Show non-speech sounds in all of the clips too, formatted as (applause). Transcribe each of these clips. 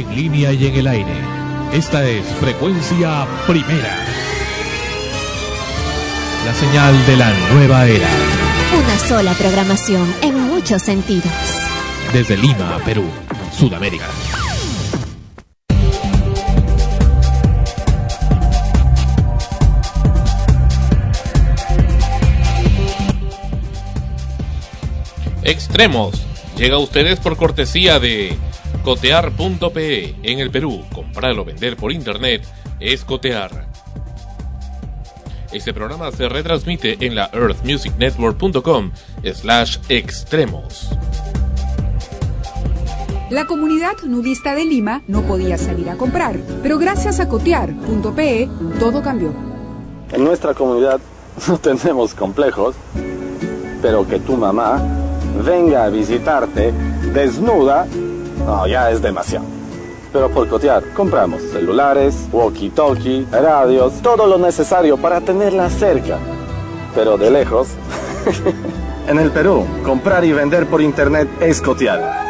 en línea y en el aire. Esta es Frecuencia Primera. La señal de la nueva era. Una sola programación en muchos sentidos. Desde Lima, Perú, Sudamérica. Extremos. Llega a ustedes por cortesía de cotear.pe en el Perú. Comprar o vender por internet es cotear. Este programa se retransmite en la earthmusicnetwork.com slash extremos. La comunidad nudista de Lima no podía salir a comprar, pero gracias a cotear.pe todo cambió. En nuestra comunidad (laughs) no tenemos complejos, pero que tu mamá venga a visitarte desnuda, no, ya es demasiado. Pero por cotear, compramos celulares, walkie-talkie, radios, todo lo necesario para tenerla cerca. Pero de lejos. (laughs) en el Perú, comprar y vender por internet es cotear.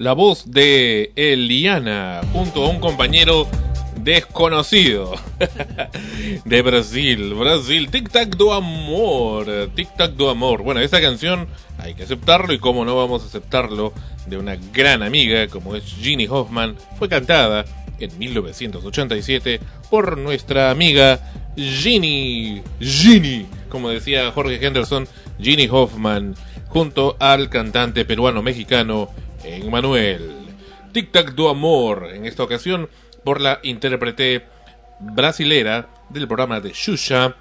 La voz de Eliana junto a un compañero desconocido (laughs) de Brasil. Brasil, Tic Tac do Amor. Tic Tac do Amor. Bueno, esta canción hay que aceptarlo y cómo no vamos a aceptarlo de una gran amiga como es Ginny Hoffman. Fue cantada en 1987 por nuestra amiga Ginny. Ginny, como decía Jorge Henderson, Ginny Hoffman, junto al cantante peruano-mexicano Emmanuel. Tic Tac do Amor. En esta ocasión por la intérprete brasilera del programa de Xuxa.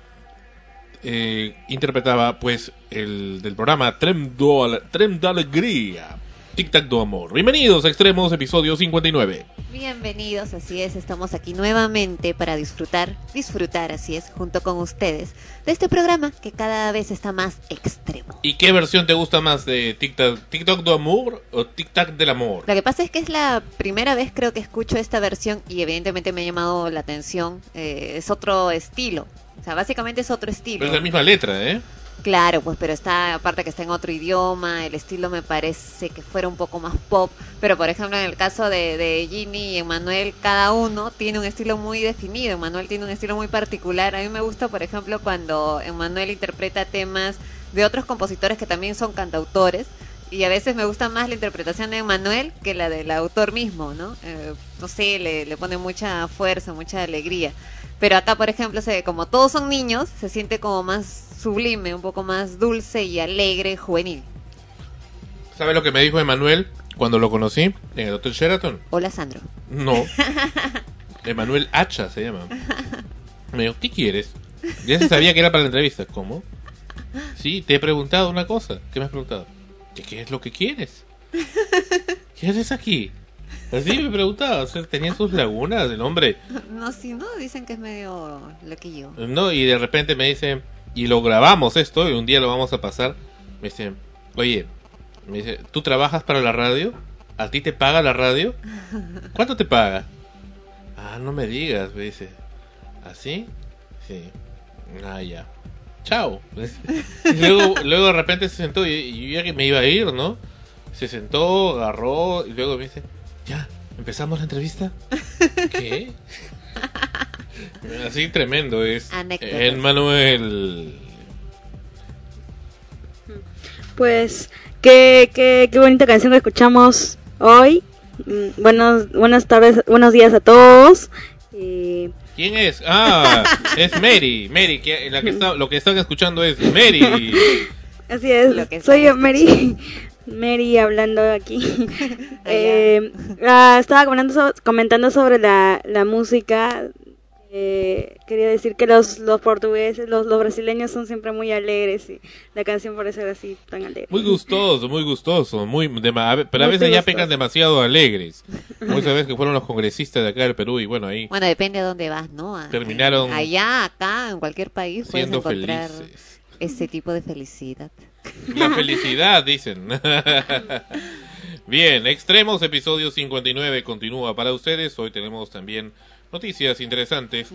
Eh, interpretaba pues el del programa Trem, do, Trem da Alegría. Tic Tac do Amor. Bienvenidos a Extremos, episodio 59. Bienvenidos, así es, estamos aquí nuevamente para disfrutar, disfrutar, así es, junto con ustedes, de este programa que cada vez está más extremo. ¿Y qué versión te gusta más de Tic Tac, Tic Tac do Amor o Tic Tac del Amor? Lo que pasa es que es la primera vez creo que escucho esta versión y evidentemente me ha llamado la atención, eh, es otro estilo, o sea, básicamente es otro estilo. Pero es la misma letra, ¿eh? Claro, pues, pero está, aparte que está en otro idioma, el estilo me parece que fuera un poco más pop, pero por ejemplo en el caso de, Ginny y Emanuel, cada uno tiene un estilo muy definido, Emanuel tiene un estilo muy particular, a mí me gusta por ejemplo cuando Emanuel interpreta temas de otros compositores que también son cantautores, y a veces me gusta más la interpretación de Emanuel que la del autor mismo, ¿no? Eh, no sé, le, le pone mucha fuerza, mucha alegría. Pero acá, por ejemplo, se, como todos son niños, se siente como más sublime, un poco más dulce y alegre, juvenil. ¿Sabes lo que me dijo Emanuel cuando lo conocí en el Hotel Sheraton? Hola, Sandro. No. (laughs) Emanuel Hacha se llama. Me dijo, ¿qué quieres? Ya se sabía que era para la entrevista. ¿Cómo? Sí, te he preguntado una cosa. ¿Qué me has preguntado? ¿Qué, qué es lo que quieres? ¿Qué haces aquí? Así me preguntaba, o sea, tenía sus lagunas el hombre. No, sí, no, dicen que es medio loquillo. No, y de repente me dice, y lo grabamos esto, y un día lo vamos a pasar. Me dice, oye, me dice, ¿tú trabajas para la radio? ¿A ti te paga la radio? ¿Cuánto te paga? Ah, no me digas, me dice. ¿Así? Sí. Ah, ya. Chao. Y luego, luego de repente se sentó y, y yo ya que me iba a ir, ¿no? Se sentó, agarró y luego me dice, ya, ¿empezamos la entrevista? (laughs) ¿Qué? (laughs) Así tremendo es. Anécdotas. En Manuel. Pues, qué, qué, qué bonita canción que escuchamos hoy. Mm, Buenos, buenas tardes, buenos días a todos. Y ¿Quién es? Ah, (laughs) es Mary. Mary, que, la que está, lo que están escuchando es Mary. (laughs) así es, Lo que soy Mary. Mary hablando aquí. (laughs) (laughs) Eh, ah, estaba comentando, so- comentando sobre la, la música. Eh, quería decir que los, los portugueses, los, los brasileños son siempre muy alegres y la canción por eso era así tan alegre. Muy gustoso, muy gustoso. Muy, pero a Muy veces ya pecan demasiado alegres. (laughs) Muchas veces que fueron los congresistas de acá del Perú y bueno, ahí Bueno, depende de dónde vas, ¿no? A- Terminaron Allá, acá, en cualquier país puedes siendo encontrar felices. ese tipo de felicidad. La (laughs) felicidad, dicen. (laughs) Bien, Extremos, episodio 59 continúa para ustedes. Hoy tenemos también noticias interesantes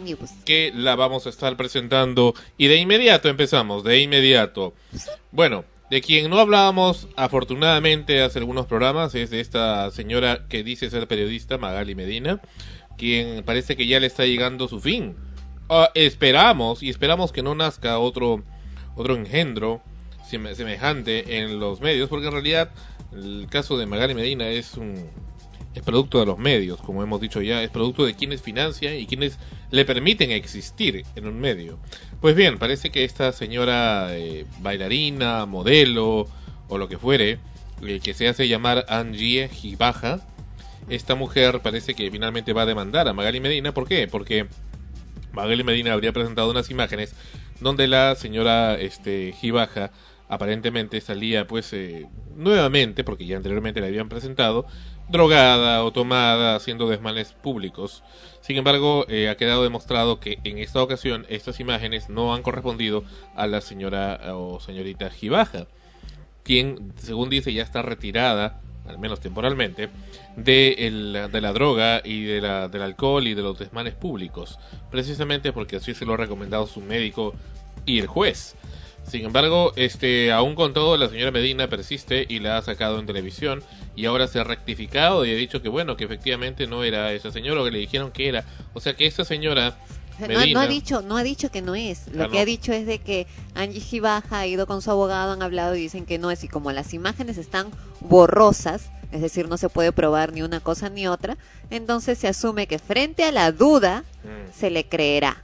que la vamos a estar presentando. Y de inmediato empezamos, de inmediato. Bueno, de quien no hablábamos afortunadamente hace algunos programas es de esta señora que dice ser periodista, Magali Medina, quien parece que ya le está llegando su fin. Ah, esperamos y esperamos que no nazca otro otro engendro semejante en los medios, porque en realidad el caso de Magali Medina es un es producto de los medios, como hemos dicho ya, es producto de quienes financian y quienes le permiten existir en un medio. Pues bien, parece que esta señora eh, bailarina, modelo o lo que fuere, que se hace llamar Angie Gibaja, esta mujer parece que finalmente va a demandar a Magali Medina. ¿Por qué? Porque Magali Medina habría presentado unas imágenes donde la señora este, Gibaja aparentemente salía pues eh, nuevamente, porque ya anteriormente la habían presentado, drogada o tomada, haciendo desmanes públicos. Sin embargo, eh, ha quedado demostrado que en esta ocasión estas imágenes no han correspondido a la señora o señorita Gibaja, quien, según dice, ya está retirada, al menos temporalmente, de, de la droga y de la, del alcohol y de los desmanes públicos, precisamente porque así se lo ha recomendado su médico y el juez. Sin embargo, este, aún con todo, la señora Medina persiste y la ha sacado en televisión y ahora se ha rectificado y ha dicho que bueno, que efectivamente no era esa señora o que le dijeron que era. O sea que esa señora no, ha dicho, no ha dicho que no es. Lo Ah, que no. ha dicho es de que Angie Gibaja ha ido con su abogado, han hablado y dicen que no es. Y como las imágenes están borrosas, es decir, no se puede probar ni una cosa ni otra, entonces se asume que frente a la duda Mm. se le creerá.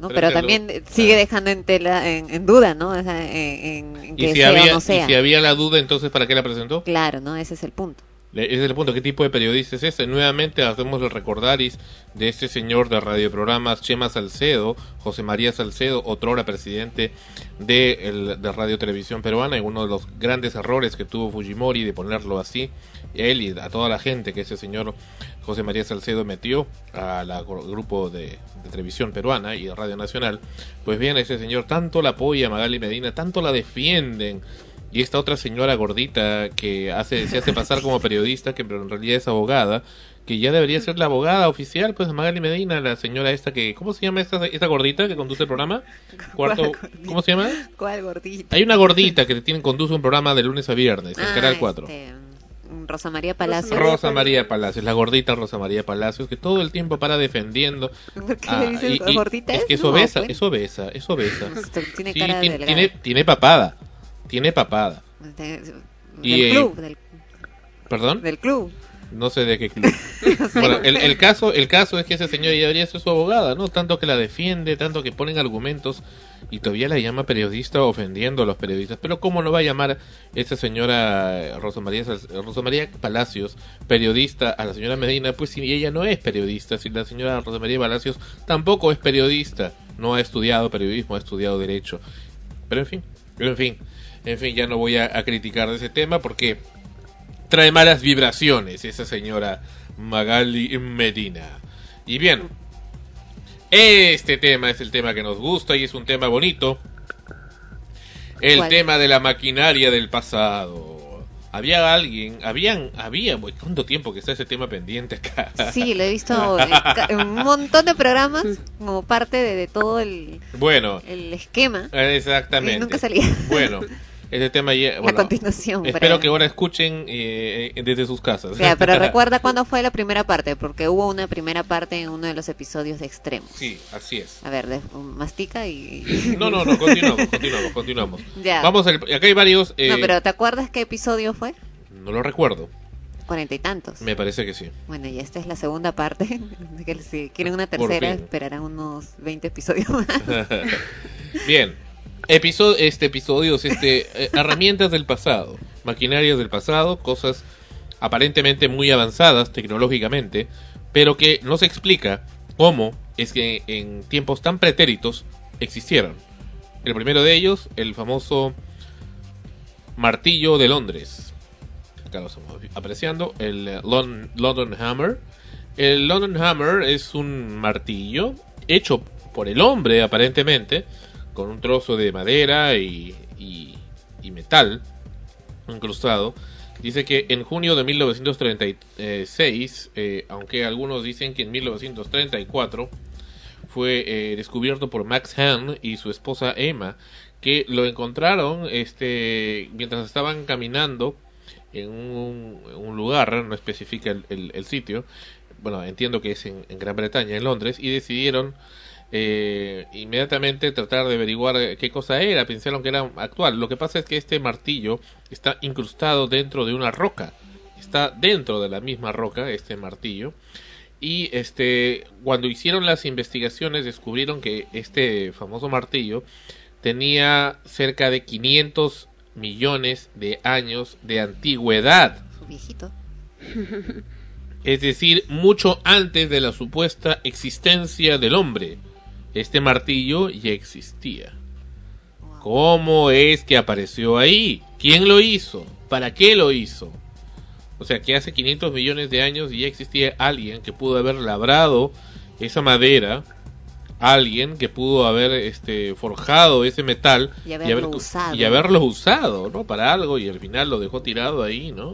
¿No? Pero también sigue dejando en, tela, en, en duda, ¿no? O sea, en, que y si, sea había, o no y si había la duda, entonces ¿para qué la presentó? Claro, ¿no? Ese es el punto. Es el punto. ¿Qué tipo de periodista es este? Nuevamente hacemos el recordaris de este señor de radioprogramas, Chema Salcedo, José María Salcedo, otrora presidente de, el- Radio Televisión Peruana, y uno de los grandes errores que tuvo Fujimori de ponerlo así, él y a toda la gente que ese señor José María Salcedo metió al grupo de, de televisión peruana y de Radio Nacional, pues bien, ese señor tanto la apoya Magali Medina, tanto la defienden, y esta otra señora gordita que hace, se hace pasar como periodista, que pero en realidad es abogada, que ya debería ser la abogada oficial, pues Magali Medina, la señora esta que, ¿cómo se llama esta, esta gordita que conduce el programa? Cuarto, ¿cómo se llama? ¿Cuál gordita? Hay una gordita que tiene, conduce un programa de lunes a viernes, Ah, Canal 4. este, Rosa María Palacio. Rosa María Palacios, la gordita Rosa María Palacios, que todo el tiempo para defendiendo. (laughs) ¿Por qué Ah, le dices y- y- gordita? Es que es No, obesa, es obesa, es obesa. (laughs) Tiene Sí, tiene, tiene papada, tiene papada. De- del Y, eh, club, del, ¿Perdón? del club. No sé de qué club. (laughs) bueno, el, el caso el caso es que ese señor ya debería ser su abogada, ¿no? Tanto que la defiende, tanto que ponen argumentos y todavía la llama periodista ofendiendo a los periodistas. Pero ¿cómo no va a llamar esa señora eh, Rosa María, Sal- Rosa María Palacios periodista a la señora Medina? Pues si ella no es periodista, si la señora Rosa María Palacios tampoco es periodista, no ha estudiado periodismo, ha estudiado derecho. Pero en fin, pero en fin, en fin, ya no voy a, a criticar de ese tema porque trae malas vibraciones esa señora Magali Medina. Y bien, este tema es el tema que nos gusta y es un tema bonito. El ¿Cuál? tema de la maquinaria del pasado. Había alguien, habían, había, uy, ¿cuánto tiempo que está ese tema pendiente acá? Sí, lo he visto (laughs) en, un montón de programas como parte de, de todo el, Bueno, el esquema. exactamente. Y nunca salía. Bueno, (laughs) ese tema ya, a bueno, continuación. espero pero- que ahora escuchen eh, eh, desde sus casas. Ya, pero (laughs) recuerda cuándo fue la primera parte, porque hubo una primera parte en uno de los episodios de Extremos. Sí, así es. A ver, de- mastica y... (laughs) No, no, no, continuamos, continuamos, continuamos. (laughs) Ya. Vamos, al- acá hay varios. eh, No, pero ¿te acuerdas qué episodio fue? no lo recuerdo, Cuarenta y tantos. me parece que sí. Bueno, y esta es la segunda parte. si quieren una tercera, esperarán unos 20 episodios más. Bien, episodio, este episodios, este, eh, (laughs) herramientas del pasado, maquinarias del pasado, cosas aparentemente muy avanzadas tecnológicamente, pero que no se explica cómo es que en tiempos tan pretéritos existieron. El primero de ellos, el famoso martillo de Londres. Acá lo estamos apreciando, el eh, Lon- London Hammer. El London Hammer es un martillo hecho por el hombre aparentemente, con un trozo de madera y, metal incrustado. Dice que en junio de 1936, eh, aunque algunos dicen que en 1934, fue eh, descubierto por Max Hahn y su esposa Emma, que lo encontraron este, mientras estaban caminando en un, lugar, no especifica el, sitio, bueno, entiendo que es en Gran Bretaña, en Londres, y decidieron eh, inmediatamente tratar de averiguar eh, qué cosa era, pensaron que era actual. Lo que pasa es que este martillo está incrustado dentro de una roca, está dentro de la misma roca, este martillo, y este cuando hicieron las investigaciones descubrieron que este famoso martillo tenía cerca de 500 millones de años de antigüedad. Viejito. Es decir, mucho antes de la supuesta existencia del hombre. Este martillo ya existía. ¿Cómo es que apareció ahí? ¿Quién lo hizo? ¿Para qué lo hizo? O sea que hace 500 millones de años ya existía alguien que pudo haber labrado esa madera, alguien que pudo haber este forjado ese metal Y haberlo haber- usado. y haberlo usado, ¿no? Para algo y al final lo dejó tirado ahí, ¿no?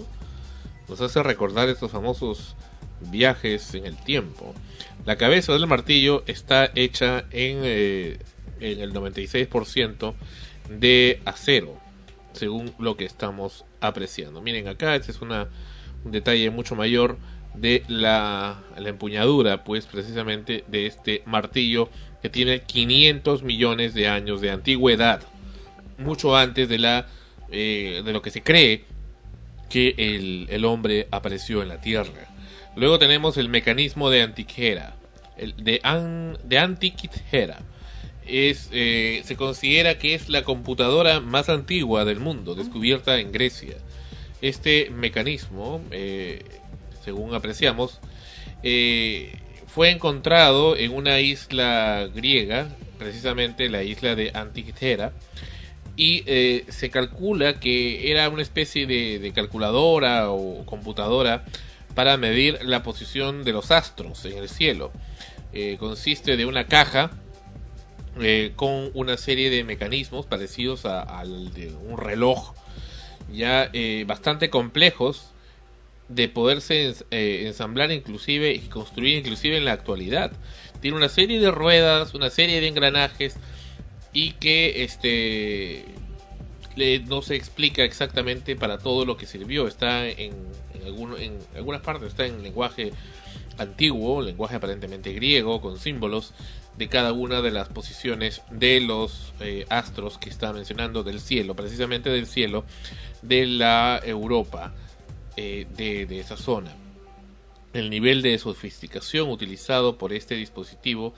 Nos hace recordar estos famosos viajes en el tiempo. La cabeza del martillo está hecha en, eh, el 96% de acero, según lo que estamos apreciando. Miren acá, este es una, un detalle mucho mayor de la, empuñadura, pues precisamente de este martillo que tiene 500 millones de años de antigüedad, mucho antes de la eh, de lo que se cree que el, hombre apareció en la Tierra. Luego tenemos el mecanismo de Antiquera, el de, eh, se considera que es la computadora más antigua del mundo, descubierta en Grecia. Este mecanismo, eh, según apreciamos, eh, fue encontrado en una isla griega, precisamente la isla de Antiquera, y se calcula que era una especie de, de, calculadora o computadora para medir la posición de los astros en el cielo. Eh, consiste de una caja eh, con una serie de mecanismos parecidos al de un reloj ya eh, bastante complejos de poderse ensamblar inclusive y construir inclusive en la actualidad. Tiene una serie de ruedas, una serie de engranajes y que este no se explica exactamente para todo lo que sirvió. Está en, algún, en algunas partes está en lenguaje antiguo, lenguaje aparentemente griego, con símbolos de cada una de las posiciones de los eh, astros que está mencionando del cielo, precisamente del cielo de la Europa, eh, de esa zona. El nivel de sofisticación utilizado por este dispositivo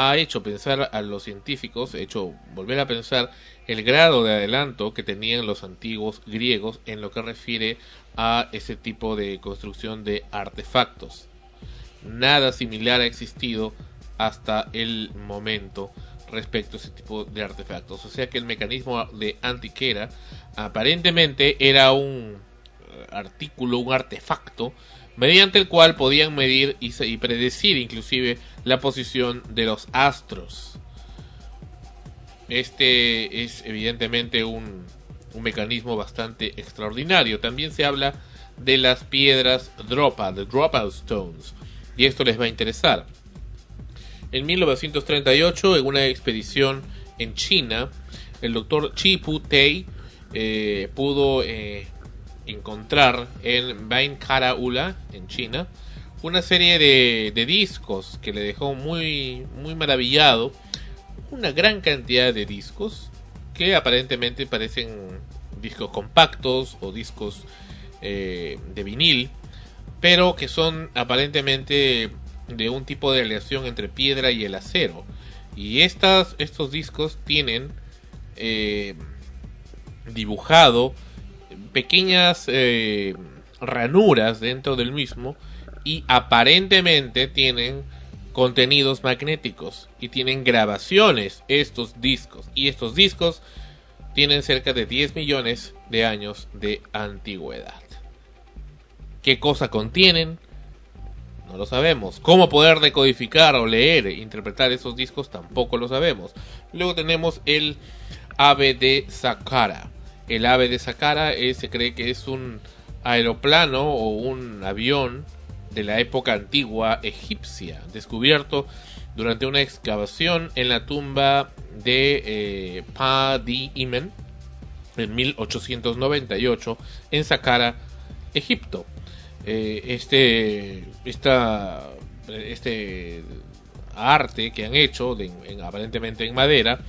ha hecho pensar a los científicos, hecho volver a pensar el grado de adelanto que tenían los antiguos griegos en lo que refiere a ese tipo de construcción de artefactos. Nada similar ha existido hasta el momento respecto a ese tipo de artefactos. O sea que el mecanismo de Antiquera aparentemente era un artículo, un artefacto mediante el cual podían medir y, predecir inclusive la posición de los astros. Este es evidentemente un, un mecanismo bastante extraordinario. También se habla de las piedras dropa, de dropout stones, y esto les va a interesar. En 1938, en una expedición en China, el doctor Chi Pu Tei eh, pudo eh, encontrar en Ula, en China, una serie de, de, discos que le dejó muy, muy maravillado. Una gran cantidad de discos que aparentemente parecen discos compactos o discos eh, de vinil, pero que son aparentemente de un tipo de aleación entre piedra y el acero. Y estas, estos discos tienen eh, dibujado pequeñas eh, ranuras dentro del mismo y aparentemente tienen contenidos magnéticos y tienen grabaciones estos discos y estos discos tienen cerca de 10 millones de años de antigüedad. ¿Qué cosa contienen? No lo sabemos. ¿Cómo poder decodificar o leer e interpretar esos discos? Tampoco lo sabemos. Luego tenemos el ave de Saqqara. El ave de Saqqara es, se cree que es un aeroplano o un avión de la época antigua egipcia, descubierto durante una excavación en la tumba de eh, Pa Di Imen en 1898 en Saqqara, Egipto. Eh, este, esta, este arte que han hecho, de, en, aparentemente en madera,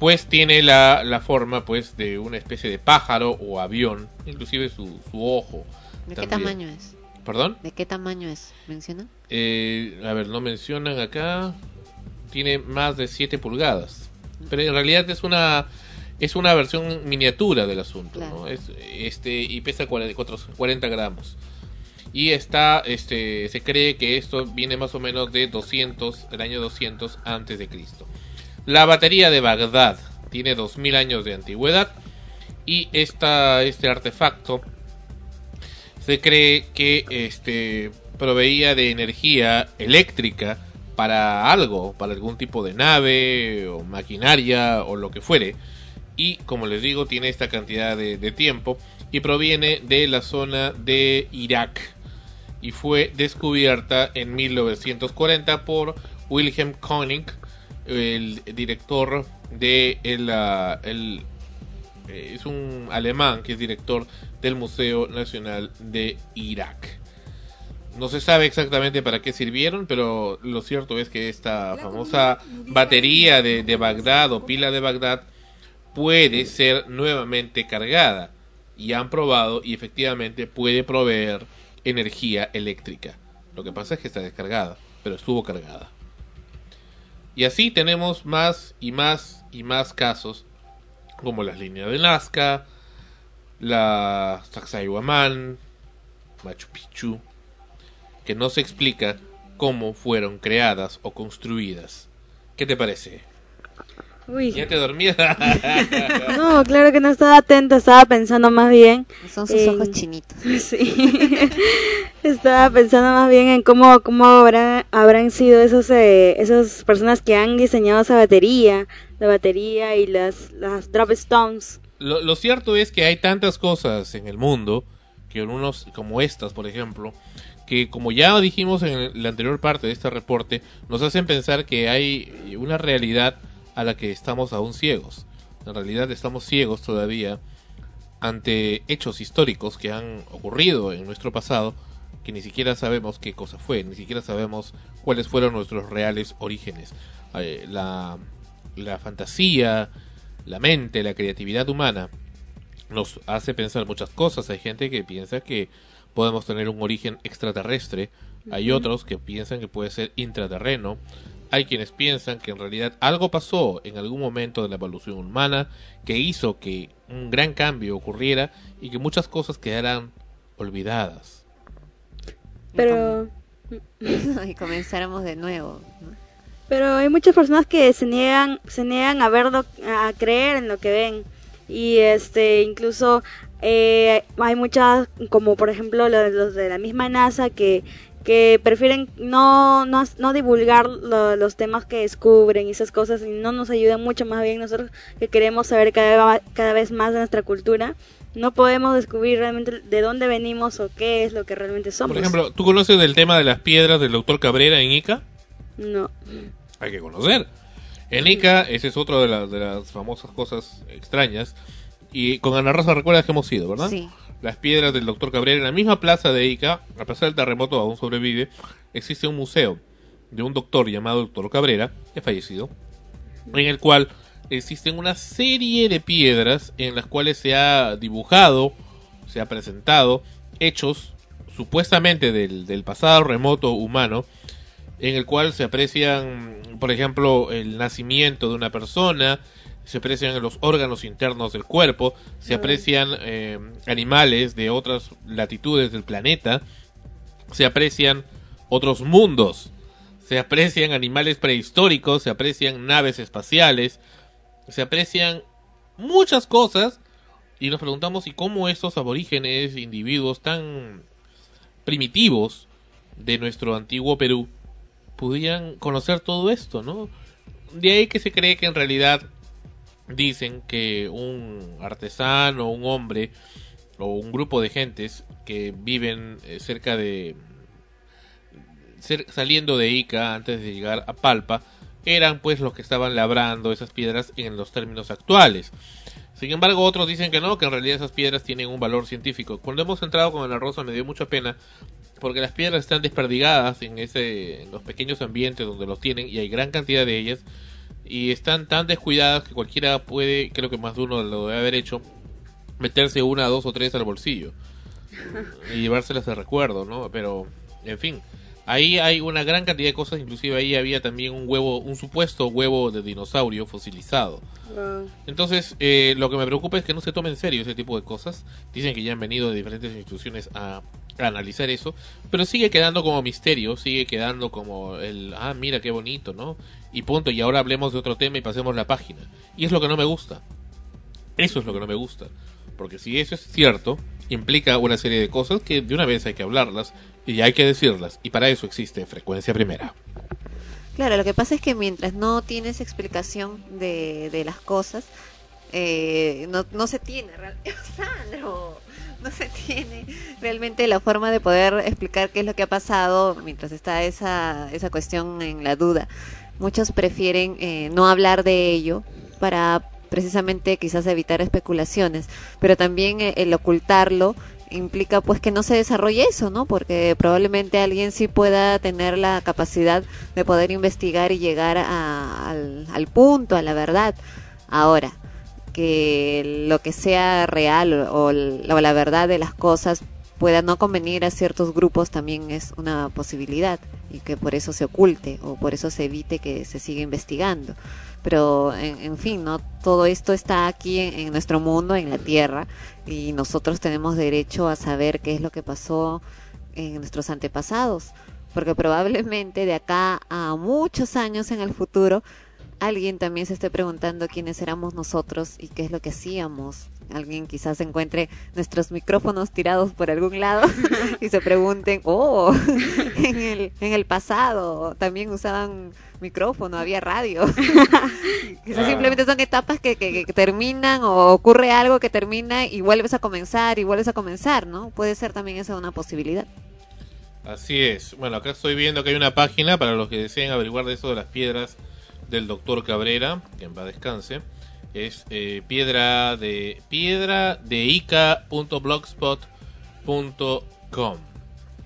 pues tiene la, la, forma pues de una especie de pájaro o avión, inclusive su, su ojo. ¿De también. qué tamaño es? ¿Perdón? ¿De qué tamaño es? ¿Mencionan? Eh, a ver, no mencionan acá. Tiene más de 7 pulgadas. Pero en realidad es una es una versión miniatura del asunto, claro. ¿no? Es, este y pesa 40, 40 gramos. Y está, este, se cree que esto viene más o menos de 200, el año 200 antes de Cristo. La batería de Bagdad tiene 2000 años de antigüedad y esta, este artefacto se cree que este proveía de energía eléctrica para algo, para algún tipo de nave o maquinaria o lo que fuere. Y como les digo, tiene esta cantidad de, de tiempo y proviene de la zona de Irak y fue descubierta en 1940 por Wilhelm Koenig, el director de el, el eh, es un alemán que es director del Museo Nacional de Irak. No se sabe exactamente para qué sirvieron, pero lo cierto es que esta famosa batería de, de Bagdad o pila de Bagdad puede ser nuevamente cargada y han probado y efectivamente puede proveer energía eléctrica. Lo que pasa es que está descargada, pero estuvo cargada. Y así tenemos más y más y más casos como las líneas de Nazca, la Sacsayhuamán, Machu Picchu, que no se explica cómo fueron creadas o construidas. ¿Qué te parece? Uy. ¿Ya te dormías? (laughs) No, claro que no estaba atenta, estaba pensando más bien. Son sus en- ojos chinitos. (laughs) Sí. estaba pensando más bien en cómo, cómo habrá- habrán sido esos, eh, esas personas que han diseñado esa batería, la batería y las, las drop stones. lo, lo cierto es que hay tantas cosas en el mundo, que unos como estas, por ejemplo, que como ya dijimos en el- la anterior parte de este reporte, nos hacen pensar que hay una realidad a la que estamos aún ciegos. En realidad estamos ciegos todavía ante hechos históricos que han ocurrido en nuestro pasado que ni siquiera sabemos qué cosa fue, ni siquiera sabemos cuáles fueron nuestros reales orígenes. Eh, la, la fantasía, la mente, la creatividad humana nos hace pensar muchas cosas. Hay gente que piensa que podemos tener un origen extraterrestre, hay otros que piensan que puede ser intraterreno, hay quienes piensan que en realidad algo pasó en algún momento de la evolución humana que hizo que un gran cambio ocurriera y que muchas cosas quedaran olvidadas. Pero, (laughs) y comenzáramos de nuevo. ¿no? pero hay muchas personas que se niegan, se niegan a verlo, a creer en lo que ven. Y este, incluso eh, hay muchas, como por ejemplo los, los de la misma NASA, que, que prefieren no, no, no divulgar lo- los temas que descubren y esas cosas y no nos ayudan mucho, más bien nosotros que queremos saber cada, vez- cada vez más de nuestra cultura, no podemos descubrir realmente de dónde venimos o qué es lo que realmente somos. Por ejemplo, ¿tú conoces del tema de las piedras del doctor Cabrera en Ica? no. hay que conocer. En Ica, ese es otro de, las- de las famosas cosas extrañas. Y con Ana Rosa recuerdas que hemos ido, ¿verdad? Sí. Las piedras del doctor Cabrera, en la misma plaza de Ica, a pesar del terremoto aún sobrevive, existe un museo de un doctor llamado doctor Cabrera, que fallecido, en el cual existen una serie de piedras en las cuales se ha dibujado, se ha presentado hechos supuestamente del, del pasado remoto humano, en el cual se aprecian, por ejemplo, el nacimiento de una persona, se aprecian los órganos internos del cuerpo, se aprecian eh, animales de otras latitudes del planeta, se aprecian otros mundos, se aprecian animales prehistóricos, se aprecian naves espaciales, se aprecian muchas cosas y nos preguntamos y cómo estos aborígenes, individuos tan primitivos de nuestro antiguo Perú podían conocer todo esto, ¿no? De ahí que se cree que en realidad dicen que un artesano, un hombre o un grupo de gentes que viven eh, cerca de saliendo de Ica antes de llegar a Palpa eran pues los que estaban labrando esas piedras en los términos actuales. Sin embargo, otros dicen que no, que en realidad esas piedras tienen un valor científico. Cuando hemos entrado con Ana Rosa me dio mucha pena porque las piedras están desperdigadas en ese en los pequeños ambientes donde los tienen y hay gran cantidad de ellas y están tan descuidadas que cualquiera puede, creo que más de uno lo debe haber hecho, meterse una, dos o tres al bolsillo y llevárselas de recuerdo, ¿no? Pero, en fin, ahí hay una gran cantidad de cosas, inclusive ahí había también un huevo, un supuesto huevo de dinosaurio fosilizado. Wow. Entonces, eh, lo que me preocupa es que no se tome en serio ese tipo de cosas. Dicen que ya han venido de diferentes instituciones a analizar eso, pero sigue quedando como misterio, sigue quedando como el, ah, mira qué bonito, ¿no? Y punto, y ahora hablemos de otro tema y pasemos la página. Y es lo que no me gusta. Eso es lo que no me gusta. Porque si eso es cierto, implica una serie de cosas que de una vez hay que hablarlas y hay que decirlas. Y para eso existe frecuencia primera. Claro, lo que pasa es que mientras no tienes explicación de, de las cosas, eh, no, no se tiene, (laughs) Sandro, (laughs) no se tiene realmente la forma de poder explicar qué es lo que ha pasado mientras está esa, esa cuestión en la duda. Muchos prefieren eh, no hablar de ello para precisamente quizás evitar especulaciones, pero también eh, el ocultarlo implica pues que no se desarrolle eso, ¿no? Porque probablemente alguien sí pueda tener la capacidad de poder investigar y llegar al, al punto, a la verdad. Ahora, que lo que sea real o, la verdad de las cosas pueda no convenir a ciertos grupos también es una posibilidad y que por eso se oculte o por eso se evite que se siga investigando. Pero, en, fin, no todo esto está aquí en, nuestro mundo, en la Tierra, y nosotros tenemos derecho a saber qué es lo que pasó en nuestros antepasados, porque probablemente de acá a muchos años en el futuro alguien también se esté preguntando quiénes éramos nosotros y qué es lo que hacíamos. Alguien quizás encuentre nuestros micrófonos tirados por algún lado (laughs) y se pregunten, oh, (laughs) en el, en el pasado también usaban micrófono, había radio. (laughs) quizás simplemente son etapas que, que, que, terminan o ocurre algo que termina y vuelves a comenzar y vuelves a comenzar, ¿no? Puede ser también esa una posibilidad. Así es. Bueno, acá estoy viendo que hay una página para los que deseen averiguar de eso de las piedras del doctor Cabrera, que en paz descanse, es eh, piedra de piedra de ica.blogspot.com.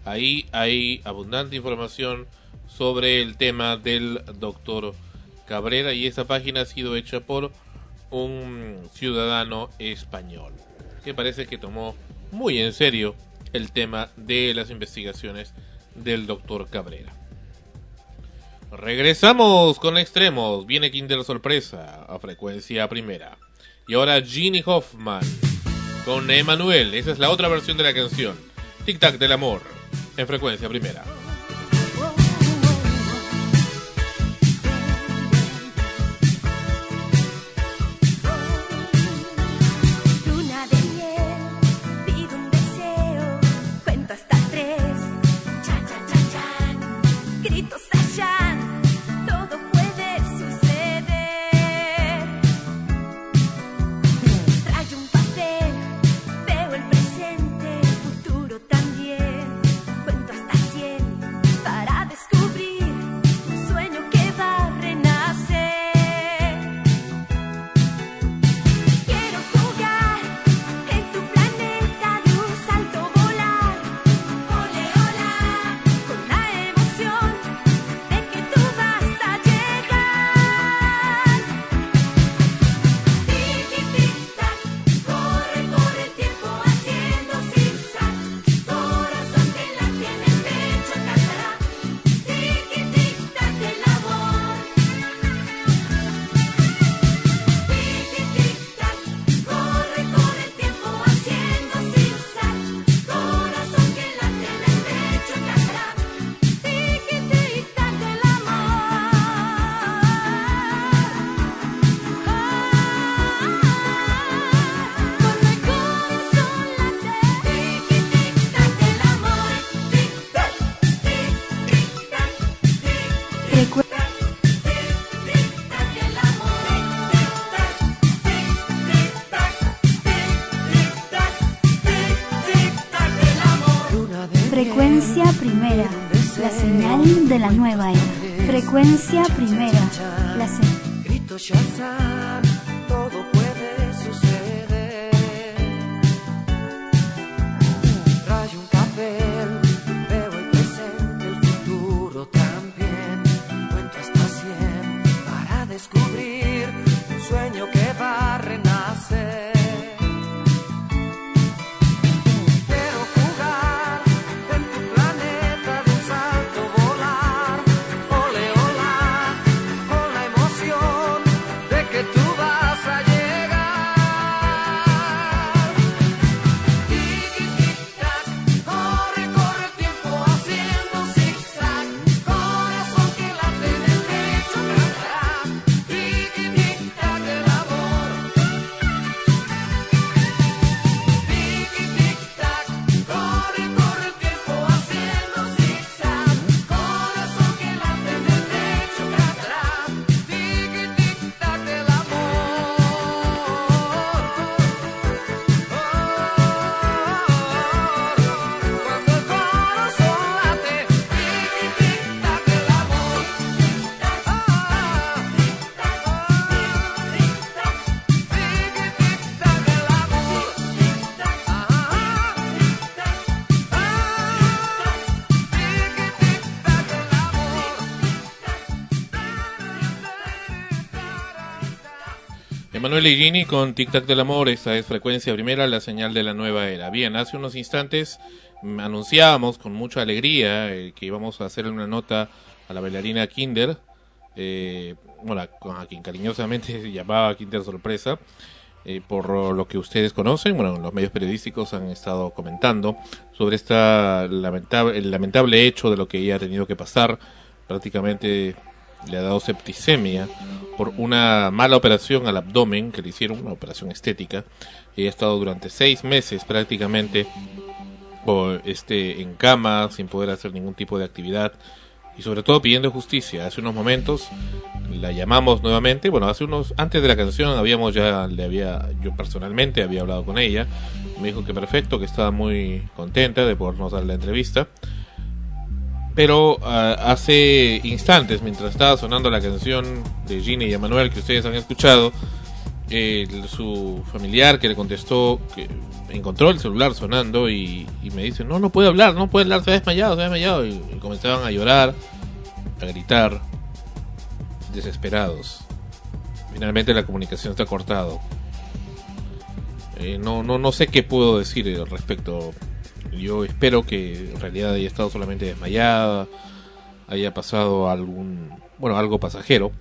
Ahí hay abundante información sobre el tema del doctor Cabrera y esa página ha sido hecha por un ciudadano español que parece que tomó muy en serio el tema de las investigaciones del doctor Cabrera. Regresamos con extremos. Viene Kinder Sorpresa a frecuencia primera. Y ahora Ginny Hoffman con Emanuel. Esa es la otra versión de la canción. Tic Tac del Amor en frecuencia primera. Frecuencia primera. La Emanuel Gini con Tic Tac del Amor, esta es frecuencia primera, la señal de la nueva era. Bien, hace unos instantes anunciábamos con mucha alegría eh, que íbamos a hacerle una nota a la bailarina Kinder, eh, bueno, a quien cariñosamente (laughs) llamaba Kinder Sorpresa, eh, por lo que ustedes conocen, bueno, los medios periodísticos han estado comentando sobre esta lamentable, el lamentable hecho de lo que ella ha tenido que pasar, prácticamente le ha dado septicemia por una mala operación al abdomen que le hicieron, una operación estética. Ella ha estado durante seis meses prácticamente este, en cama, sin poder hacer ningún tipo de actividad y sobre todo pidiendo justicia. Hace unos momentos la llamamos nuevamente, bueno, hace unos antes de la canción habíamos ya le había yo personalmente había hablado con ella. Me dijo que perfecto, que estaba muy contenta de podernos dar la entrevista pero ah, hace instantes, mientras estaba sonando la canción de Ginny y Emanuel que ustedes han escuchado, su familiar que le contestó que encontró el celular sonando y, me dice, no, no puede hablar, no puede hablar, se ha desmayado, se ha desmayado. Y, comenzaban a llorar, a gritar, desesperados. Finalmente la comunicación está cortado. Eh, no, no, no sé qué puedo decir al respecto yo espero que en realidad haya estado solamente desmayada, haya pasado algún, bueno, algo pasajero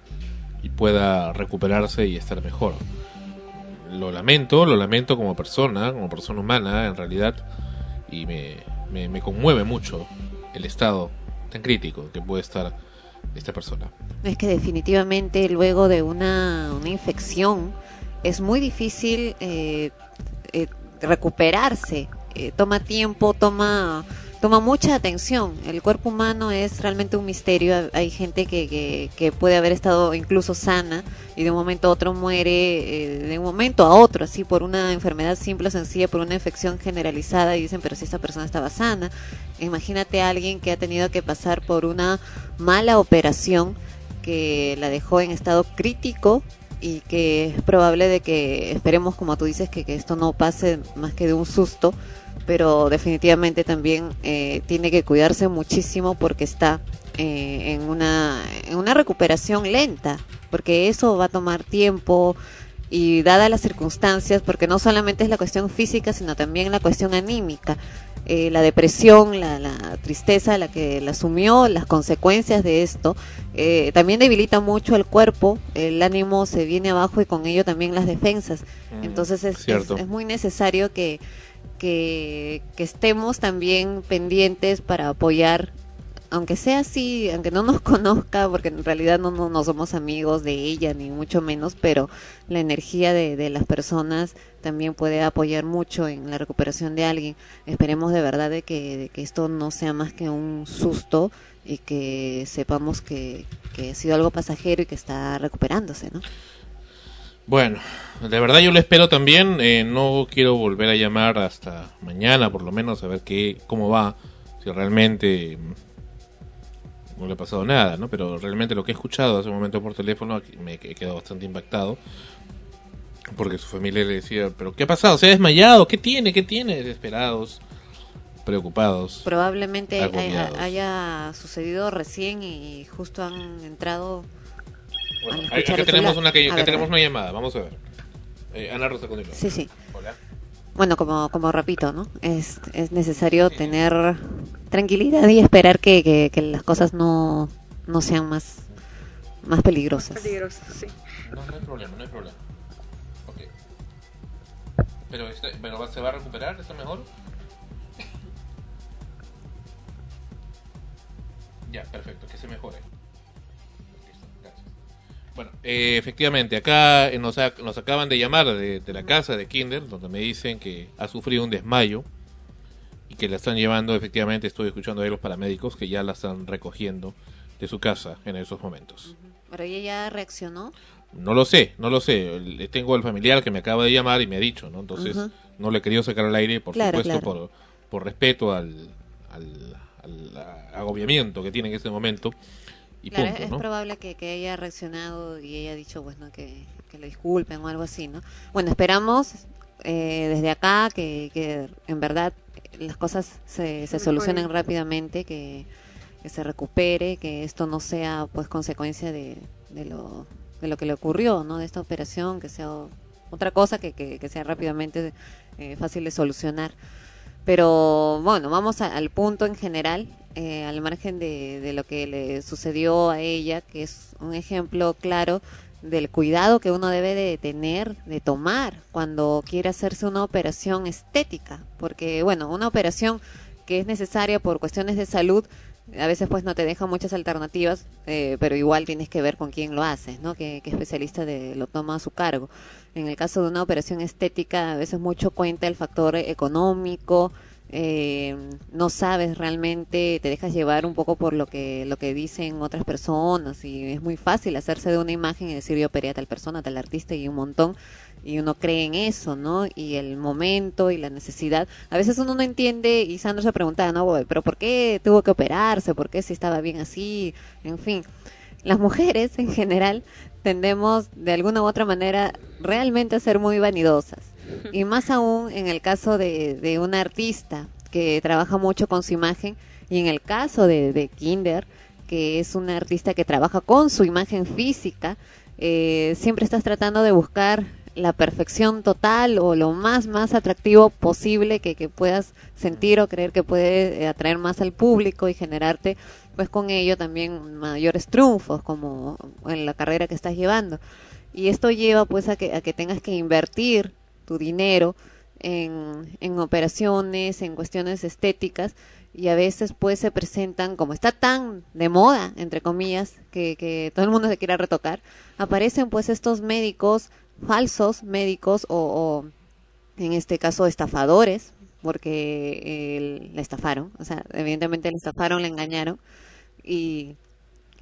y pueda recuperarse y estar mejor. Lo lamento, lo lamento como persona, como persona humana en realidad, y me, me, conmueve mucho el estado tan crítico que puede estar esta persona. Es que definitivamente luego de una, una infección es muy difícil eh, eh, recuperarse eh, toma tiempo, toma toma mucha atención. El cuerpo humano es realmente un misterio. Hay gente que, que, puede haber estado incluso sana y de un momento a otro muere, eh, de un momento a otro, así por una enfermedad simple o sencilla, por una infección generalizada y dicen, pero si esta persona estaba sana. Imagínate a alguien que ha tenido que pasar por una mala operación que la dejó en estado crítico y que es probable de que esperemos, como tú dices, que, que esto no pase más que de un susto pero definitivamente también eh, tiene que cuidarse muchísimo porque está eh, en, una, en una recuperación lenta, porque eso va a tomar tiempo y dadas las circunstancias, porque no solamente es la cuestión física, sino también la cuestión anímica. Eh, la depresión, la, la, tristeza, la que la asumió, las consecuencias de esto, también debilita mucho el cuerpo, el ánimo se viene abajo y con ello también las defensas. Entonces es, es, muy necesario que que, estemos también pendientes para apoyar aunque sea así, aunque no nos (laughs) conozca, porque en realidad no, no, somos amigos de ella, ni mucho menos, pero la energía de, de, las personas también puede apoyar mucho en la recuperación de alguien. Esperemos de verdad de que, de que esto no sea más que un susto y que sepamos que, que ha sido algo pasajero y que está recuperándose, ¿no? Bueno, de verdad yo lo espero también. Eh, no quiero volver a llamar hasta mañana, por lo menos, a ver qué, cómo va. Si realmente no le ha pasado nada, ¿no? Pero realmente lo que he escuchado hace un momento por teléfono me he quedado bastante impactado. Porque su familia le decía, ¿pero qué ha pasado? ¿Se ha desmayado? ¿Qué tiene? ¿Qué tiene? Desesperados, preocupados. Probablemente haya, haya sucedido recién y justo han entrado bueno, acá tenemos una, que, tenemos una llamada, vamos a ver. Eh, Ana Rosa continúa. Sí, sí. Hola. Bueno, como, como repito, ¿no? Es, es necesario tener tranquilidad y esperar que, que, que, las cosas no, no sean más, más peligrosas. Peligrosas, sí. No, no hay problema, no hay problema. Ok. Pero, este, pero ¿se va a recuperar? ¿Está mejor? (laughs) Ya, perfecto, que se mejore. Bueno, eh, efectivamente, acá nos, nos acaban de llamar de, la casa de Kinder, donde me dicen que ha sufrido un desmayo y que la están llevando, efectivamente, estoy escuchando a los paramédicos que ya la están recogiendo de su casa en esos momentos. ¿Pero ella ya reaccionó? No lo sé, no lo sé. Tengo al familiar que me acaba de llamar y me ha dicho, ¿no? Entonces, no le he querido sacar al aire, por supuesto, Por, por respeto al, al, al agobiamiento que tiene en este momento es probable que, que, haya reaccionado y haya dicho, bueno, que, que le disculpen o algo así, ¿no? Bueno, esperamos eh, desde acá que, que en verdad las cosas se, se solucionen rápidamente, que, que se recupere, que esto no sea pues consecuencia de, de, lo, de lo que le ocurrió, ¿no? De esta operación, que sea otra cosa que, que, sea rápidamente eh, fácil de solucionar. Pero bueno, vamos al punto en general, eh, al margen de, lo que le sucedió a ella, que es un ejemplo claro del cuidado que uno debe de tener, de tomar cuando quiere hacerse una operación estética, porque bueno, una operación que es necesaria por cuestiones de salud, a veces pues no te deja muchas alternativas, eh, pero igual tienes que ver con quién lo haces, ¿no? ¿Qué, especialista de, lo toma a su cargo. En el caso de una operación estética, a veces mucho cuenta el factor económico, eh, no sabes realmente, te dejas llevar un poco por lo que, lo que dicen otras personas y es muy fácil hacerse de una imagen y decir yo operé a tal persona, a tal artista y un montón y uno cree en eso, ¿no? Y el momento y la necesidad. A veces uno no entiende y Sandro se pregunta, ¿no? Pero ¿por qué tuvo que operarse? ¿Por qué si estaba bien así? En fin, las mujeres en general tendemos de alguna u otra manera realmente a ser muy vanidosas y más aún en el caso de, de un artista que trabaja mucho con su imagen y en el caso de, de Kinder, que es un artista que trabaja con su imagen física, eh, siempre estás tratando de buscar la perfección total o lo más más atractivo posible que, que puedas sentir o creer que puede eh, atraer más al público y generarte pues con ello también mayores triunfos como en la carrera que estás llevando. Y esto lleva pues a que, a que tengas que invertir tu dinero en, en operaciones, en cuestiones estéticas y a veces pues se presentan, como está tan de moda, entre comillas, que, que todo el mundo se quiera retocar, aparecen pues estos médicos, falsos médicos o, en este caso estafadores, porque le estafaron, o sea, evidentemente le estafaron, le engañaron y,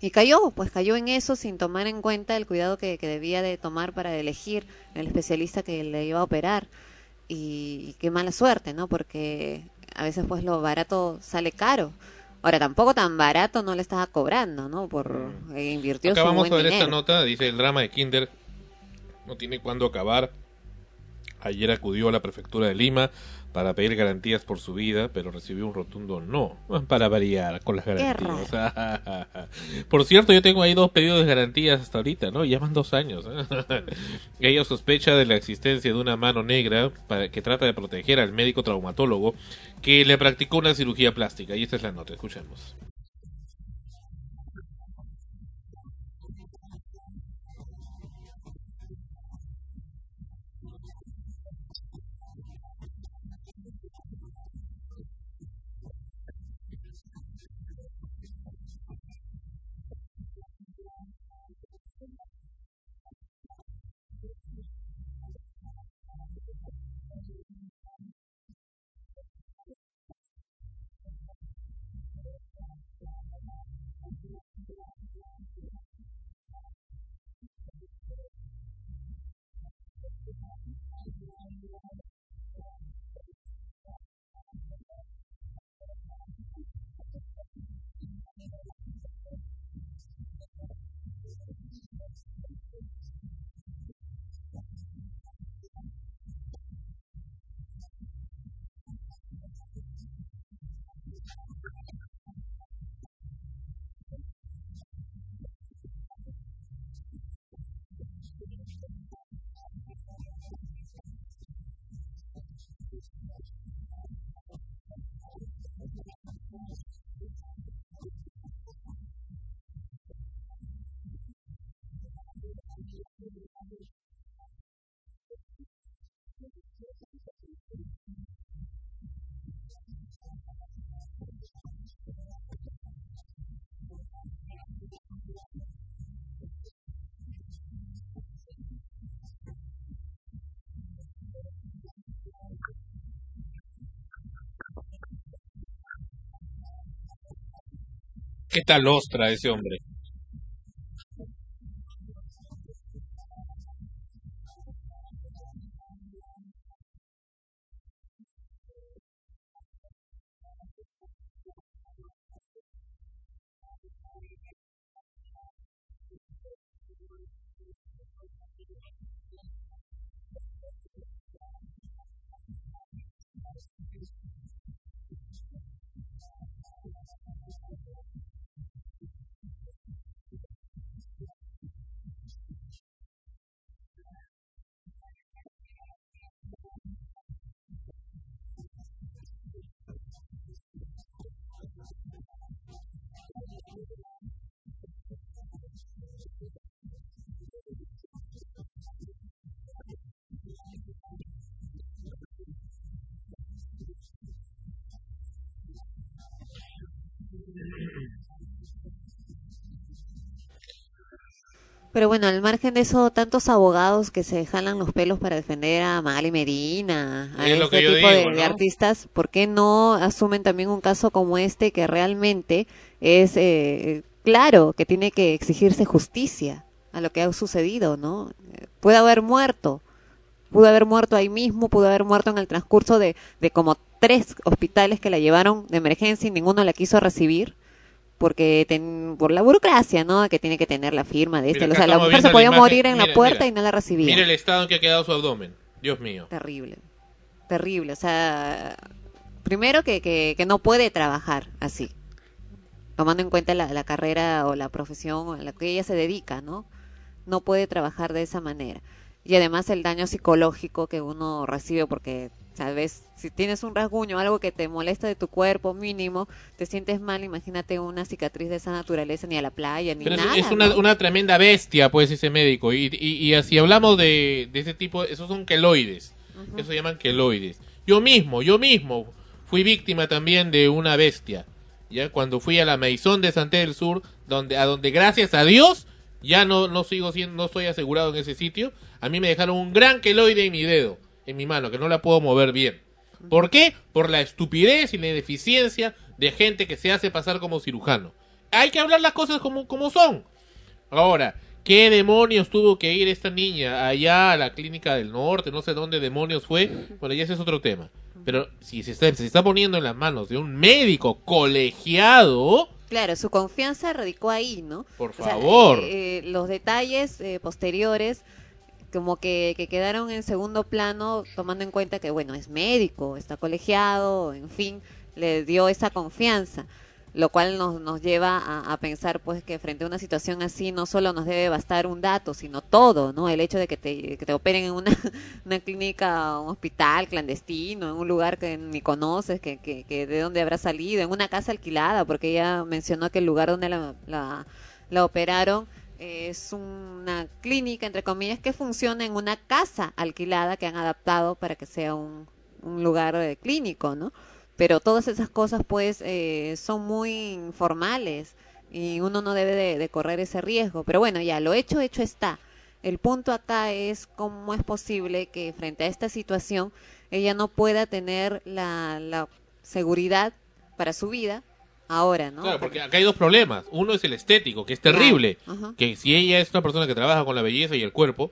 y cayó, pues cayó en eso sin tomar en cuenta el cuidado que, que debía de tomar para elegir el especialista que le iba a operar y, qué mala suerte, ¿no? Porque a veces pues lo barato sale caro. Ahora tampoco tan barato no le estaba cobrando, ¿no? Por mm. eh, invirtió Acabamos su buen de ver esta nota, dice el drama de Kinder no tiene cuándo acabar. Ayer acudió a la prefectura de Lima para pedir garantías por su vida, pero recibió un rotundo no, (laughs) para variar con las garantías. (laughs) por cierto, yo tengo ahí dos pedidos de garantías hasta ahorita, ¿no? Llevan dos años. ¿eh? (laughs) Ella sospecha de la existencia de una mano negra para, que trata de proteger al médico traumatólogo que le practicó una cirugía plástica. Y esta es la nota, escuchemos. ¿Qué tal ostra ese hombre? Pero bueno, al margen de eso, tantos abogados que se jalan los pelos para defender a Magali Medina, a Es este tipo de, digo, de ¿no? artistas, ¿por qué no asumen también un caso como este que realmente es eh, claro que tiene que exigirse justicia a lo que ha sucedido, ¿no? Puede haber muerto, pudo haber muerto ahí mismo, pudo haber muerto en el transcurso de, de como tres hospitales que la llevaron de emergencia y ninguno la quiso recibir porque ten- por la burocracia, ¿no? Que tiene que tener la firma de este. Mira, O sea, la mujer se podía imagen. morir en la puerta mira. y no la recibía. Mira el estado en que ha quedado su abdomen. Dios mío. Terrible, terrible. O sea, primero que, que, que no puede trabajar así, tomando en cuenta la, la carrera o la profesión a la que ella se dedica, ¿no? No puede trabajar de esa manera. Y además el daño psicológico que uno recibe porque, sabes, si tienes un rasguño, algo que te molesta de tu cuerpo mínimo, te sientes mal, imagínate una cicatriz de esa naturaleza, ni a la playa, ni Pero nada. es una, ¿no? una tremenda bestia, pues, ese médico. Y, y, y así hablamos de, de ese tipo, esos son queloides. Eso se llaman queloides. Yo mismo, yo mismo fui víctima también de una bestia. Ya cuando fui a la Maison de Santé del Sur, donde, a donde gracias a Dios ya no, no sigo siendo, no estoy asegurado en ese sitio. A mí me dejaron un gran queloide en mi dedo, en mi mano, que no la puedo mover bien. ¿Por qué? Por la estupidez y la ineficiencia de gente que se hace pasar como cirujano. Hay que hablar las cosas como, como son. Ahora, ¿qué demonios tuvo que ir esta niña allá a la clínica del norte? No sé dónde demonios fue. Bueno, ya ese es otro tema. Pero si se está, se está poniendo en las manos de un médico colegiado, Claro, su confianza radicó ahí, ¿no? Por O sea, favor. eh, eh, los detalles eh, posteriores como que, que quedaron en segundo plano tomando en cuenta que, bueno, es médico, está colegiado, en fin, le dio esa confianza, lo cual nos, nos lleva a, a pensar pues que frente a una situación así no solo nos debe bastar un dato, sino todo, ¿no? El hecho de que te, que te operen en una, (laughs) una clínica, un hospital clandestino, en un lugar que ni conoces, que, que, de dónde habrá salido, en una casa alquilada, porque ella mencionó que el lugar donde la, la operaron es una clínica, entre comillas, que funciona en una casa alquilada que han adaptado para que sea un, lugar eh, clínico, ¿no? Pero todas esas cosas, pues, eh, son muy informales y uno no debe de, de correr ese riesgo. Pero bueno, ya, lo hecho, hecho está. El punto acá es cómo es posible que frente a esta situación ella no pueda tener la, la seguridad para su vida ahora, ¿no? claro, porque acá hay dos problemas. Uno es el estético, que es terrible. Ajá. Que si ella es una persona que trabaja con la belleza y el cuerpo,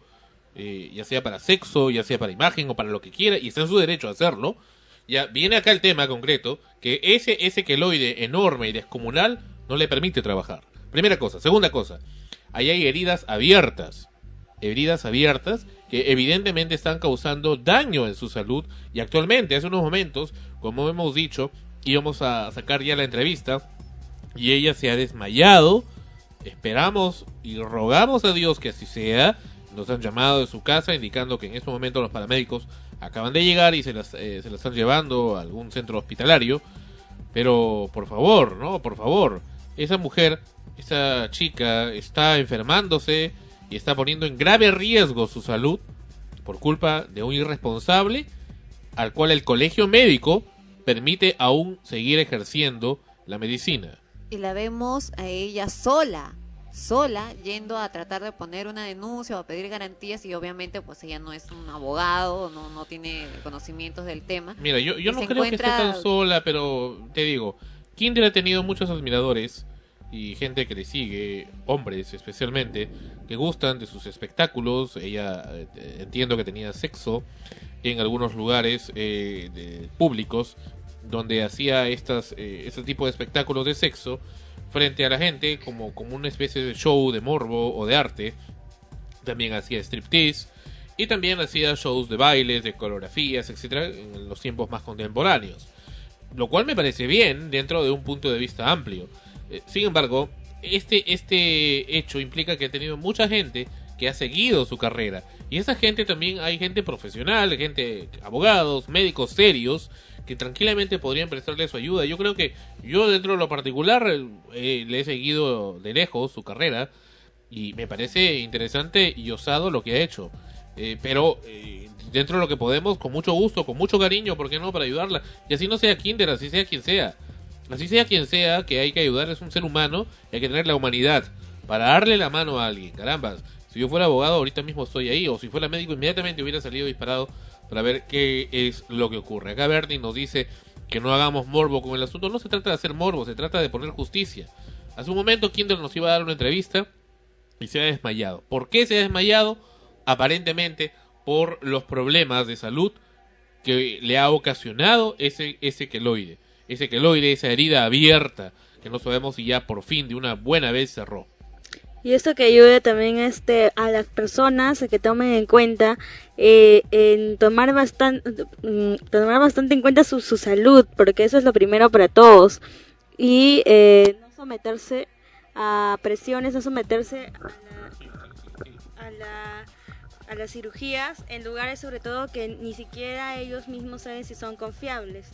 eh, ya sea para sexo, ya sea para imagen o para lo que quiera, y está en su derecho a hacerlo, ya viene acá el tema concreto, que ese, ese queloide enorme y descomunal no le permite trabajar. Primera cosa. Segunda cosa, ahí hay heridas abiertas. Heridas abiertas que evidentemente están causando daño en su salud y actualmente, hace unos momentos, como hemos dicho, íbamos a sacar ya la entrevista y ella se ha desmayado. Esperamos y rogamos a Dios que así sea. Nos han llamado de su casa indicando que en este momento los paramédicos acaban de llegar y se las, eh, se las están llevando a algún centro hospitalario. Pero por favor, ¿no? Por favor. Esa mujer, esa chica está enfermándose y está poniendo en grave riesgo su salud por culpa de un irresponsable al cual el colegio médico permite aún seguir ejerciendo la medicina. y la vemos a ella sola, sola, yendo a tratar de poner una denuncia o a pedir garantías y obviamente pues ella no es un abogado, no, no tiene conocimientos del tema. Mira, yo, yo no creo que esté encuentra- tan sola, pero te digo, Kinder ha tenido muchos admiradores y gente que le sigue, hombres especialmente, que gustan de sus espectáculos. Ella eh, entiendo que tenía sexo en algunos lugares eh, de- públicos donde hacía estas, eh, este tipo de espectáculos de sexo frente a la gente como, como una especie de show de morbo o de arte. También hacía striptease y también hacía shows de bailes, de coreografías, etcétera, en los tiempos más contemporáneos. Lo cual me parece bien dentro de un punto de vista amplio. Eh, sin embargo, este, este hecho implica que ha tenido mucha gente que ha seguido su carrera. Y esa gente también hay gente profesional, gente, abogados, médicos serios, que tranquilamente podrían prestarle su ayuda. Yo creo que yo dentro de lo particular eh, le he seguido de lejos su carrera y me parece interesante y osado lo que ha hecho. Eh, pero eh, dentro de lo que podemos, con mucho gusto, con mucho cariño, ¿por qué no? Para ayudarla. Y así no sea Kinder, así sea quien sea. Así sea quien sea, que hay que ayudar, es un ser humano y hay que tener la humanidad para darle la mano a alguien. Caramba, si yo fuera abogado, ahorita mismo estoy ahí, o si fuera médico, inmediatamente hubiera salido disparado para ver qué es lo que ocurre. Acá Bernie nos dice que no hagamos morbo con el asunto. No se trata de hacer morbo, se trata de poner justicia. Hace un momento Kindle nos iba a dar una entrevista y se ha desmayado. ¿Por qué se ha desmayado? Aparentemente por los problemas de salud que le ha ocasionado ese, ese queloide. Ese queloide, esa herida abierta que no sabemos si ya por fin de una buena vez cerró. Y esto que ayude también este, a las personas a que tomen en cuenta, eh, en tomar bastante, mm, tomar bastante en cuenta su, su salud, porque eso es lo primero para todos. Y eh, no someterse a presiones, no someterse a, la, a, las cirugías en lugares sobre todo que ni siquiera ellos mismos saben si son confiables.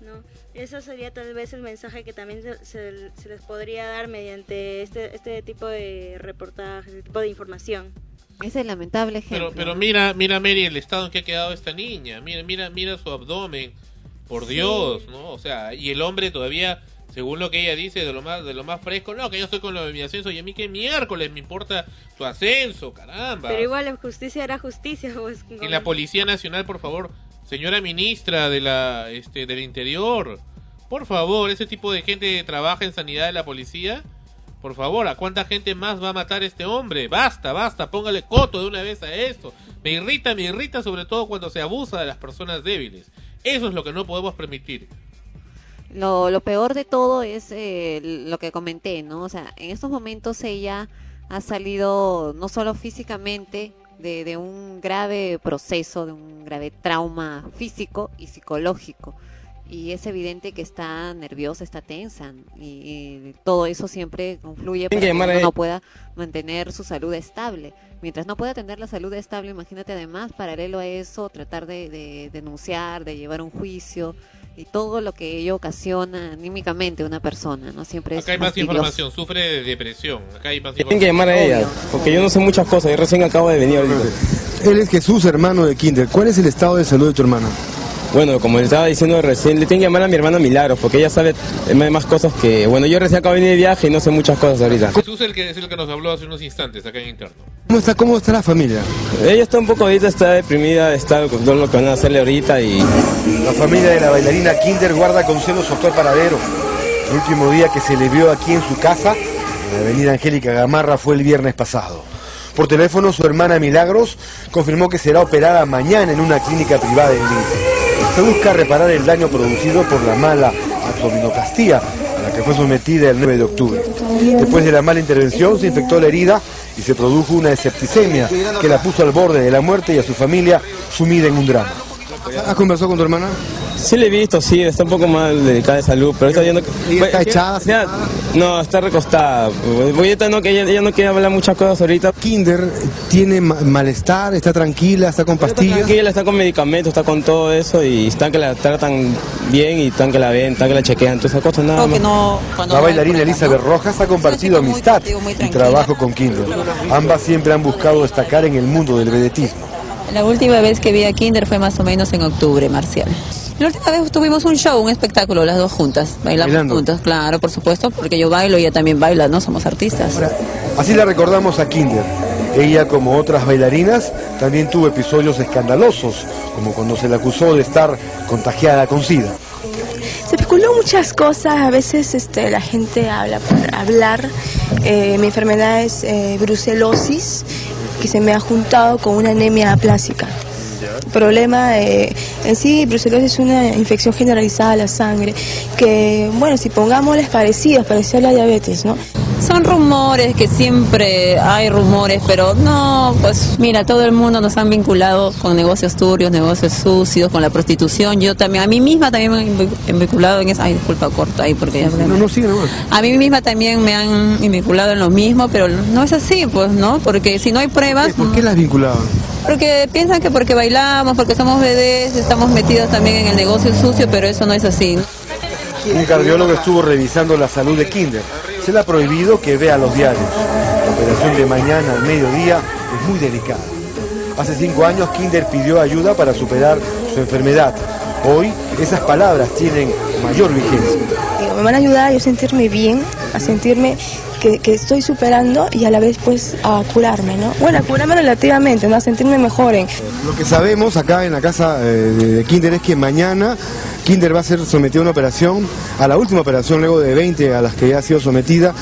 ¿No? Eso sería tal vez el mensaje que también se, se, les podría dar mediante este, este tipo de reportajes, este tipo de información. Ese es lamentable ejemplo. Pero, pero mira, mira Mary, el estado en que ha quedado esta niña. Mira, mira, mira su abdomen. Por sí. Dios, ¿no? O sea, y el hombre todavía, según lo que ella dice, de lo más, de lo más fresco, no, que yo estoy con lo de mi ascenso y a mí que miércoles me importa tu ascenso, caramba. Pero igual la justicia era justicia. (laughs) Pues, y la Policía Nacional, por favor, señora ministra de la este del interior por favor ese tipo de gente trabaja en sanidad de la policía. Por favor a cuánta gente más va a matar este hombre basta basta póngale coto de una vez a esto. Me irrita me irrita sobre todo cuando se abusa de las personas débiles. Eso es lo que no podemos permitir. Lo, lo peor de todo es eh, lo que comenté no o sea en estos momentos ella ha salido no solo físicamente de, de, un grave proceso, de un grave trauma físico y psicológico. Y es evidente que está nerviosa, está tensa. Y, y todo eso siempre confluye para que uno no pueda mantener su salud estable. Mientras no pueda tener la salud estable, imagínate además, paralelo a eso, tratar de, de denunciar, de llevar un juicio y todo lo que ello ocasiona anímicamente a una persona, ¿no? Siempre Acá hay más información, sufre de depresión. Acá hay más Tienen que llamar a ella, porque yo no sé muchas cosas, yo recién acabo de venir ahorita. Él es Jesús, hermano de Kinder. ¿Cuál es el estado de salud de tu hermana? Bueno, como le estaba diciendo recién, le tengo que llamar a mi hermana Milagros, porque ella sabe más cosas que... Bueno, yo recién acabo de venir de viaje y no sé muchas cosas ahorita. Jesús es el que, es el que nos habló hace unos instantes acá en interno. ¿Cómo está, cómo está la familia? Ella está un poco ahorita, está deprimida, está con todo lo que van a hacerle ahorita y... La familia de la bailarina Kinder guarda con celo su actual paradero. El último día que se le vio aquí en su casa, en la avenida Angélica Gamarra, fue el viernes pasado. Por teléfono, su hermana Milagros confirmó que será operada mañana en una clínica privada en Lima. Se busca reparar el daño producido por la mala abdominoplastia a la que fue sometida el 9 de octubre. Después de la mala intervención se infectó la herida y se produjo una septicemia que la puso al borde de la muerte y a su familia sumida en un drama. ¿Has conversado con tu hermana? Sí le he visto, sí, está un poco mal delicada de salud, pero está yendo... ¿Está echada? Ya, no, está recostada. Ahorita no, que ella, ella, no quiere hablar muchas cosas ahorita. Kinder tiene malestar, está tranquila, está con pastillas. Está tranquila, está con medicamentos, está con todo eso y están que la tratan bien y están que la ven, están que la chequean, todas esas cosas nada más. No, la bailarina Elizabeth Rojas ha compartido amistad y trabajo con Kinder. Ambas siempre han buscado destacar en el mundo del vedetismo. La última vez que vi a Kinder fue más o menos en octubre, Marcial. La última vez tuvimos un show, un espectáculo, las dos juntas, bailamos Bailando. juntas, claro, por supuesto, porque yo bailo y ella también baila, ¿no? Somos artistas. Ahora, así la recordamos a Kinder. Ella, como otras bailarinas, también tuvo episodios escandalosos, como cuando se le acusó de estar contagiada con SIDA. Se especuló muchas cosas, a veces este, la gente habla por hablar. Eh, mi enfermedad es eh, brucelosis, que se me ha juntado con una anemia aplásica. El problema eh, en sí, brucelosis es una infección generalizada de la sangre, que, bueno, si pongámosles parecidos, parecía la diabetes, ¿no? Son rumores, que siempre hay rumores, pero no, pues mira, todo el mundo nos han vinculado con negocios turbios, negocios sucios, con la prostitución. Yo también, a mí misma también me han vinculado en eso. Ay, disculpa, corta ahí porque ya No, no, sigue nomás. A mí misma también me han vinculado en lo mismo, pero no es así, pues, ¿no? Porque si no hay pruebas... ¿Por qué las vinculaban? Porque piensan que porque bailamos, porque somos bebés, estamos metidos también en el negocio sucio, pero eso no es así. Un cardiólogo estuvo revisando la salud de Kinder. Se le ha prohibido que vea los diarios. La operación de mañana al mediodía es muy delicada. Hace cinco años Kinder pidió ayuda para superar su enfermedad. Hoy esas palabras tienen mayor vigencia. me van a ayudar a yo sentirme bien, a sentirme que, que estoy superando y a la vez pues a curarme, ¿no? Bueno, a curarme relativamente, ¿no? A sentirme mejor en... Lo que sabemos acá en la casa eh, de de Kinder es que mañana Kinder va a ser sometido a una operación, a la última operación luego de 20 a las que ya ha sido sometida,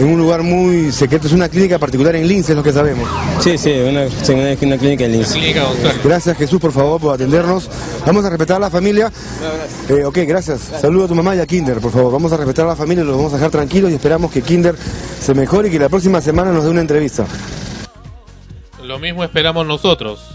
en un lugar muy secreto, es una clínica particular en Lince, es lo que sabemos. Sí, sí, una, una, clínica en Lince. Clínica. Gracias Jesús, por favor, por atendernos. Vamos a respetar a la familia. Eh, ok, gracias. Saludo a tu mamá y a Kinder, por favor. Vamos a respetar a la familia, los vamos a dejar tranquilos y esperamos que Kinder se mejore y que la próxima semana nos dé una entrevista. Lo mismo esperamos nosotros.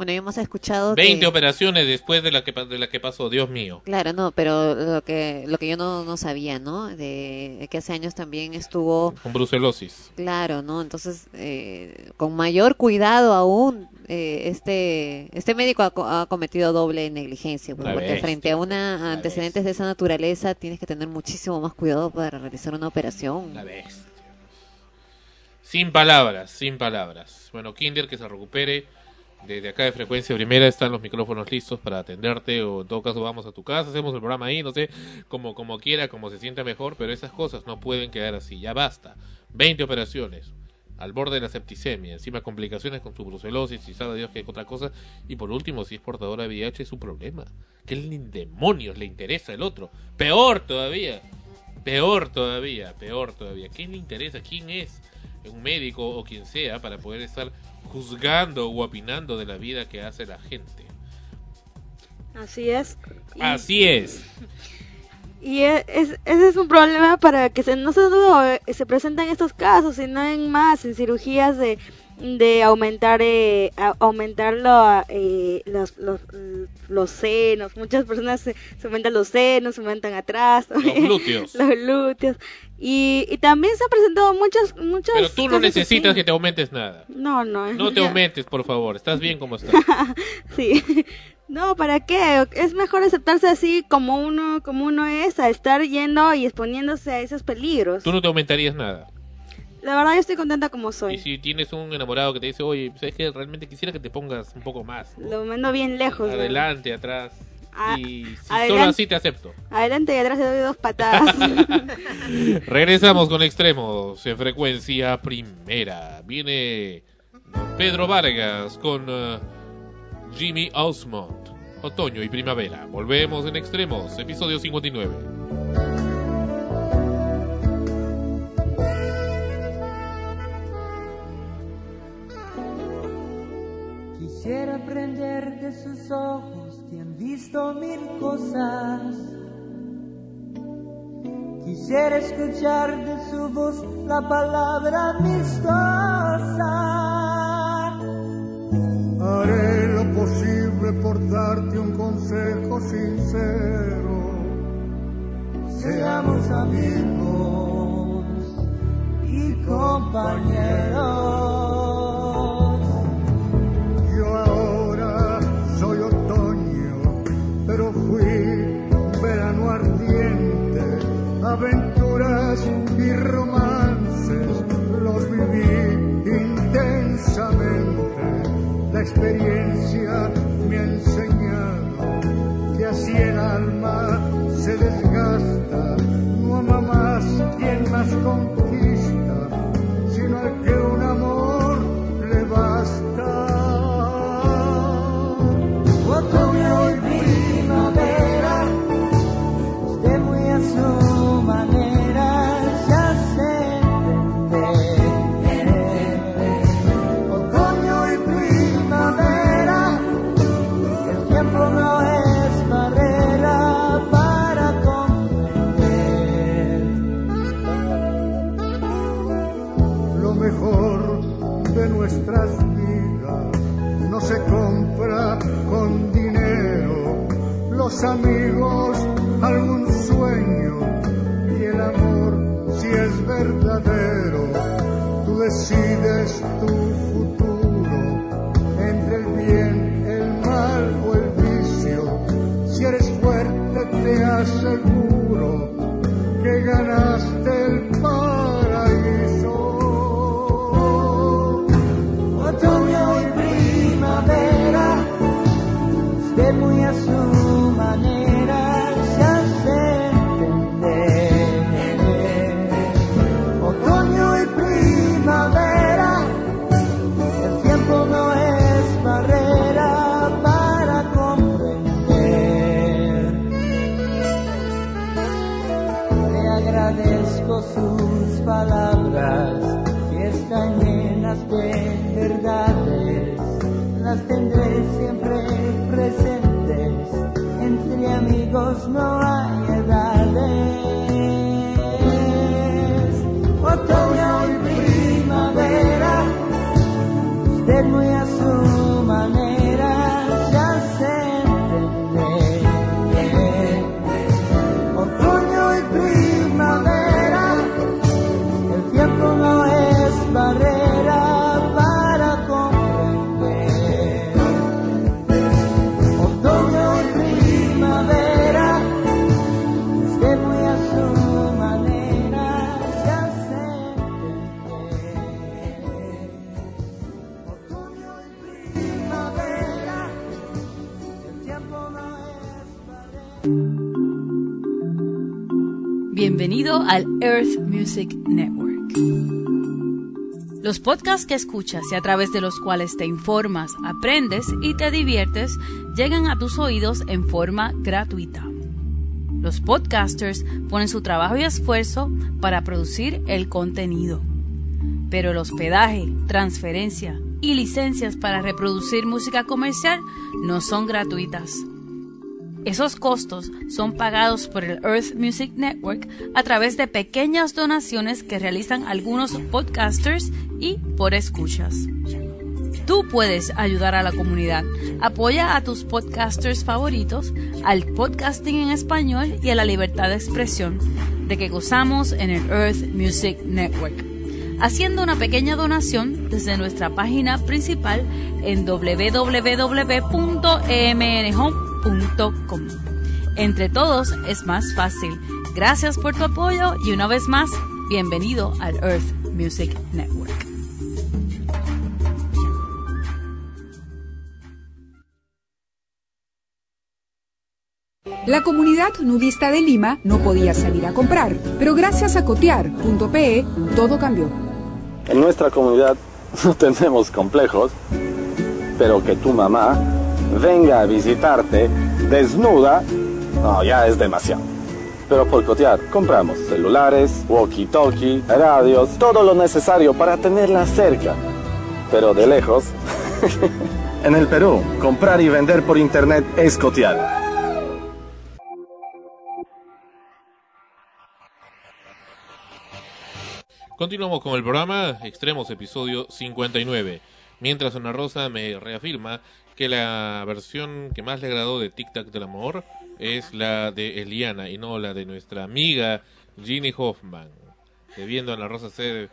Bueno, ya hemos escuchado 20 que... operaciones después de la que de la que pasó, Dios mío. Claro, no, pero lo que lo que yo no, no sabía, ¿no? De, que hace años también estuvo, Con brucelosis. claro, ¿no? Entonces, eh, con mayor cuidado aún, eh, este este médico ha, ha cometido doble negligencia, pues, porque bestia, frente a una antecedentes de esa naturaleza tienes que tener muchísimo más cuidado para realizar una operación. La bestia. Sin palabras, sin palabras. Bueno, Kinder, que se recupere. Desde acá de Frecuencia Primera están los micrófonos listos para atenderte o en todo caso vamos a tu casa, hacemos el programa ahí, no sé, como, como quiera, como se sienta mejor, pero esas cosas no pueden quedar así, ya basta. 20 operaciones, al borde de la septicemia, encima complicaciones con su brucelosis y sabe Dios que otra cosa, y por último, si es portadora de VIH es su problema. ¿Qué demonios le interesa el otro? Peor todavía, peor todavía, peor todavía. ¿Quién le interesa? ¿Quién es? un médico o quien sea para poder estar juzgando o opinando de la vida que hace la gente. Así es. Y- Así es. Y e- es, ese es un problema para que se, no solo eh, se presentan estos casos, sino en más, en cirugías de, de aumentar eh, aumentar lo, eh, los, los, los senos. Muchas personas se, se aumentan los senos, se aumentan atrás. Los (laughs) glúteos. los glúteos. Y, y también se han presentado muchos, muchos Pero tú no necesitas así. que te aumentes nada. No, no. No te (laughs) aumentes, por favor. Estás bien como estás. (laughs) Sí. No, ¿para qué? Es mejor aceptarse así como uno, como uno es, a estar yendo y exponiéndose a esos peligros. Tú no te aumentarías nada. La verdad yo estoy contenta como Y soy. si tienes un enamorado que te dice, oye, ¿sabes que Realmente quisiera que te pongas un poco más. Lo mando bien lejos. ¿no? Adelante, atrás. Ah, y si solo así te acepto. Adelante y atrás le doy dos patadas. (laughs) Regresamos con extremos en frecuencia primera. Viene Pedro Vargas con eh, Jimmy Osmond. Otoño y primavera. Volvemos en extremos, episodio 59. Quisiera aprender de sus ojos que han visto mil cosas. Quisiera escuchar de su voz la palabra amistosa. Haré lo posible por darte un consejo sincero. Seamos amigos y compañeros. Experiencia amigos, algún amigos no hay edades. Otoño y primavera, usted muy a su manera Bienvenido al Earth Music Network. Los podcasts que escuchas y a través de los cuales te informas, aprendes y te diviertes llegan a tus oídos en forma gratuita. Los podcasters ponen su trabajo y esfuerzo para producir el contenido. Pero el hospedaje, transferencia y licencias para reproducir música comercial no son gratuitas. Esos costos son pagados por el Earth Music Network a través de pequeñas donaciones que realizan algunos podcasters y por escuchas. Tú puedes ayudar a la comunidad. Apoya a tus podcasters favoritos, al podcasting en español y a la libertad de expresión de que gozamos en el Earth Music Network. Haciendo una pequeña donación desde nuestra página principal en www.emnhome.com. Entre todos es más fácil. Gracias por tu apoyo y una vez más, bienvenido al Earth Music Network. La comunidad nudista de Lima no podía salir a comprar, pero gracias a cotear.pe todo cambió. En nuestra comunidad (laughs) no tenemos complejos, pero que tu mamá venga a visitarte desnuda, no, ya es demasiado. Pero por cotear compramos celulares, walkie-talkie, radios, todo lo necesario para tenerla cerca. Pero de lejos, (laughs) En el Perú, comprar y vender por internet es cotear. Continuamos con el programa Extremos, episodio 59. Mientras Ana Rosa me reafirma que la versión que más le agradó de Tic Tac del Amor es la de Eliana y no la de nuestra amiga Ginny Hoffman. Debiendo a Ana Rosa ser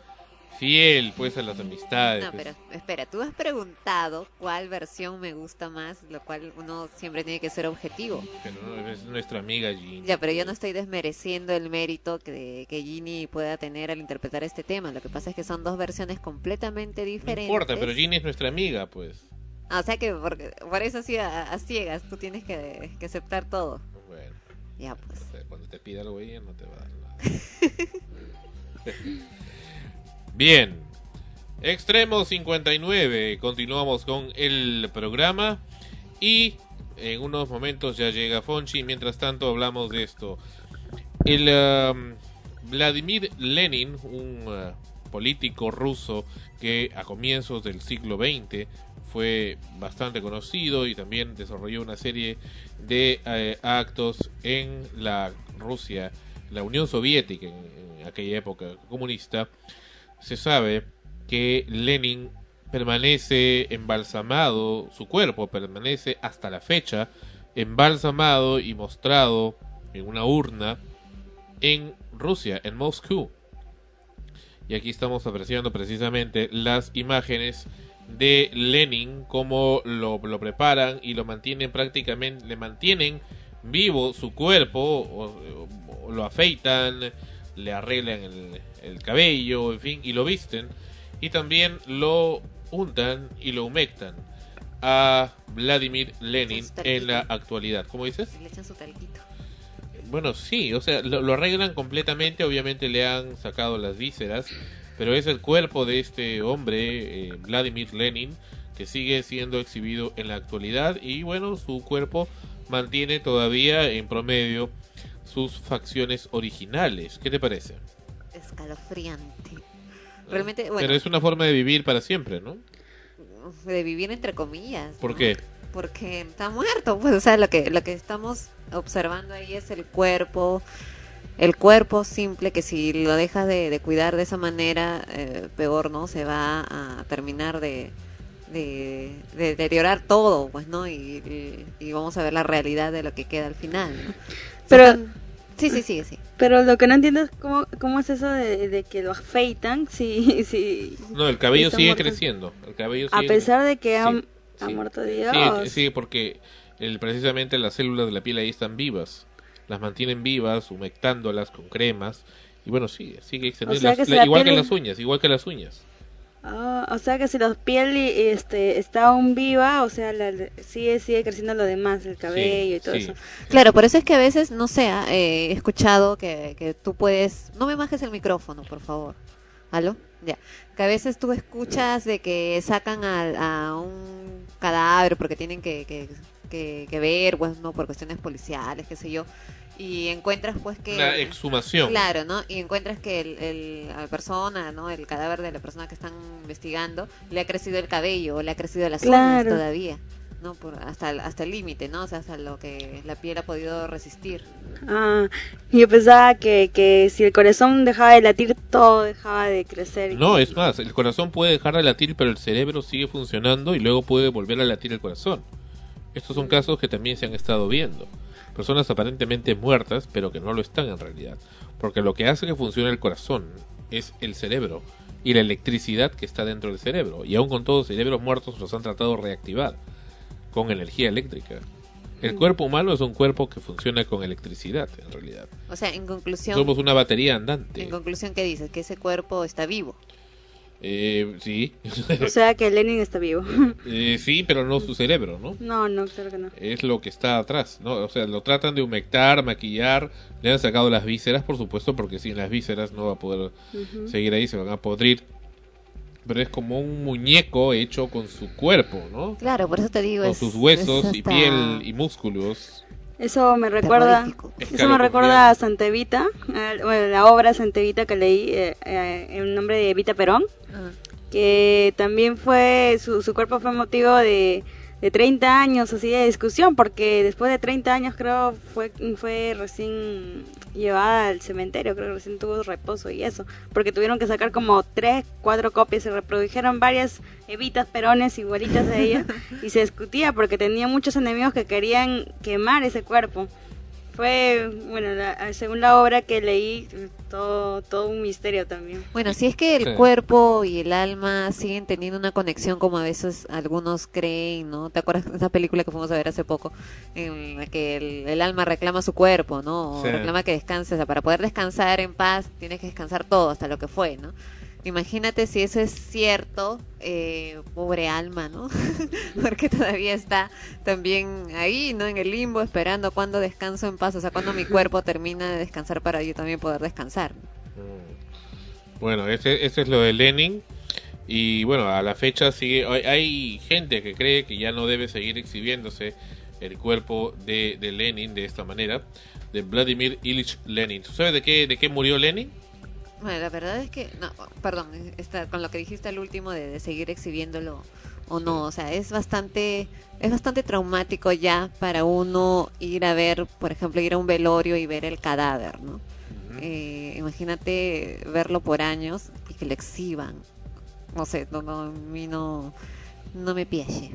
fiel pues a las amistades. No, pero espera, tú has preguntado cuál versión me gusta más, lo cual uno siempre tiene que ser objetivo. Pero no, es nuestra amiga Ginny. Ya, pero yo no estoy desmereciendo el mérito que, que Ginny pueda tener al interpretar este tema. Lo que pasa es que son dos versiones completamente No diferentes. importa, pero Ginny es nuestra amiga, pues. O sea que por, por eso así a, a ciegas tú tienes que, que aceptar todo. Bueno, Ya, pues. sea, cuando te pida algo ella no te va a dar nada. (laughs) Bien. Extremo 59. Continuamos con el programa. Y en unos momentos ya llega Fonchi. Mientras tanto hablamos de esto. El um, Vladimir Lenin, un uh, político ruso que a comienzos del siglo XX fue bastante conocido y también desarrolló una serie de eh, actos en la Rusia, la Unión Soviética en, en aquella época comunista. Se sabe que Lenin permanece embalsamado, su cuerpo permanece hasta la fecha embalsamado y mostrado en una urna en Rusia, en Moscú. Y aquí estamos apreciando precisamente las imágenes de Lenin, cómo lo, lo preparan y lo mantienen prácticamente, le mantienen vivo su cuerpo, o, o lo afeitan, le arreglan el, el cabello, en fin, y lo visten. Y también lo untan y lo humectan a Vladimir Lenin en la actualidad. ¿Cómo dices? Le echan su talquito. Bueno, sí, o sea, lo, lo arreglan completamente, obviamente le han sacado las vísceras, pero es el cuerpo de este hombre, eh, Vladimir Lenin, que sigue siendo exhibido en la actualidad y bueno, su cuerpo mantiene todavía en promedio sus facciones originales. ¿Qué te parece? Escalofriante. Realmente, bueno, Pero es una forma de vivir para siempre, ¿no? de vivir entre comillas. ¿Por ¿no? qué? Porque está muerto, pues, o sea, lo que, lo que estamos observando ahí es el cuerpo, el cuerpo simple que si lo dejas de, de cuidar de esa manera, eh, peor, ¿no? Se va a terminar de, de, de deteriorar todo, pues, ¿no? Y, y, y vamos a ver la realidad de lo que queda al final, ¿no? Pero- Sí, sí, sí, sí. Pero lo que no entiendo es cómo, cómo es eso de, de que lo afeitan (laughs) si, si No, el cabello sigue muerto. creciendo. El cabello A sigue- pesar de que ha, Sí, ha sí. muerto Dios. Sí, sí, porque el, precisamente las células de la piel ahí están vivas. Las mantienen vivas, humectándolas con cremas. Y bueno, sí, sigue extendiendo. sea Las- que si la- la igual que las uñas, igual que las uñas. Ah, o sea que si la piel este, está aún viva, o sea, la, sigue, sigue creciendo lo demás, el cabello y todo sí. eso. Claro, por eso es que a veces, no sé, ah, eh, he escuchado que, que tú puedes... No me bajes el micrófono, por favor. ¿Aló? Ya. Que a veces tú escuchas de que sacan al- a, un cadáver porque tienen que, que, que, que ver, pues, ¿no? Por cuestiones policiales, qué sé yo. Y encuentras, pues, que... Una exhumación. Claro, ¿no? Y encuentras que el, el- la persona, ¿no? El cadáver de la persona que están investigando le ha crecido el cabello o le ha crecido las uñas Claro. todavía. ¿no? Por, hasta, el- hasta el límite, ¿no? O sea, hasta lo que la piel ha podido resistir. Ah, yo pensaba que, que si el corazón dejaba de latir, todo dejaba de crecer. No, es más, el corazón puede dejar de latir, pero el cerebro sigue funcionando y luego puede volver a latir el corazón. Estos son casos que también se han estado viendo. Personas aparentemente muertas, pero que no lo están en realidad. Porque lo que hace que funcione el corazón es el cerebro y la electricidad que está dentro del cerebro. Y aún con todos cerebros muertos los han tratado de reactivar con energía eléctrica. El Mm. cuerpo humano es un cuerpo que funciona con electricidad, en realidad. O sea, en conclusión, Somos una batería andante. en conclusión, ¿qué dices? Que ese cuerpo está vivo. Eh, sí. O sea que Lenin está vivo. (laughs) Eh, sí, pero no su cerebro, ¿no? No, no, claro que no. Es lo que está atrás, ¿no? O sea, lo tratan de humectar, maquillar, le han sacado las vísceras, por supuesto, porque sin las vísceras no va a poder seguir ahí, se van a podrir. Pero es como un muñeco hecho con su cuerpo, ¿no? Claro, por eso te digo. Con es- sus huesos es y piel y músculos. Eso me recuerda, eso me recuerda a Santa Evita, bueno, la obra Santa Evita que leí eh, eh, en nombre de Evita Perón, Ah. que también fue, su, su cuerpo fue motivo de, de 30 años así de discusión, porque después de 30 años creo fue, fue recién llevada al cementerio, creo que recién tuvo reposo y eso, porque tuvieron que sacar como 3, 4 copias, se reprodujeron varias Evitas Perones igualitas a ella (laughs) y se discutía porque tenía muchos enemigos que querían quemar ese cuerpo. Fue, bueno, la- según la obra que leí, todo, todo un misterio también. Bueno, si es que el Sí. cuerpo y el alma siguen teniendo una conexión como a veces algunos creen, ¿no? ¿Te acuerdas de esa película que fuimos a ver hace poco? En la que el, el alma reclama su cuerpo, ¿no? O Sí. reclama que descanse. O sea, para poder descansar en paz tienes que descansar todo, hasta lo que fue, ¿no? Imagínate si eso es cierto, eh, pobre alma, ¿no? (laughs) Porque todavía está también ahí, ¿no? En el limbo, esperando cuando descanso en paz, o sea, cuando mi cuerpo termina de descansar para yo también poder descansar. Bueno, ese, ese es lo de Lenin. Y bueno, a la fecha sigue. Hay, hay gente que cree que ya no debe seguir exhibiéndose el cuerpo de, de Lenin de esta manera, de Vladimir Ilich Lenin. ¿Tú sabes de qué, de qué murió Lenin? Bueno, la verdad es que, no, perdón, está, con lo que dijiste al último de, de seguir exhibiéndolo o no, o sea, es bastante, es bastante traumático ya para uno ir a ver, por ejemplo, ir a un velorio y ver el cadáver, ¿no? Eh, imagínate verlo por años y que lo exhiban, no sé, no, no, a mí no, no me piace.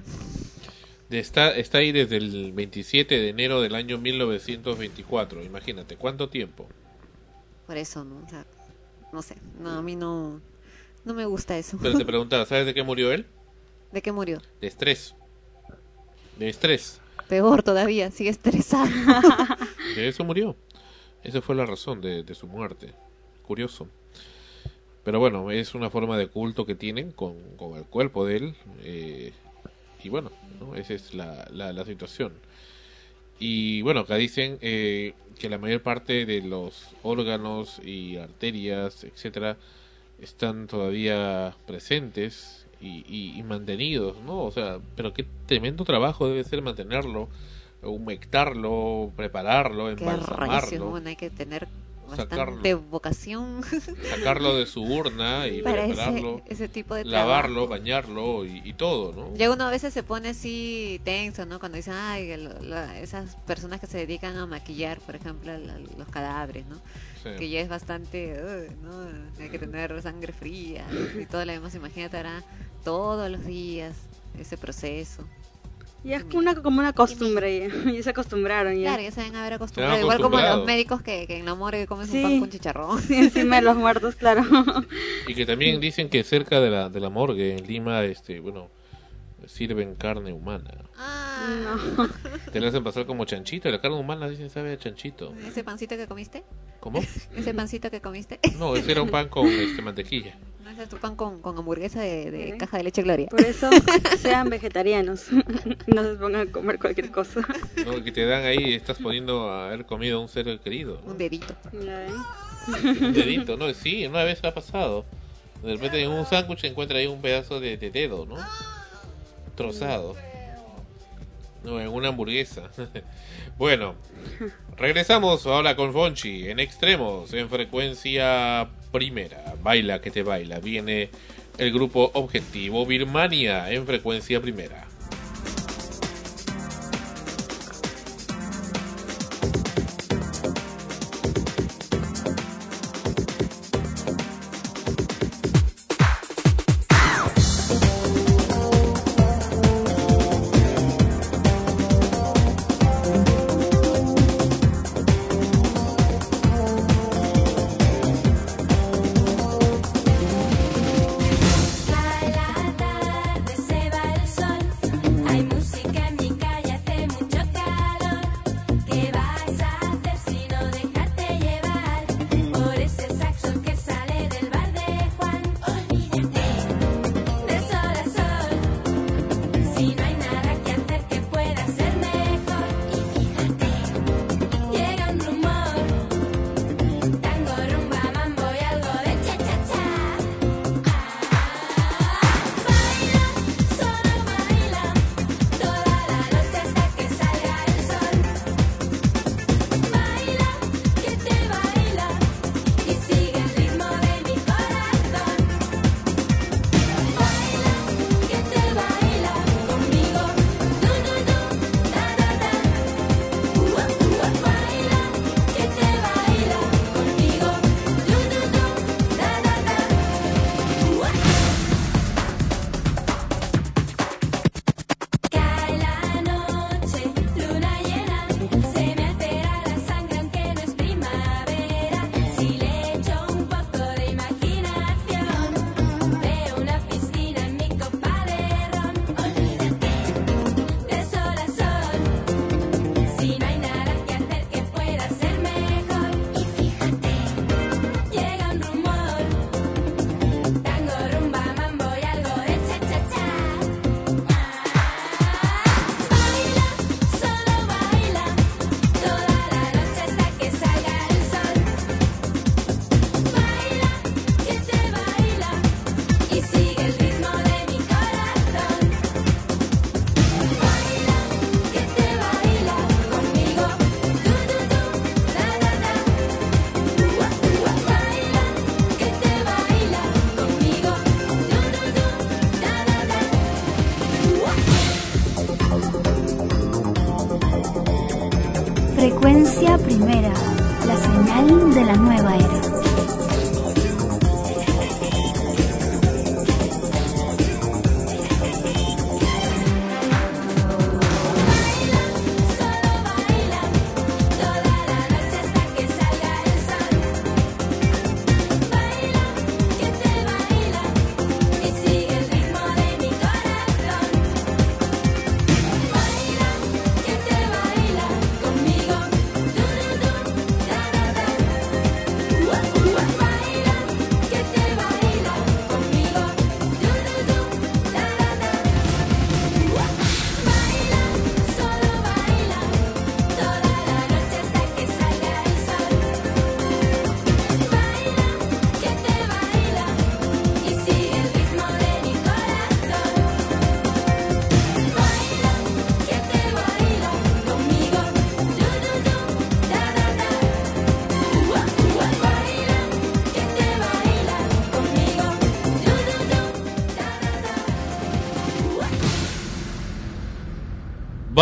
Está, está ahí desde el 27 de enero del año 1924. Imagínate, ¿cuánto tiempo? Por eso, ¿no? O sea, no sé, no, a mí no, no me gusta eso. Pero te (laughs) preguntaba, ¿sabes de qué murió él? ¿De qué murió? De estrés. De estrés. Peor todavía, sigue estresado. (laughs) De eso murió. Esa fue la razón de, de su muerte. Curioso. Pero bueno, es una forma de culto que tienen con, con el cuerpo de él. eh, y bueno, ¿no? esa es la, la, la situación. Y bueno, acá dicen eh, que la mayor parte de los órganos y arterias, etcétera, están todavía presentes y, y, y mantenidos, ¿no? O sea, pero qué tremendo trabajo debe ser mantenerlo, humectarlo, prepararlo, Qué embalsamarlo. bueno, hay que tener bastante Sacarlo. vocación (laughs) Sacarlo de su urna y para prepararlo, ese tipo de lavarlo, trabajo. bañarlo y, y todo, ¿no? Ya uno a veces se pone así tenso, ¿no? Cuando dicen, ay, la- esas personas que se dedican a maquillar, por ejemplo, los cadáveres, ¿no? Sí. Que ya es bastante, "Uy, ¿no? Hay que tener sangre fría y todo lo demás. Imagínate, hará todos los días ese proceso. Ya es como una, como una costumbre, ya, (laughs) ya se acostumbraron ya. Claro, ya se deben haber acostumbrado. Igual como los médicos que, que en la morgue comen Sí. un pan con chicharrón. Sí, encima de los muertos, claro. (laughs) Y que también dicen que cerca de la, de la morgue en Lima, este, bueno, sirven carne humana. Ah, (laughs) Te la hacen pasar como chanchito. La carne humana dicen sabe a chanchito. ¿Ese pancito que comiste? ¿Cómo? ¿Ese pancito que comiste? No, ese era un pan con este, mantequilla. ¿No ese es tu pan con, con hamburguesa de, de caja de leche Gloria? Por eso (laughs) sean vegetarianos. (laughs) no se pongan a comer cualquier cosa. ¿no? Que te dan ahí, estás poniendo a haber comido a un ser querido. ¿no? Un dedito. Ven. Un dedito, ¿no? Sí, una vez ha pasado. De repente en un sándwich encuentra ahí un pedazo de, de dedo, ¿no? Trozado. No, en una hamburguesa. (laughs) bueno, regresamos ahora con Fonchi en extremos, en frecuencia primera. Baila que te baila. Viene el grupo objetivo Birmania en frecuencia primera.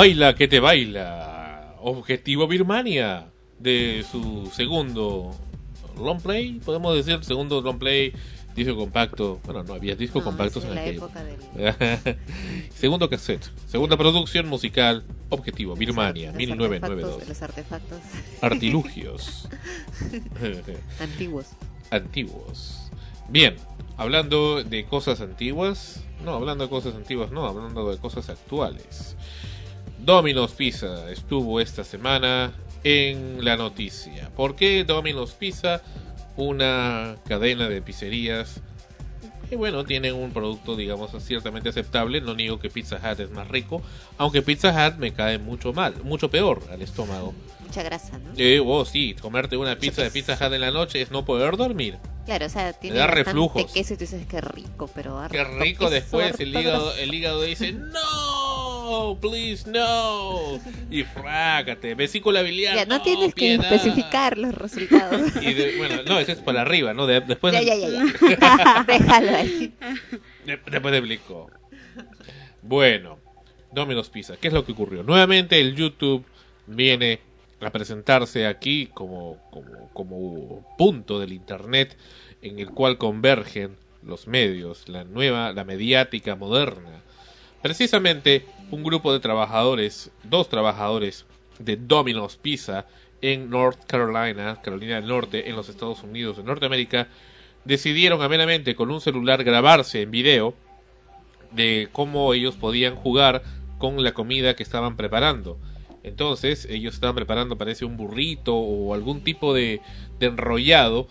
Baila que te baila. Objetivo Birmania. De su segundo long play, podemos decir, segundo long play, disco compacto. Bueno, no había discos No, compactos en aquella época (laughs) segundo cassette. Segunda producción musical. Objetivo Birmania, Los 1992. artefactos- Los artefactos. Artilugios. (laughs) Antiguos. antiguos. Bien, hablando de cosas antiguas, no, hablando de cosas antiguas, no, hablando de cosas actuales. Domino's Pizza estuvo esta semana en la noticia. ¿Por qué Domino's Pizza? Una cadena de pizzerías que bueno, tienen un producto digamos ciertamente aceptable, no niego que Pizza Hut es más rico, aunque Pizza Hut me cae mucho mal, mucho peor al estómago. Mucha grasa, ¿no? Eh, oh, sí, comerte una pizza de Pizza Hut en la noche es no poder dormir. Claro, o sea, tiene da bastante reflujos. queso y tú dices que rico, pero Qué rico después el hígado, el hígado dice no, please no y frácate, vesícula biliar. Ya, no, tienes que especificar los resultados. Y de- bueno, no, eso es para arriba, ¿no? De- después ya, de- ya, ya, ya. (laughs) Déjalo ahí. de- después te explico. Bueno, Domino's Pizza, ¿qué es lo que ocurrió? Nuevamente el YouTube viene a presentarse aquí como, como, como punto del Internet en el cual convergen los medios, la nueva, la mediática moderna. Precisamente un grupo de trabajadores, dos trabajadores de Domino's Pizza en North Carolina, Carolina del Norte, en los Estados Unidos de Norteamérica, decidieron amenamente con un celular grabarse en video de cómo ellos podían jugar con la comida que estaban preparando. Entonces, ellos estaban preparando, parece un burrito o algún tipo de, enrollado.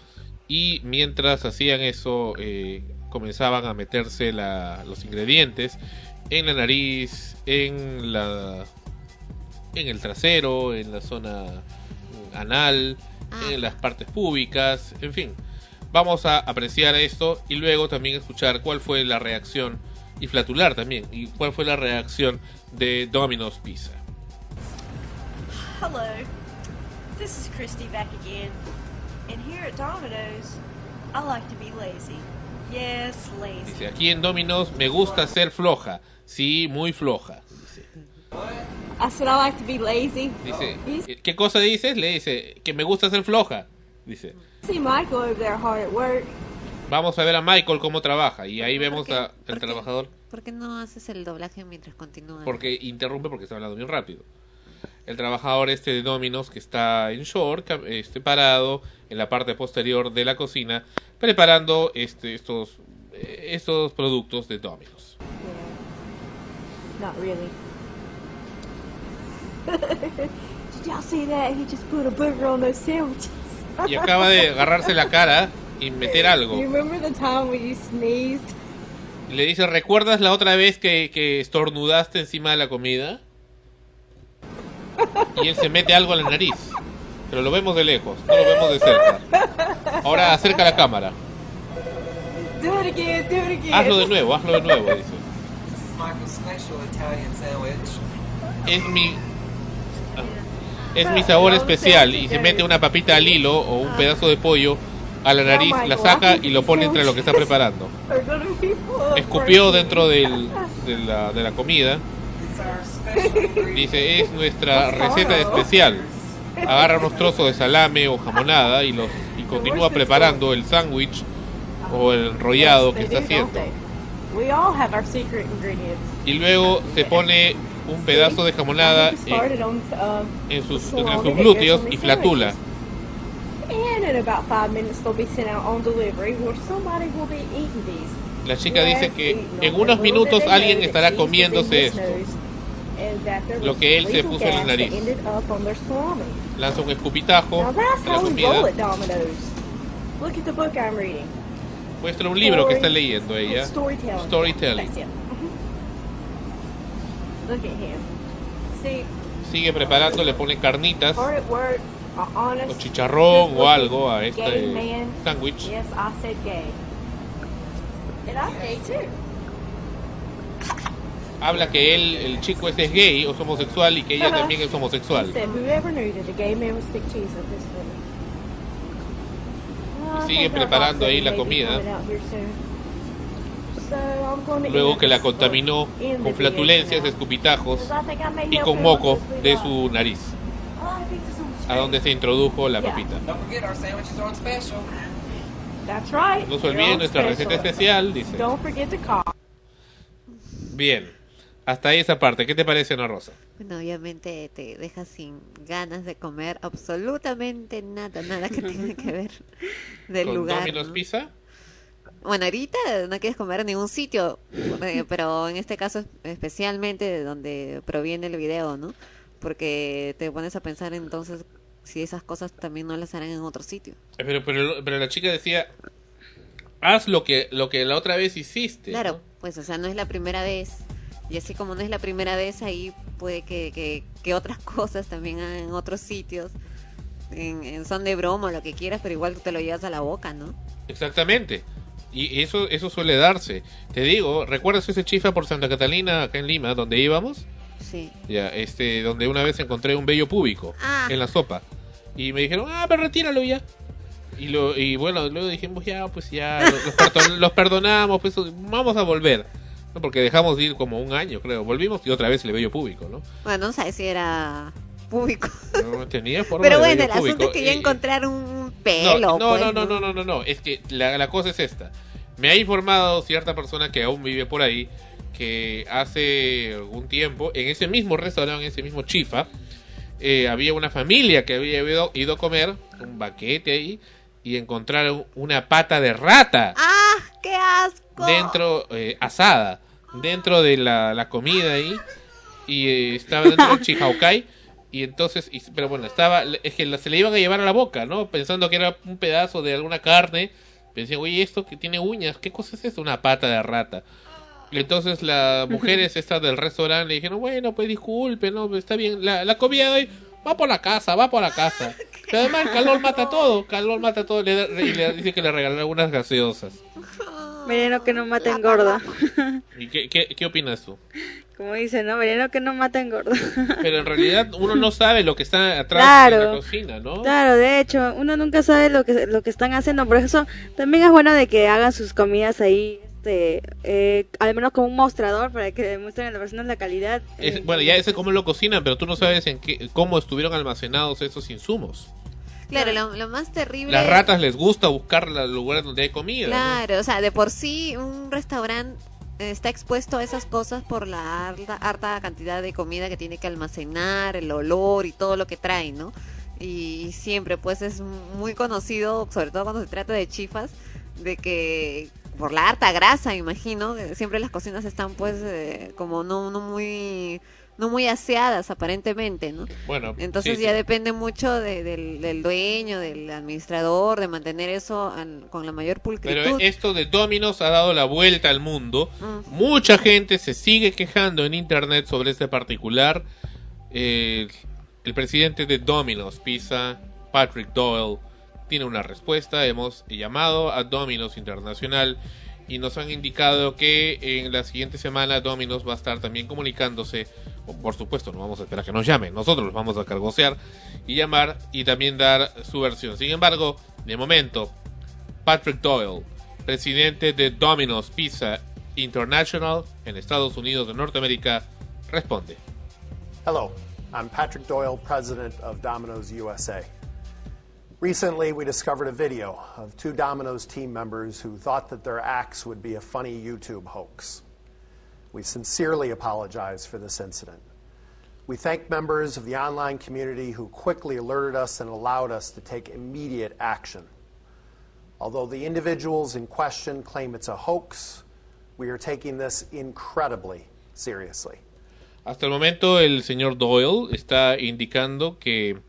Y mientras hacían eso, eh, comenzaban a meterse los ingredientes en la nariz, en la en el trasero, en la zona anal, en las partes públicas, en fin. Vamos a apreciar esto y luego también escuchar cuál fue la reacción y flatular también y cuál fue la reacción de Domino's Pizza. Hello, this is Christy back again. And here at Domino's, I like to be lazy. Yes, lazy. Dice, aquí en Domino's me gusta ser floja, sí, muy floja. Dice, I said I like to be lazy. dice ¿qué cosa dices? Le dice, que me gusta ser floja. Dice, See Michael over there hard at work. vamos a ver a Michael cómo trabaja y ahí vemos a- al trabajador ¿Por qué no haces el doblaje mientras continúa? porque interrumpe porque está hablando bien rápido. El trabajador este de Domino's que está en short, este parado en la parte posterior de la cocina, preparando este estos eh, estos productos de Domino's. Not really. (laughs) Did y'all see that? He just put a booger on those sandwiches. Y acaba de agarrarse la cara y meter (laughs) algo. You remember the time when you sneezed? Y le dice, ¿recuerdas la otra vez que, que estornudaste encima de la comida? Y él se mete algo en la nariz. Pero lo vemos de lejos, no lo vemos de cerca. Ahora acerca la cámara. Do it again, do it again. Hazlo de nuevo, hazlo de nuevo, dice. Es mi... Es mi sabor especial y se mete una papita al hilo o un pedazo de pollo a la nariz, la saca y lo pone entre lo que está preparando. (laughs) Escupió dentro del, de, la, de la comida. Dice, es nuestra receta especial. (laughs) Agarra unos trozos de salame o jamonada y los y continúa preparando el sándwich o el enrollado que está do, haciendo. We all have our secret ingredients. Y luego se pone un pedazo de jamonada en, uh, en sus, entre sus glúteos y flatula. And in about five minutes, they'll be sent out on delivery where somebody will be eating these. La chica dice que en unos minutos alguien estará comiéndose esto. Lo que él se puso en la nariz. Lanza un escupitajo a la comida. Muestra un libro que está leyendo ella. Storytelling. Storytelling. That's it. Look at him. See, Sigue preparando, le pone carnitas o chicharrón o algo a este sándwich. Yes, I said gay. And I'm gay too. Habla que él, el chico ese es gay o es homosexual y que ella también es He homosexual. said, whoever knew that a gay man would stick cheese up his foot. Well, I Sigue think our preparando ahí la comida. luego que la contaminó con flatulencias, escupitajos y con moco de su nariz, a donde se introdujo la papita. No se olviden nuestra receta especial, dice. Bien, hasta ahí esa parte. ¿Qué te parece, Ana Rosa? Bueno, obviamente te deja sin ganas de comer absolutamente nada, nada que tenga que (laughs) ver del ¿Con lugar. Domino's ¿no? Pizza? Bueno, ahorita no quieres comer en ningún sitio, eh, pero en este caso especialmente de donde proviene el video, ¿no? Porque te pones a pensar entonces si esas cosas también no las harán en otro sitio. Eh, Pero, pero, pero la chica decía, haz lo que, lo que la otra vez hiciste. Claro, pues o sea, no es la primera vez. Y así como no es la primera vez, ahí puede que, que, que otras (laughs) cosas también hagan en otros sitios. En, en son de broma o lo que quieras, pero igual te lo llevas a la boca, ¿no? Exactamente. Y eso, eso suele darse. Te digo, ¿recuerdas ese chifa por Santa Catalina, acá en Lima, donde íbamos? Sí. Ya, este, donde una vez encontré un vello púbico Ah. en la sopa. Y me dijeron, ah, pero retíralo ya. Y, lo, y bueno, luego dijimos, ya, pues ya, los, (laughs) los perdonamos, pues vamos a volver. ¿No? Porque dejamos de ir como un año, creo. Volvimos y otra vez el vello púbico, ¿no? Bueno, no sabes si era público. No tenía forma Pero bueno, el asunto es que ya Y- encontraron un No, pelo. no, pues, no, no, no, no, no, no. Es que la, la cosa es esta. Me ha informado cierta persona que aún vive por ahí que hace algún tiempo, en ese mismo restaurante, en ese mismo chifa, eh, había una familia que había ido, ido a comer, un baquete ahí, y encontraron una pata de rata ¡Ah! ¡Qué asco! Dentro, eh, asada, dentro de la, la comida ahí, y eh, estaba dentro del (laughs) chihaucay, y entonces, y- pero bueno, estaba, es que se le iban a llevar a la boca, ¿no? Pensando que era un pedazo de alguna carne, pensé, oye, esto que tiene uñas, ¿qué cosa es esto? Una pata de rata. Y entonces las mujeres (laughs) estas del restaurante le dijeron, bueno, pues disculpe, no, está bien, la, la comida de hoy va por la casa, va por la casa. (laughs) Pero además el calor mata todo, calor mata todo, le y le dice que le regalaron unas gaseosas. Veneno que no mata engorda. ¿Y qué, qué, qué opinas tú? Como dicen, ¿no? Veneno que no mata engorda. (laughs) Pero en realidad uno no sabe lo que está atrás Claro. de la cocina, ¿no? Claro, de hecho, uno nunca sabe lo que lo que están haciendo, por eso también es bueno de que hagan sus comidas ahí, este, eh, al menos como un mostrador para que demuestren a las personas la calidad. Es- bueno, ya ese cómo lo cocinan, pero tú no sabes en qué, cómo estuvieron almacenados esos insumos. Claro, lo, lo más terrible. Las ratas les gusta buscar los lugares donde hay comida. ¿no? Claro, o sea, de por sí un restaurante está expuesto a esas cosas por la harta, harta cantidad de comida que tiene que almacenar, el olor y todo lo que trae, ¿no? Y, siempre, pues es muy conocido, sobre todo cuando se trata de chifas, de que por la harta grasa, imagino, siempre las cocinas están pues eh, como no, no muy no muy aseadas aparentemente, ¿no? Bueno, Entonces sí, ya sí. depende mucho de- del, del dueño, del administrador, de mantener eso al- con la mayor pulcritud. Pero esto de Domino's ha dado la vuelta al mundo. Mm. Mucha gente se sigue quejando en internet sobre este particular. Eh, el presidente de Domino's Pizza, Patrick Doyle, tiene una respuesta. Hemos llamado a Domino's Internacional y nos han indicado que en la siguiente semana Domino's va a estar también comunicándose. Por supuesto, no vamos a esperar que nos llamen. Nosotros los vamos a cargosear y llamar y también dar su versión. Sin embargo, de momento, Patrick Doyle, presidente de Domino's Pizza International en Estados Unidos de Norteamérica, responde. Hello, I'm Patrick Doyle, president of Domino's USA. Recently, we discovered a video of two Domino's team members who thought that their acts would be a funny YouTube hoax. We sincerely apologize for this incident. We thank members of the online community who quickly alerted us and allowed us to take immediate action. Although the individuals in question claim it's a hoax, we are taking this incredibly seriously. Hasta el momento el señor Doyle está indicando que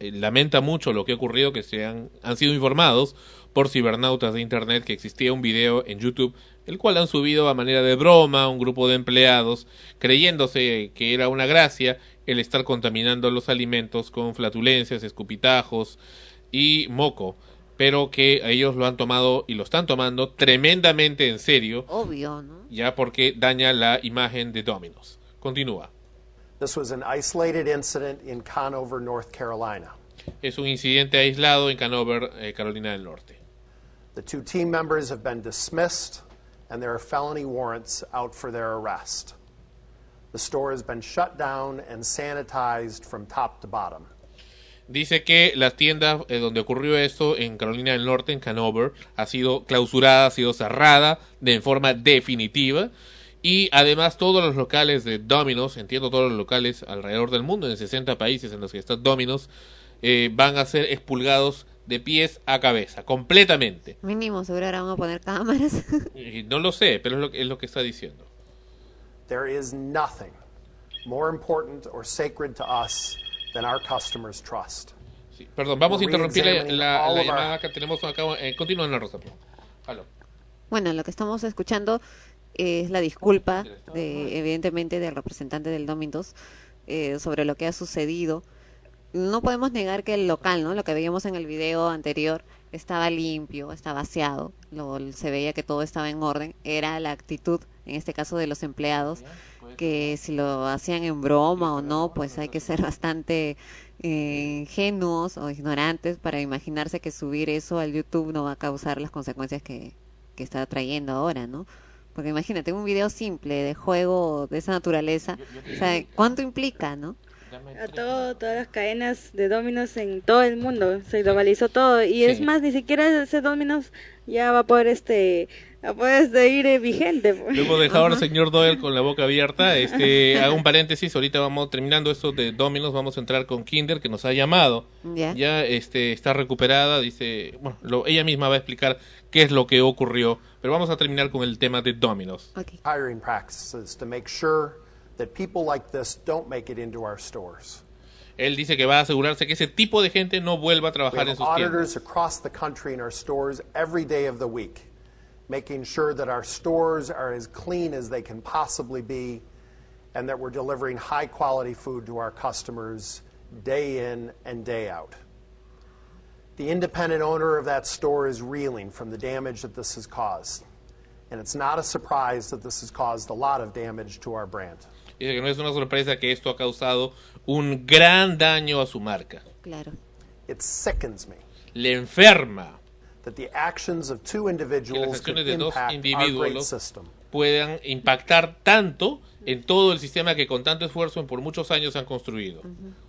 eh, lamenta mucho lo que ha ocurrido, que se han, han sido informados por cibernautas de Internet que existía un video en YouTube, el cual han subido a manera de broma un grupo de empleados, creyéndose que era una gracia el estar contaminando los alimentos con flatulencias, escupitajos y moco, pero que ellos lo han tomado y lo están tomando tremendamente en serio, Obvio, ¿no? ya porque daña la imagen de Domino's. Continúa. This was an isolated incident in Conover, North Carolina. Es un incidente aislado en Canover, eh, Carolina del Norte. The two team members have been dismissed and there are felony warrants out for their arrest. The store has been shut down and sanitized from top to bottom. Dice que la tienda eh, donde ocurrió esto en Carolina del Norte, en Canover, ha sido clausurada, ha sido cerrada de forma definitiva. Y además todos los locales de Domino's, entiendo todos los locales alrededor del mundo, en 60 países en los que está Domino's, eh, van a ser expulgados de pies a cabeza, completamente. Mínimo, seguro ahora van a poner cámaras. (laughs) Y no lo sé, pero es lo, que- es lo que está diciendo. There is nothing more important or sacred to us than our customers' trust. Perdón, vamos a interrumpir la, la- la llamada que tenemos acá. Eh, continúa, Ana Rosa. por favor. Aló. Bueno, lo que estamos escuchando es la disculpa, de, evidentemente, del representante del Domino's eh, sobre lo que ha sucedido. No podemos negar que el local, ¿no? Lo que veíamos en el video anterior, estaba limpio, estaba vaciado, lo, se veía que todo estaba en orden. Era la actitud, en este caso, de los empleados, que si lo hacían en broma o no, pues hay que ser bastante eh, ingenuos o ignorantes para imaginarse que subir eso al YouTube no va a causar las consecuencias que, que está trayendo ahora, ¿no? Porque imagínate, un video simple de juego de esa naturaleza, o sea, ¿cuánto implica, no? A todo, todas las cadenas de Dominos en todo el mundo, se globalizó todo y es más, ni siquiera ese Dominos ya va a poder este, va a poder este, ir eh, vigente. pues. Lo hemos dejado al señor Doyle con la boca abierta. Este, (laughs) hago un paréntesis. Ahorita vamos terminando esto de Domino's. Vamos a entrar con Kinder, que nos ha llamado. Ya. este, está recuperada. Dice, bueno, lo- ella misma va a explicar qué es lo que ocurrió. Pero vamos a terminar con el tema de Domino's. Hiring practices to make sure that people like this don't make it into our stores. Él dice que va a asegurarse que ese tipo de gente no vuelva a trabajar en have sus tiendas. auditors across the country in our stores every day of the week, making sure that our stores are as clean as they can possibly be and that we're delivering high quality food to our customers day in and day out. The independent owner of that store is reeling from the damage that this has caused. And it's not a surprise that this has caused a lot of damage to our brand. Dice que no es una sorpresa que esto ha causado un gran daño a su marca. Claro. It sickens me Le enferma that the actions of two individuals could acciones de dos impact our great individuos system. puedan impactar tanto en todo el sistema que con tanto esfuerzo en por muchos años han construido.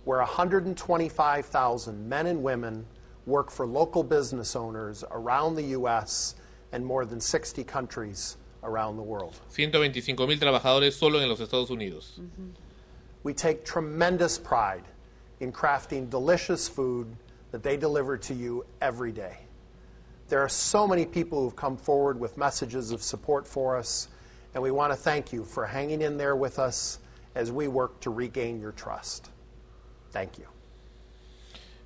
where 125,000 men and women work for local business owners around the U.S. and more than 60 countries around the world. 125 mil trabajadores solo en los Estados Unidos. Mm-hmm. We take tremendous pride in crafting delicious food that they deliver to you every day. There are so many people who've come forward with messages of support for us, and we want to thank you for hanging in there with us as we work to regain your trust. Thank you.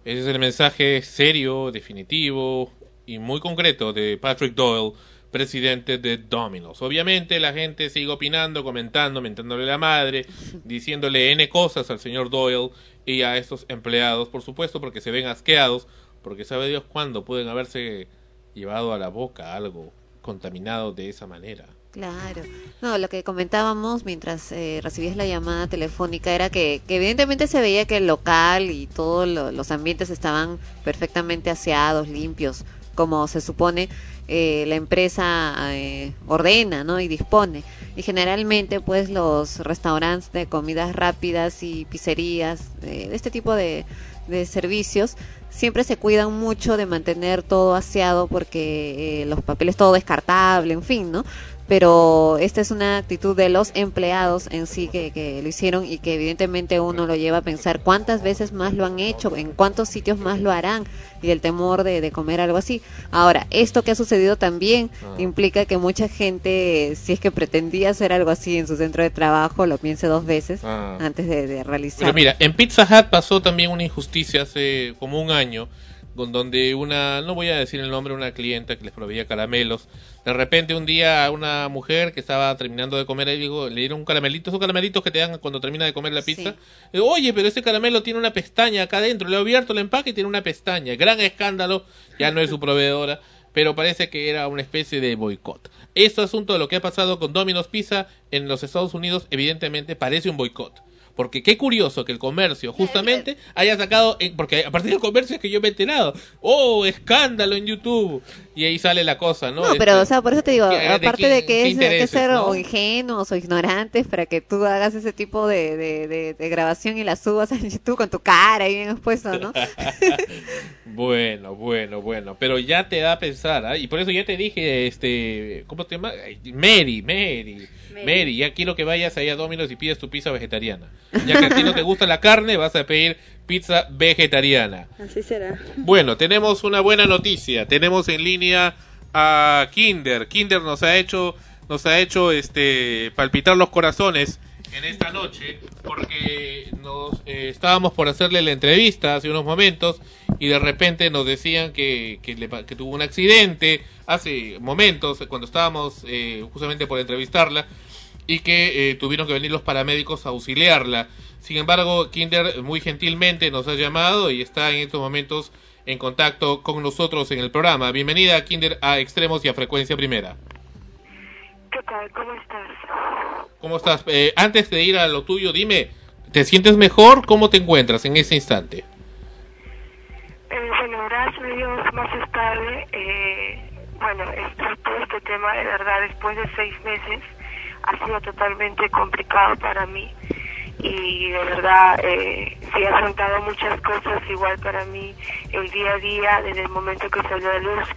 Ese es el mensaje serio, definitivo y muy concreto de Patrick Doyle, presidente de Domino's. Obviamente la gente sigue opinando, comentando, mentándole la madre, diciéndole N cosas al señor Doyle y a estos empleados, por supuesto, porque se ven asqueados, porque sabe Dios cuándo pueden haberse llevado a la boca algo contaminado de esa manera. Claro. No, lo que comentábamos mientras eh, recibías la llamada telefónica era que, que evidentemente se veía que el local y todos lo- los ambientes estaban perfectamente aseados, limpios, como se supone eh, la empresa eh, ordena, ¿no? Y dispone. Y generalmente, pues, los restaurantes de comidas rápidas y pizzerías, eh, de este tipo de, de servicios, siempre se cuidan mucho de mantener todo aseado porque eh, los papeles todo descartable, en fin, ¿no? Pero esta es una actitud de los empleados en sí que, que lo hicieron y que evidentemente uno lo lleva a pensar cuántas veces más lo han hecho, en cuántos sitios más lo harán y el temor de, de comer algo así. Ahora, esto que ha sucedido también Ah. implica que mucha gente, si es que pretendía hacer algo así en su centro de trabajo, lo piense dos veces Ah. antes de, de realizar. Pero mira, en Pizza Hut pasó también una injusticia hace como un año, con donde una, no voy a decir el nombre, una clienta que les proveía caramelos, de repente un día a una mujer que estaba terminando de comer, le, digo, le dieron un caramelito, esos caramelitos que te dan cuando termina de comer la pizza. Digo, Oye, pero ese caramelo tiene una pestaña acá adentro, le he abierto el empaque y tiene una pestaña. Gran escándalo, ya no es su proveedora, pero parece que era una especie de boicot. Este asunto de lo que ha pasado con Domino's Pizza en los Estados Unidos, evidentemente parece un boicot. Porque qué curioso que el comercio justamente haya sacado, en- porque a partir del comercio es que yo me he enterado, oh, escándalo en YouTube. Y ahí sale la cosa, ¿no? No, pero, Este, o sea, por eso te digo, ¿qué- de aparte de que es que ser no? o ingenuos o ignorantes para que tú hagas ese tipo de, de, de- grabación y la subas a YouTube con tu cara ahí bien expuesto, ¿no? (laughs) Bueno, bueno, bueno, pero ya te da a pensar, ¿ah? y por eso ya te dije, este, ¿cómo te llamas? Ay, Mary, Mary, Mary, ya quiero que vayas ahí a Domino's y pidas tu pizza vegetariana. Ya que a ti no te gusta la carne, vas a pedir pizza vegetariana. Así será. Bueno, tenemos una buena noticia, tenemos en línea a Kinder, Kinder nos ha hecho, nos ha hecho, este, palpitar los corazones en esta noche porque nos eh, estábamos por hacerle la entrevista hace unos momentos y de repente nos decían que, que, le pa- que tuvo un accidente hace momentos cuando estábamos eh, justamente por entrevistarla y que eh, tuvieron que venir los paramédicos a auxiliarla. Sin embargo, Kinder muy gentilmente nos ha llamado y está en estos momentos en contacto con nosotros en el programa. Bienvenida, Kinder, a Extremos y a Frecuencia Primera. ¿Qué tal? ¿Cómo estás? ¿Cómo estás? Eh, antes de ir a lo tuyo, dime, ¿te sientes mejor? ¿Cómo te encuentras en ese instante? Eh, bueno, gracias a Dios, más estable. Eh, bueno, todo este tema, de verdad, después de seis meses, ha sido totalmente complicado para mí. Y de verdad, eh, sí he afrontado muchas cosas, igual para mí, el día a día, desde el momento que salió a luz,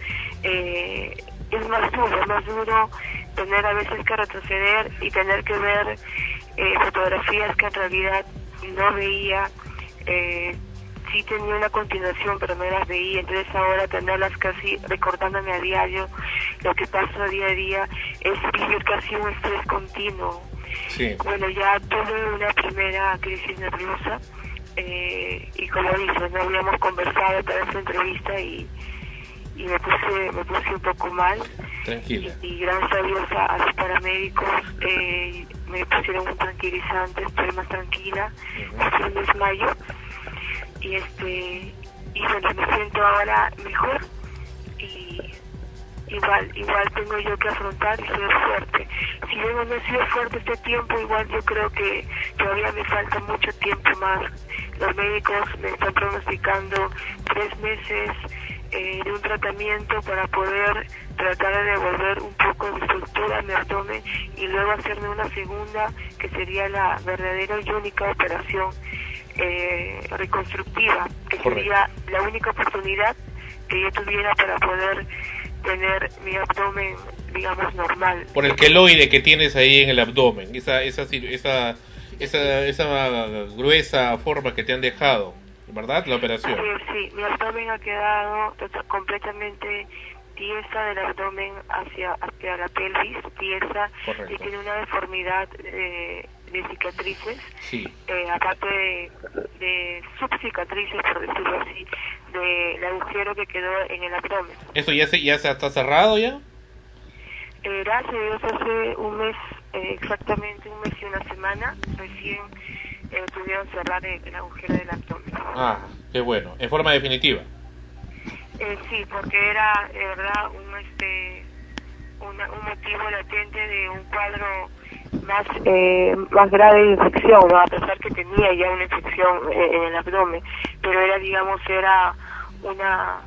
eh, es más duro, más duro tener a veces que retroceder y tener que ver eh, fotografías que en realidad no veía. Eh, sí tenía una continuación, pero no las veía. Entonces ahora tenerlas casi recordándome a diario lo que pasa día a día es vivir casi un estrés continuo. Sí. Bueno, ya tuve una primera crisis nerviosa eh, y como dices, no habíamos conversado para esta entrevista y, y me puse me puse un poco mal Tranquila. y gracias a Dios a, a los paramédicos eh, me pusieron un tranquilizante, estoy más tranquila, sufrí un desmayo y este y bueno me siento ahora mejor y igual igual tengo yo que afrontar y ser fuerte. Si bien no he sido fuerte este tiempo igual yo creo que todavía me falta mucho tiempo más. Los médicos me están pronosticando tres meses eh, de un tratamiento para poder tratar de devolver un poco de estructura a mi abdomen y luego hacerme una segunda que sería la verdadera y única operación eh, reconstructiva, que sería la única oportunidad que yo tuviera para poder tener mi abdomen, digamos, normal. Por el queloide que tienes ahí en el abdomen, esa, esa, esa, esa, esa gruesa forma que te han dejado, ¿verdad? La operación. Sí, mi abdomen ha quedado tota- completamente tiesa del abdomen hacia, hacia la pelvis, tiesa, Correcto. y tiene una deformidad eh, de cicatrices, Sí. eh, aparte de, de subcicatrices, por decirlo así, del agujero que quedó en el abdomen. ¿Eso ya se, ya se está cerrado ya? Eh, gracias a Dios hace un mes, eh, exactamente un mes y una semana, recién eh, pudieron cerrar el, el agujero del abdomen. Ah, qué bueno. En forma definitiva. Eh, sí, porque era de verdad un este una- un motivo latente de un cuadro más eh, más grave de infección, ¿no? a pesar que tenía ya una infección eh, en el abdomen, pero era digamos era una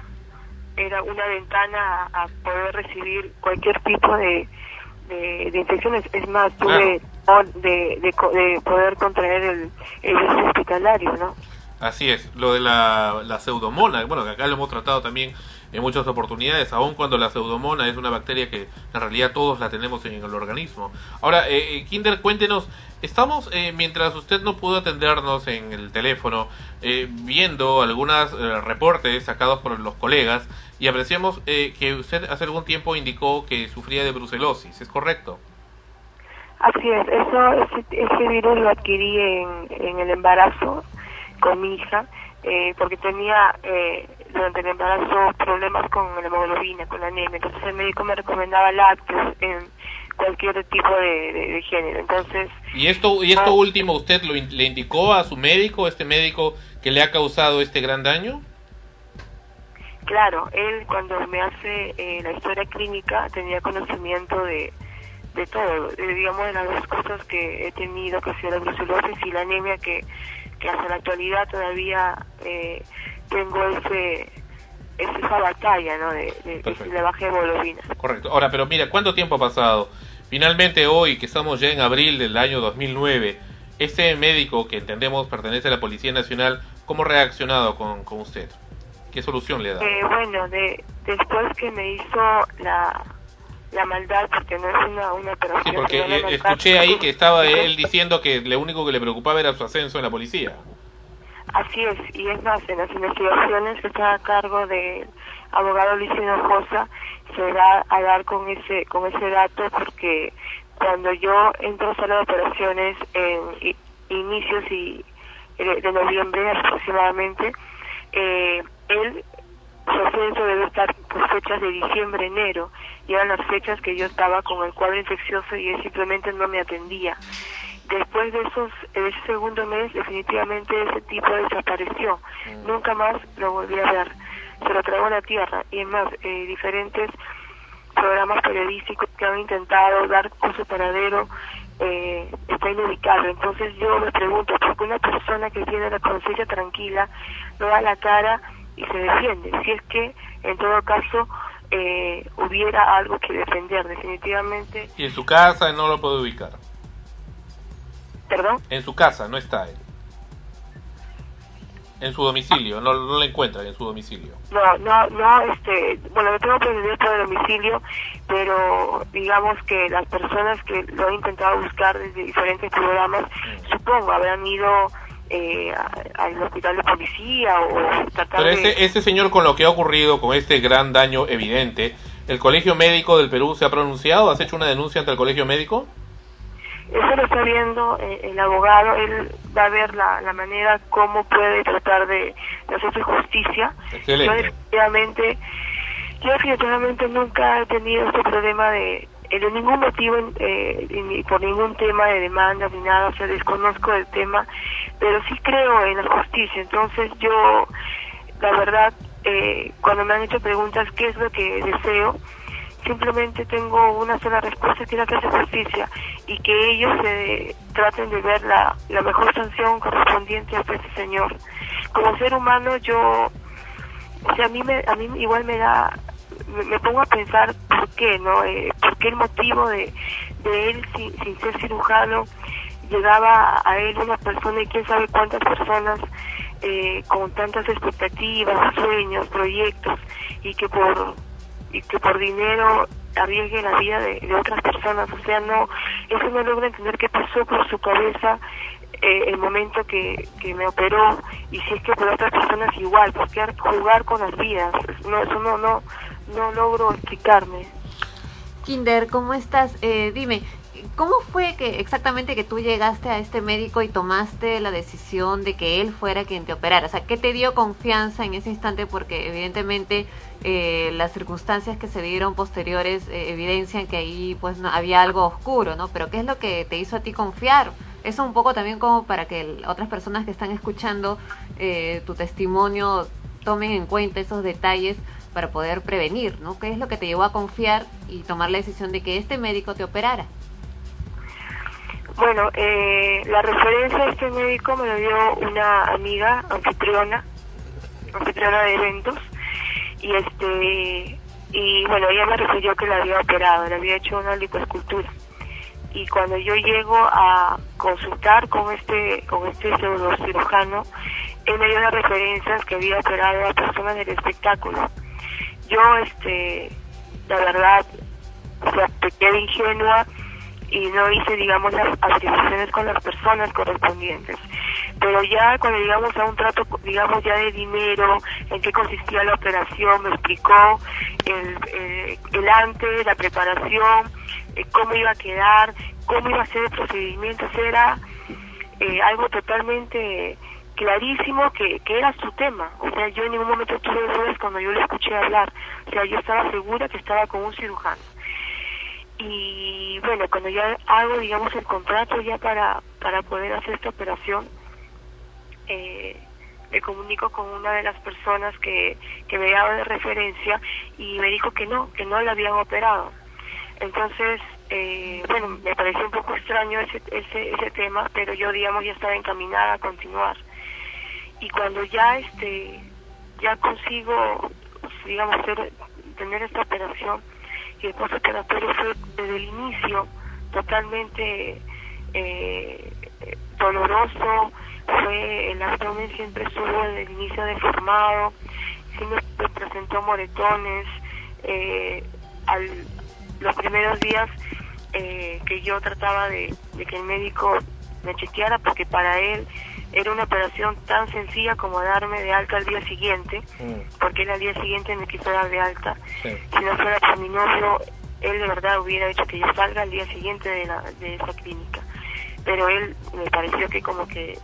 era una ventana a, a poder recibir cualquier tipo de, de, de infecciones. Es más, tuve de, de, co- de poder contraer el, el virus hospitalario, ¿no? Así es, lo de la, la pseudomona, bueno, que acá lo hemos tratado también en muchas oportunidades, aun cuando la pseudomona es una bacteria que en realidad todos la tenemos en el organismo. Ahora, eh, eh, Kinder, cuéntenos, estamos, eh, mientras usted no pudo atendernos en el teléfono, eh, viendo algunos reportes sacados por los colegas y apreciamos eh, que usted hace algún tiempo indicó que sufría de brucelosis, ¿es correcto? Así es, eso, ese, ese virus lo adquirí en el embarazo con mi hija, eh, porque tenía eh, durante el embarazo problemas con la hemoglobina, con la anemia, entonces el médico me recomendaba lácteos en cualquier tipo de, de- de género, entonces Y esto, y esto último, ¿usted lo in- le indicó a su médico, este médico que le ha causado este gran daño? Claro, él cuando me hace eh, la historia clínica tenía conocimiento de, de todo, de, digamos de las dos cosas que he tenido, que ha sido la brucelosis y la anemia, que, que hasta la actualidad todavía eh, tengo ese, esa batalla, ¿no? De, de, de la baja hemoglobina. Correcto. Ahora, pero mira, ¿cuánto tiempo ha pasado? Finalmente hoy, que estamos ya en abril del año 2009, este médico que entendemos pertenece a la Policía Nacional, ¿cómo ha reaccionado con, con usted? ¿Qué solución le da? Eh, bueno, de, después que me hizo la, la maldad, porque no es una, una operación. Sí, porque la eh, maldad, escuché ahí que estaba él diciendo que lo único que le preocupaba era su ascenso en la policía. Así es, y es más, en las investigaciones que está a cargo del abogado Luis Hinojosa, se va a dar con ese, con ese dato porque cuando yo entro a sala de operaciones en inicios y de, de noviembre aproximadamente, eh, él, su ascenso debe estar por fechas de diciembre, enero, y eran las fechas que yo estaba con el cuadro infeccioso y él simplemente no me atendía. Después de esos, de ese segundo mes, definitivamente ese tipo desapareció. Nunca más lo volví a ver. Se lo tragó a la tierra. Y es más, eh, diferentes programas periodísticos que han intentado dar con su paradero eh, está inubicable. Entonces yo me pregunto, ¿por qué una persona que tiene la conciencia tranquila no da la cara y se defiende? Si es que, en todo caso, eh, hubiera algo que defender, definitivamente. Y en su casa no lo puede ubicar. ¿Perdón? En su casa no está él. En su domicilio, no, no lo encuentran en su domicilio. No, no, no, este, bueno, no tengo por el domicilio, pero digamos que las personas que lo han intentado buscar desde diferentes programas, supongo, habrán ido eh, al hospital de policía o tratar Pero de... ese, señor con lo que ha ocurrido, con este gran daño evidente, ¿el Colegio Médico del Perú se ha pronunciado? ¿Has hecho una denuncia ante el Colegio Médico? Eso lo está viendo eh, el abogado, él va a ver la, la manera como puede tratar de, de hacerse justicia. Yo Excelente. definitivamente, yo definitivamente nunca he tenido este problema de, de ningún motivo, eh, por ningún tema de demanda ni nada, o sea, desconozco el tema, pero sí creo en la justicia. Entonces yo, la verdad, eh, cuando me han hecho preguntas qué es lo que deseo, simplemente tengo una sola respuesta que es la que hace justicia y que ellos se traten de ver la, la mejor sanción correspondiente a este señor. Como ser humano yo, o sea, a mí, me, a mí igual me da, me, pongo a pensar por qué, ¿no? Eh, por qué el motivo de, él sin, sin ser cirujano llegaba a él una persona y quién sabe cuántas personas eh, con tantas expectativas, sueños, proyectos y que por y que por dinero arriesgue la vida de, de otras personas. O sea, no, eso no logra entender qué pasó por su cabeza eh, el momento que, que me operó y si es que por otras personas igual, porque jugar con las vidas, no, eso no, no, no logro explicarme. Kinder, ¿cómo estás? Eh, dime, ¿cómo fue que exactamente que tú llegaste a este médico y tomaste la decisión de que él fuera quien te operara? O sea, ¿qué te dio confianza en ese instante? Porque evidentemente eh, las circunstancias que se dieron posteriores eh, evidencian que ahí pues no, había algo oscuro, ¿no? Pero ¿qué es lo que te hizo a ti confiar? Eso un poco también como para que otras personas que están escuchando eh, tu testimonio tomen en cuenta esos detalles para poder prevenir, ¿no? ¿Qué es lo que te llevó a confiar y tomar la decisión de que este médico te operara? Bueno, eh, la referencia a este médico me lo dio una amiga anfitriona, anfitriona de eventos, y este, y bueno, ella me refirió que la había operado, le había hecho una lipoescultura. Y cuando yo llego a consultar con este, con este cirujano, él me dio las referencias que había operado a personas del espectáculo. Yo, este, la verdad, o sea, pequé de ingenua y no hice, digamos, las afirmaciones con las personas correspondientes. Pero ya cuando llegamos a un trato, digamos, ya de dinero, en qué consistía la operación, me explicó el, eh, el antes, la preparación, eh, cómo iba a quedar, cómo iba a ser el procedimiento, era eh, algo totalmente clarísimo que, que era su tema. O sea, yo en ningún momento tuve dudas cuando yo le escuché hablar. O sea, yo estaba segura que estaba con un cirujano. Y bueno, cuando ya hago, digamos, el contrato ya para, para poder hacer esta operación, eh, me comunico con una de las personas que, que me daba de referencia y me dijo que no, que no la habían operado. Entonces, eh, bueno, me pareció un poco extraño ese, ese, ese tema, pero yo, digamos, ya estaba encaminada a continuar. Y cuando ya, este, ya consigo, digamos, hacer, tener esta operación, y el postoperatorio fue desde el inicio totalmente eh, doloroso, fue el abdomen siempre estuvo desde el inicio deformado, sí me presentó moretones, eh, al, los primeros días eh, que yo trataba de, de que el médico me chequeara, porque para él era una operación tan sencilla como darme de alta al día siguiente, porque él al día siguiente me quiso dar de alta. Si no fuera por mi novio, él de verdad hubiera hecho que yo salga al día siguiente de, la, de esa clínica. Pero él me pareció que como que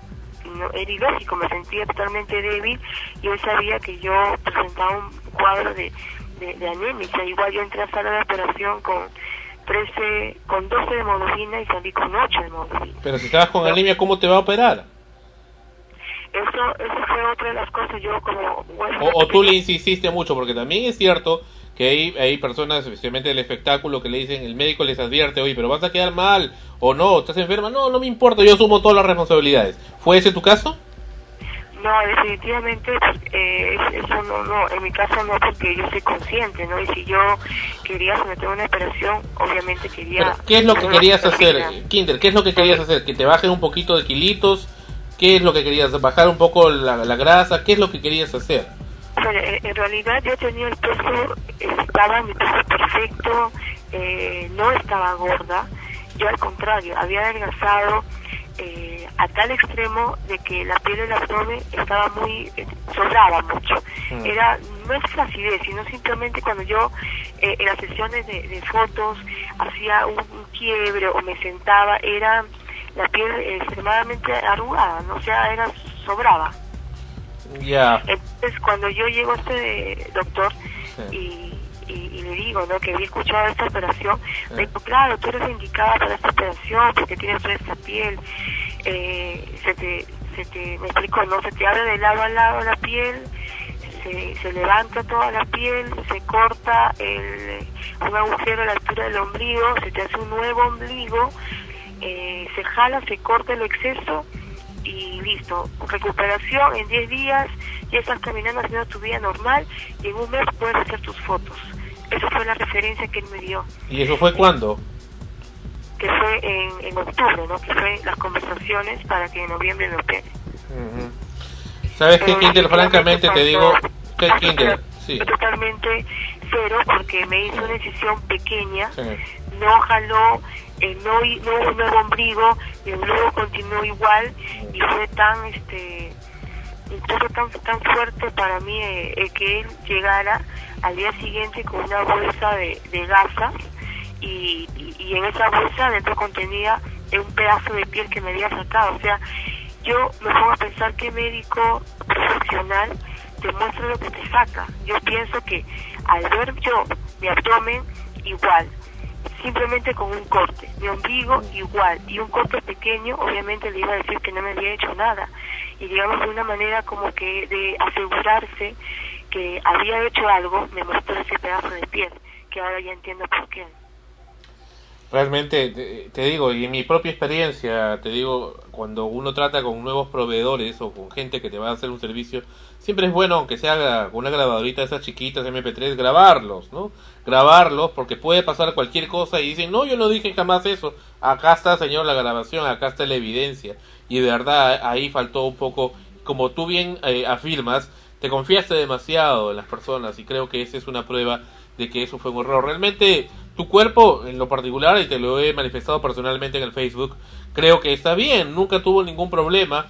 no, era ilógico, me sentía totalmente débil y él sabía que yo presentaba un cuadro de, de, de anemia. Igual yo entré a sala de operación con 13, con 12 de hemoglobina y salí con 8 de hemoglobina. Pero si estabas con anemia, ¿cómo te va a operar? Eso, eso fue otra de las cosas, yo como... O, o tú le insististe mucho, porque también es cierto que hay, hay personas, especialmente del espectáculo, que le dicen, el médico les advierte, oye, pero vas a quedar mal, o no, estás enferma, no, no me importa, yo asumo todas las responsabilidades. ¿Fue ese tu caso? No, definitivamente eh, eso no, no, en mi caso no, porque yo soy consciente, ¿no? Y si yo quería someter una operación, obviamente quería... ¿Qué es lo que querías hacer. Kinder? ¿Qué es lo que querías hacer? ¿Que te bajen un poquito de kilitos? ¿Qué es lo que querías? ¿Bajar un poco la, la grasa? ¿Qué es lo que querías hacer? Bueno, en en realidad yo tenía el peso, estaba mi peso perfecto, eh, no estaba gorda, yo al contrario, había adelgazado eh, a tal extremo de que la piel del abdomen estaba muy, eh, sobraba mucho. Mm. Era, no es flacidez, sino simplemente cuando yo eh, en las sesiones de, de fotos hacía un, un quiebre o me sentaba, era la piel extremadamente arrugada, ¿no? o sea, era, sobraba. Ya. Entonces, cuando yo llego a este doctor y, y, y le digo ¿no? que había escuchado esta operación, me dijo, claro, tú eres indicada para esta operación porque tienes toda esta piel. Eh, se te, se te, me explico, ¿no? Se te abre de lado a lado la piel, se, se levanta toda la piel, se corta el, un agujero a la altura del ombligo, se te hace un nuevo ombligo, eh, se jala, se corta el exceso y listo. Recuperación en 10 días, ya estás caminando haciendo tu vida normal y en un mes puedes hacer tus fotos. Esa fue la referencia que él me dio, ¿Y eso fue cuándo? que fue en, en octubre, ¿no? Que fue las conversaciones para que en noviembre me opere. ¿Sabes qué, Kinder? definitivamente Francamente te digo, ¿qué, Kinder? Sí. Totalmente cero porque me hizo una decisión pequeña, Sí. no jaló, eh, no, hubo un nuevo ombligo, el ombligo continuó igual y fue tan, este, incluso tan, fuerte para mí eh, el que él llegara al día siguiente con una bolsa de, de gasas y, en esa bolsa dentro contenía un pedazo de piel que me había sacado, o sea, yo me pongo a pensar qué médico profesional te muestra lo que te saca. Yo pienso que al ver yo mi abdomen igual, simplemente con un corte, mi ombligo igual y un corte pequeño, obviamente le iba a decir que no me había hecho nada. Y digamos de una manera como que de asegurarse que había hecho algo, me mostró ese pedazo de piel, que ahora ya entiendo por qué. Realmente, te, digo, y en mi propia experiencia, te digo, cuando uno trata con nuevos proveedores o con gente que te va a hacer un servicio, siempre es bueno, aunque se haga con una grabadorita de esas chiquitas MP3, grabarlos, ¿no? Grabarlos, porque puede pasar cualquier cosa y dicen, no, yo no dije jamás eso. Acá está, señor, la grabación, acá está la evidencia. Y de verdad, ahí faltó un poco, como tú bien eh, afirmas, te confiaste demasiado en las personas y creo que esa es una prueba de que eso fue un error. Realmente tu cuerpo en lo particular, y te lo he manifestado personalmente en el Facebook, creo que está bien, nunca tuvo ningún problema,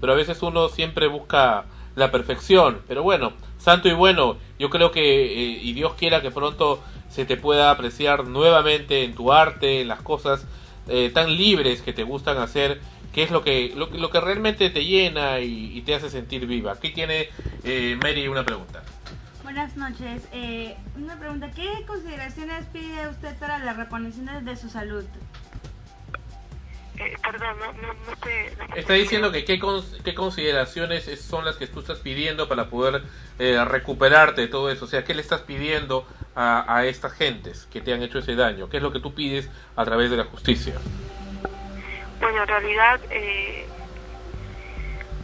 pero a veces uno siempre busca la perfección. Pero bueno, santo y bueno, yo creo que, eh, y Dios quiera que pronto se te pueda apreciar nuevamente en tu arte, en las cosas eh, tan libres que te gustan hacer, que es lo que, lo, lo que realmente te llena y, y te hace sentir viva. Aquí tiene eh, Mary una pregunta. Buenas noches. Eh, una pregunta. ¿Qué consideraciones pide usted para la reconocimiento de su salud? Eh, perdón, no, no, no te... no te- Está diciendo que qué, cons- qué consideraciones es- son las que tú estás pidiendo para poder eh, recuperarte de todo eso. O sea, ¿qué le estás pidiendo a, a estas gentes que te han hecho ese daño? ¿Qué es lo que tú pides a través de la justicia? Bueno, en realidad, eh,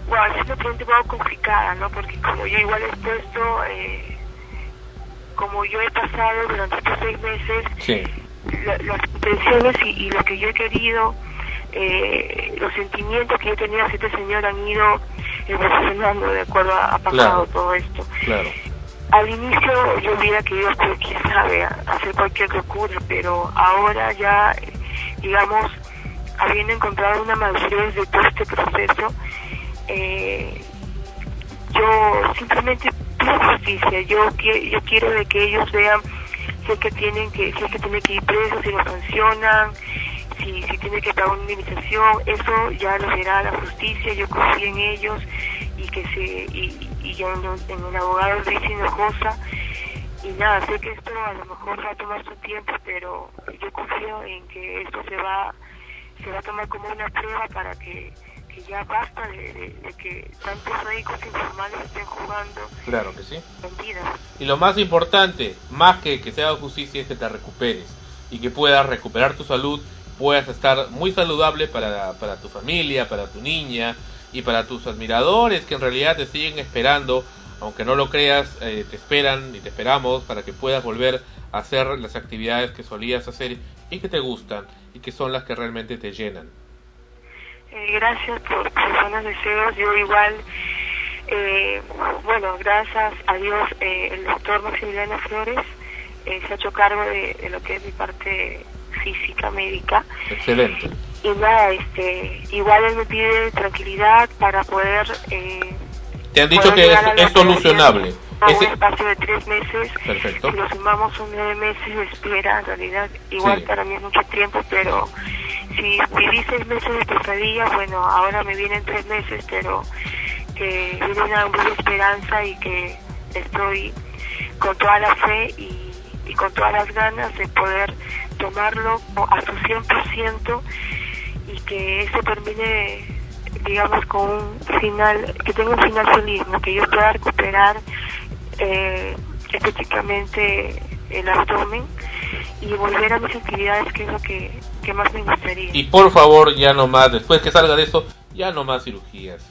bueno, es una pregunta un poco complicada, ¿no? Porque como yo igual he puesto, eh, como yo he pasado durante estos seis meses, Sí. la- las intenciones y, y lo que yo he querido, eh, los sentimientos que yo tenía hacia este señor han ido evolucionando de acuerdo a, a pasado Claro. todo esto. Claro. Al inicio yo hubiera querido, pues, quién sabe, hacer cualquier locura, pero ahora ya, digamos, habiendo encontrado una madurez de todo este proceso, eh, yo simplemente justicia. Yo, yo quiero de que ellos vean si es que tienen que, si es que tienen que ir presos, si los sancionan, si, si tienen que pagar una indemnización, eso ya lo verá la justicia, yo confío en ellos y que se, y, y en, en el abogado Luis Hinojosa. Y nada, sé que esto a lo mejor va a tomar su tiempo, pero yo confío en que esto se va, se va a tomar como una prueba para que, que ya basta de, de- de que tantos médicos informales estén jugando Claro que sí. Y lo más importante, más que que se haga justicia, es que te recuperes y que puedas recuperar tu salud, puedas estar muy saludable para, para tu familia, para tu niña y para tus admiradores que en realidad te siguen esperando, aunque no lo creas, eh, te esperan y te esperamos para que puedas volver a hacer las actividades que solías hacer y que te gustan y que son las que realmente te llenan. Eh, gracias por tus buenos deseos. Yo igual, eh, bueno, gracias a Dios, eh, el doctor Maximiliano Flores eh, se ha hecho cargo de, de lo que es mi parte física, médica. Excelente. Y nada, este, igual él me pide tranquilidad para poder... Eh, Te han dicho que es, solucionable. a un espacio de tres meses. Perfecto. Si lo sumamos son nueve meses de espera, en realidad igual Sí. para mí es mucho tiempo, pero si viví seis meses de pesadilla, bueno, ahora me vienen tres meses, pero que viene una buena esperanza y que estoy con toda la fe y, con todas las ganas de poder tomarlo a su 100% y que esto termine, digamos, con un final, que tenga un final feliz, ¿no? que yo pueda recuperar eh, estéticamente el abdomen y volver a mis actividades, que es lo que, que más me gustaría. Y por favor, ya no más, después que salga de eso, ya no más cirugías.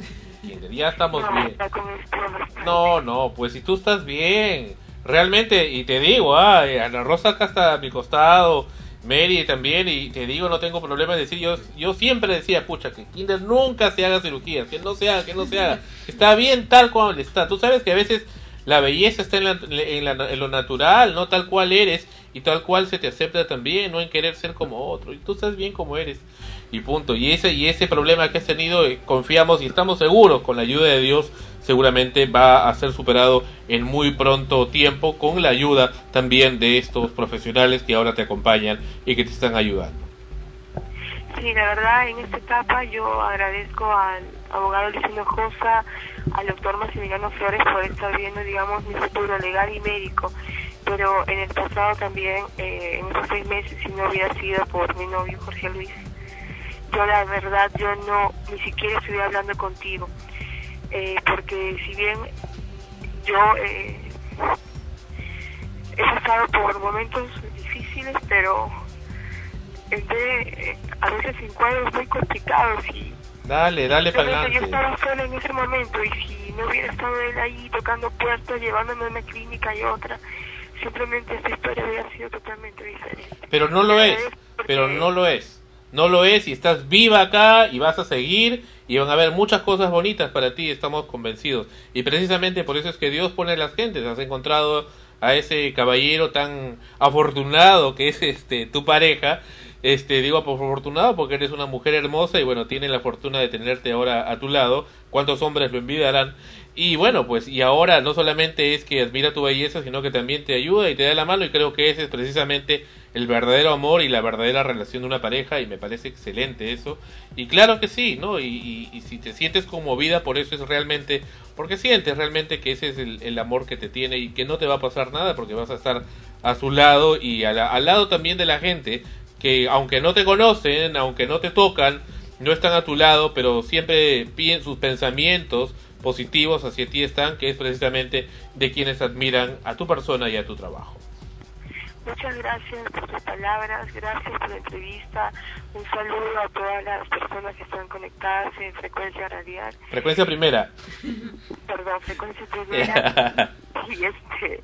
Ya estamos No, bien. esto. No, no, pues si tú estás bien, realmente, y te digo, ah, eh, Ana Rosa acá está a mi costado, Mary también, y te digo, no tengo problema de decir, yo, yo siempre decía, pucha, que Kinder nunca se haga cirugías, que no se haga, que no se haga, (laughs) está bien tal cual está, tú sabes que a veces la belleza está en, la- en la- en lo natural, no tal cual eres, y tal cual se te acepta también, no en querer ser como otro, y tú estás bien como eres, y punto, y ese, y ese problema que has tenido, eh, confiamos y estamos seguros, con la ayuda de Dios, seguramente va a ser superado en muy pronto tiempo con la ayuda también de estos profesionales que ahora te acompañan y que te están ayudando. Sí, la verdad, en esta etapa yo agradezco al abogado Luis Hinojosa, al doctor Maximiliano Flores por estar viendo, digamos, mi futuro legal y médico. Pero en el pasado también, eh, en esos seis meses, si no hubiera sido por mi novio Jorge Luis, yo la verdad, yo no, ni siquiera estuviera hablando contigo. Eh, porque si bien yo eh, he pasado por momentos difíciles, pero entré eh, a veces en cuadros muy complicados y Dale, dale para Realmente yo adelante. estaba sola en ese momento y si no hubiera estado él ahí tocando puertas, llevándome a una clínica y otra, simplemente esta historia hubiera sido totalmente diferente. Pero no lo es, pero no lo es. No lo es y estás viva acá y vas a seguir y van a haber muchas cosas bonitas para ti, estamos convencidos. Y precisamente por eso es que Dios pone a las gentes. Has encontrado a ese caballero tan afortunado que es este tu pareja. Este, digo afortunado porque eres una mujer hermosa y bueno, tiene la fortuna de tenerte ahora a tu lado. ¿Cuántos hombres lo envidiarán? Y bueno, pues y ahora no solamente es que admira tu belleza, sino que también te ayuda y te da la mano y creo que ese es precisamente el verdadero amor y la verdadera relación de una pareja y me parece excelente eso. Y claro que sí, ¿no? Y, y- y si te sientes conmovida por eso es realmente, porque sientes realmente que ese es el, el amor que te tiene y que no te va a pasar nada porque vas a estar a su lado y la- al lado también de la gente que aunque no te conocen, aunque no te tocan, no están a tu lado, pero siempre piden sus pensamientos positivos hacia ti están, que es precisamente de quienes admiran a tu persona y a tu trabajo. Muchas gracias por tus palabras, gracias por la entrevista. Un saludo a todas las personas que están conectadas en frecuencia radial. Frecuencia primera. (laughs) Perdón, frecuencia primera. (laughs) y este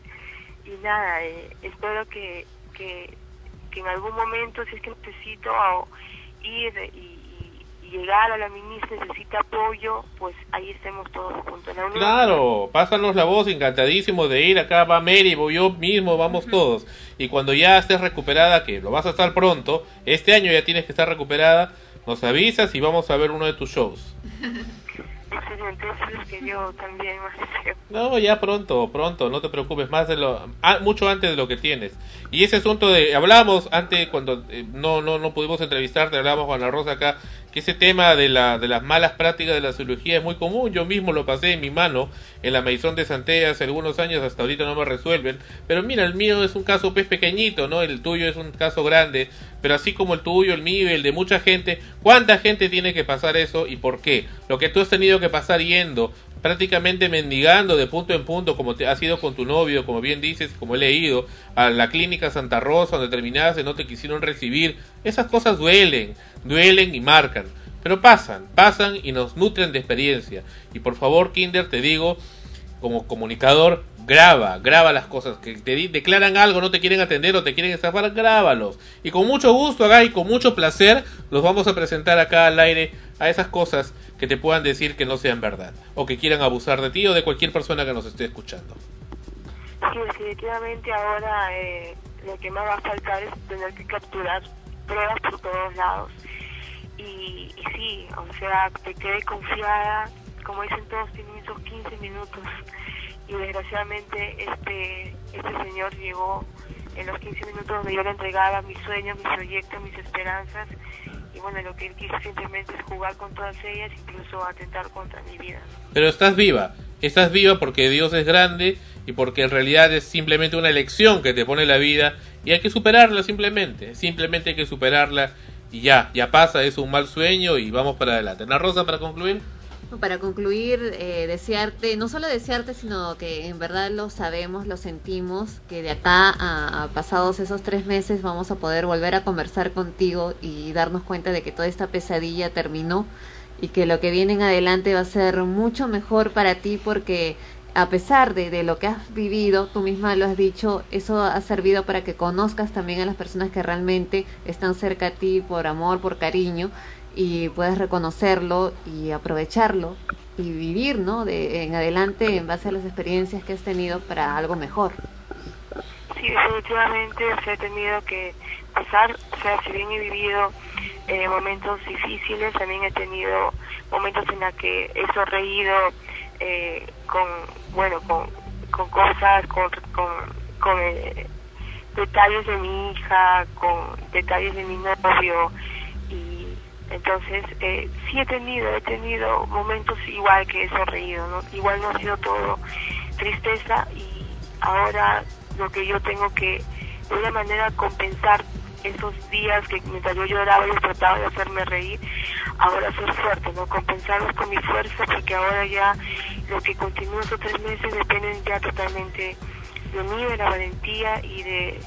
y nada, eh, espero que, que, que en algún momento, si es que necesito ir y llegar a la ministra, necesita apoyo, pues ahí estemos todos juntos. Claro, pásanos la voz, encantadísimo de ir. Acá va Mary, voy yo mismo, vamos todos. Y cuando ya estés recuperada, que lo vas a estar pronto, este año ya tienes que estar recuperada, nos avisas y vamos a ver uno de tus shows. (laughs) Que yo también. No, ya pronto, pronto, no te preocupes, más de lo, ah, mucho antes de lo que tienes. Y ese asunto de, hablamos antes cuando eh, no, no, no pudimos entrevistarte, hablamos con Ana Rosa acá, que ese tema de la, de las malas prácticas de la cirugía es muy común. Yo mismo lo pasé en mi mano en la Maison de Santé hace algunos años, hasta ahorita no me resuelven. Pero mira, el mío es un caso pues pequeñito, ¿no? El tuyo es un caso grande, pero así como el tuyo, el mío y el de mucha gente, ¿cuánta gente tiene que pasar eso y por qué? Lo que tú has tenido que pasar yendo prácticamente mendigando de punto en punto, como te ha sido con tu novio, como bien dices, como he leído, a la clínica Santa Rosa, donde terminaste, no te quisieron recibir. Esas cosas duelen, duelen y marcan. Pero pasan, pasan y nos nutren de experiencia. Y por favor, Kinder, te digo, como comunicador, graba, graba las cosas. Que te declaran algo, no te quieren atender o te quieren estafar, grábalos. Y con mucho gusto, acá y con mucho placer, los vamos a presentar acá al aire a esas cosas que te puedan decir que no sean verdad. O que quieran abusar de ti o de cualquier persona que nos esté escuchando. Sí, definitivamente ahora eh, lo que más va a faltar es tener que capturar pruebas por todos lados. Y, y sí, o sea, te quedé confiada, como dicen todos, tienen esos 15 minutos. Y desgraciadamente este, este señor llegó en los 15 minutos donde yo le entregaba mis sueños, mis proyectos, mis esperanzas. Y bueno, lo que él quiso simplemente es jugar con todas ellas, incluso atentar contra mi vida. Pero estás viva. Estás viva porque Dios es grande y porque en realidad es simplemente una elección que te pone la vida y hay que superarla simplemente. Simplemente hay que superarla y ya, ya pasa, es un mal sueño y vamos para adelante. Ana Rosa, para concluir. Para concluir, eh, desearte, no solo desearte, sino que en verdad lo sabemos, lo sentimos, que de acá a, pasados esos tres meses vamos a poder volver a conversar contigo y darnos cuenta de que toda esta pesadilla terminó y que lo que viene en adelante va a ser mucho mejor para ti porque a pesar de, de lo que has vivido, tú misma lo has dicho, eso ha servido para que conozcas también a las personas que realmente están cerca a ti por amor, por cariño y puedes reconocerlo y aprovecharlo y vivir, ¿no? De en adelante en base a las experiencias que has tenido para algo mejor. Sí, definitivamente o sea, he tenido que pasar, o sea, si bien he vivido eh, momentos difíciles, también he tenido momentos en los que he sonreído eh, con, bueno, con, con cosas, con, con, con eh, detalles de mi hija, con detalles de mi novio y entonces eh, sí he tenido, he tenido momentos igual que he sonreído, ¿no? Igual no ha sido todo tristeza y ahora lo que yo tengo que de una manera compensar esos días que mientras yo lloraba y trataba de hacerme reír, ahora ser fuerte, ¿no? Compensarlos con mi fuerza porque ahora ya lo que continúa esos tres meses dependen ya totalmente de mí, de la valentía y de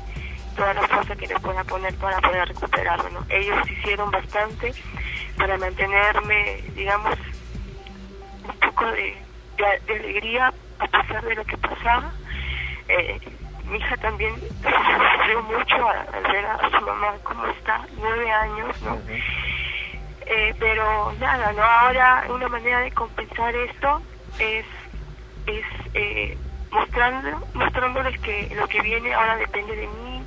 toda la fuerza que le pueda poner para poder recuperarme, ¿no? Ellos hicieron bastante para mantenerme, digamos, un poco de, de- de alegría a pesar de lo que pasaba. Eh, mi hija también sufrió mucho al, ver a su mamá cómo está, nueve años, ¿no? Eh, pero nada, ¿no? Ahora una manera de compensar esto es, es eh, mostrando, mostrándoles que lo que viene ahora depende de mí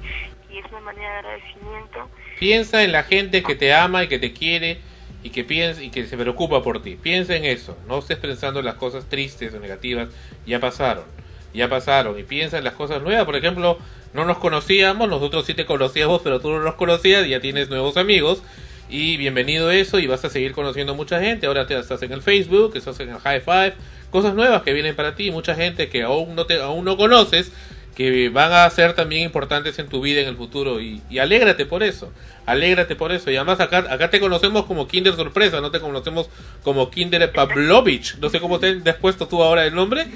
y es una manera de agradecimiento. Piensa en la gente que te ama y que te quiere y que piensa y que se preocupa por ti. Piensa en eso. No estés pensando en las cosas tristes o negativas. Ya pasaron. Ya pasaron. Y piensa en las cosas nuevas. Por ejemplo, no nos conocíamos. Nosotros sí te conocíamos, pero tú no nos conocías y ya tienes nuevos amigos. Y bienvenido eso y vas a seguir conociendo mucha gente. Ahora te estás en el Facebook, estás en el High Five. Cosas nuevas que vienen para ti. Mucha gente que aún no, te, aún no conoces que van a ser también importantes en tu vida en el futuro y, y alégrate por eso, alégrate por eso y además acá, acá te conocemos como Kinder Sorpresa, no te conocemos como Kinder Pavlovich, no sé cómo te has puesto tú ahora el nombre,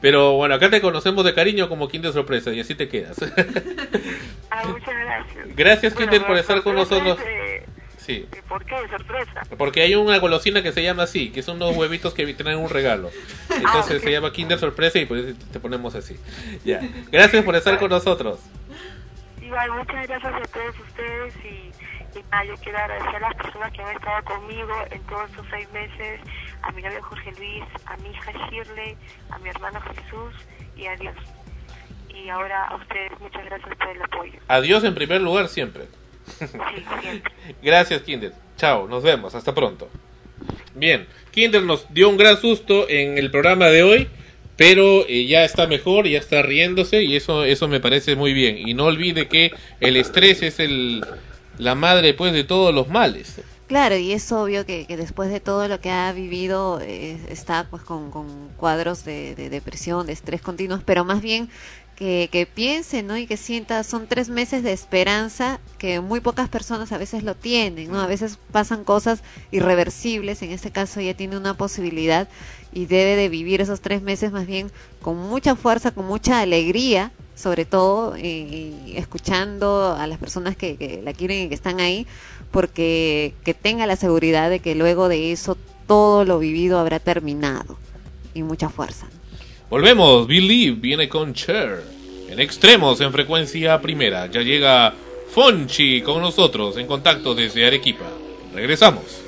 pero bueno, acá te conocemos de cariño como Kinder Sorpresa y así te quedas. (laughs) Muchas gracias. Gracias, Bueno, Kinder, por la estar con nosotros. eh, Sí, ¿Por qué? Sorpresa. porque hay una golosina que se llama así, que son unos huevitos que traen un regalo. Entonces Ah, ok. se llama Kinder Sorpresa y por eso te ponemos así. Ya. Gracias por estar con nosotros. Igual, muchas gracias a todos ustedes y, y nada, yo quiero agradecer a las personas que han estado conmigo en todos estos seis meses, a mi novio Jorge Luis, a mi hija Shirley, a mi hermano Jesús y a Dios. Y ahora a ustedes, muchas gracias por el apoyo. Adiós en primer lugar siempre. (laughs) Gracias, Kinder. Chao, nos vemos. Hasta pronto. Bien, Kinder nos dio un gran susto en el programa de hoy, pero eh, ya está mejor, ya está riéndose y eso eso me parece muy bien. Y no olvide que el estrés es el la madre pues de todos los males. Claro, y es obvio que, que después de todo lo que ha vivido eh, está pues con, con cuadros de, de depresión, de estrés continuos, pero más bien que, que piense, ¿no? Y que sienta, son tres meses de esperanza que muy pocas personas a veces lo tienen, ¿no? A veces pasan cosas irreversibles, en este caso ella tiene una posibilidad y debe de vivir esos tres meses más bien con mucha fuerza, con mucha alegría, sobre todo, y, escuchando a las personas que, que la quieren y que están ahí, porque que tenga la seguridad de que luego de eso todo lo vivido habrá terminado y mucha fuerza. Volvemos, Believe viene con Cher. En extremos, en frecuencia primera. Ya llega Fonchi con nosotros en contacto desde Arequipa. Regresamos.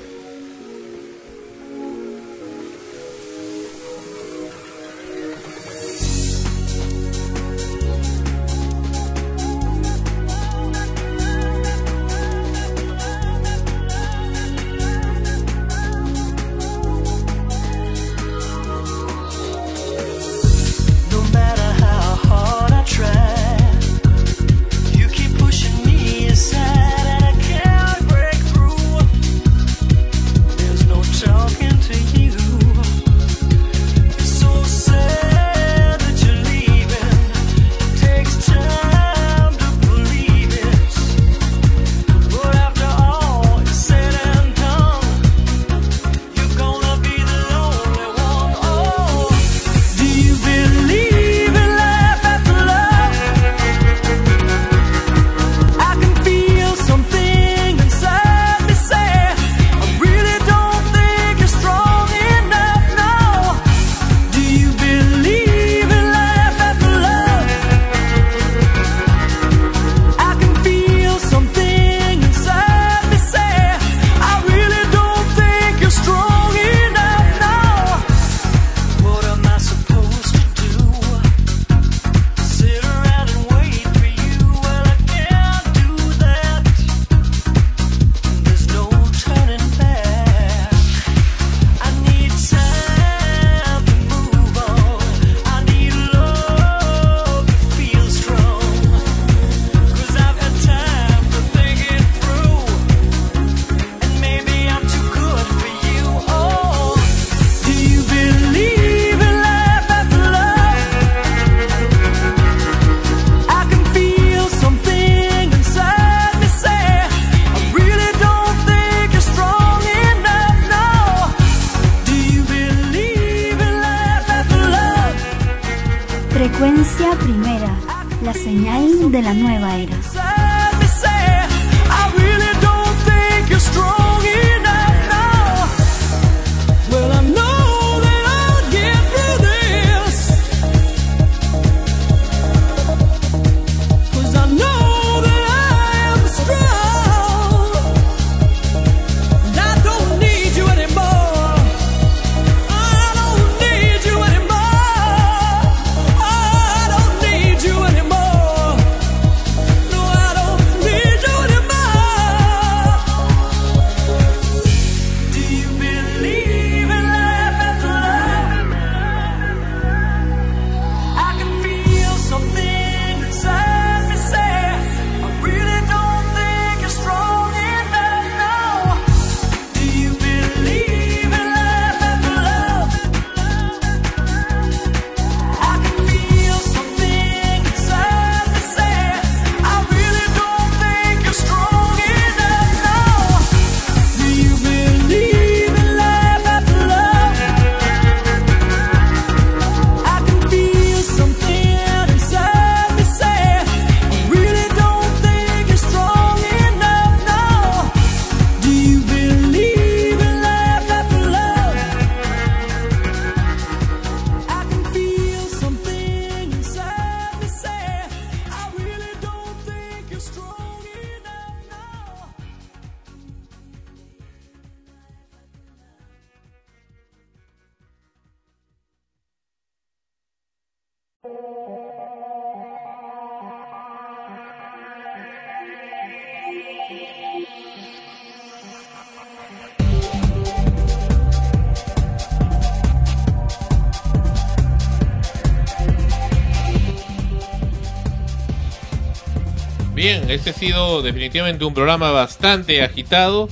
Este ha sido definitivamente un programa bastante agitado,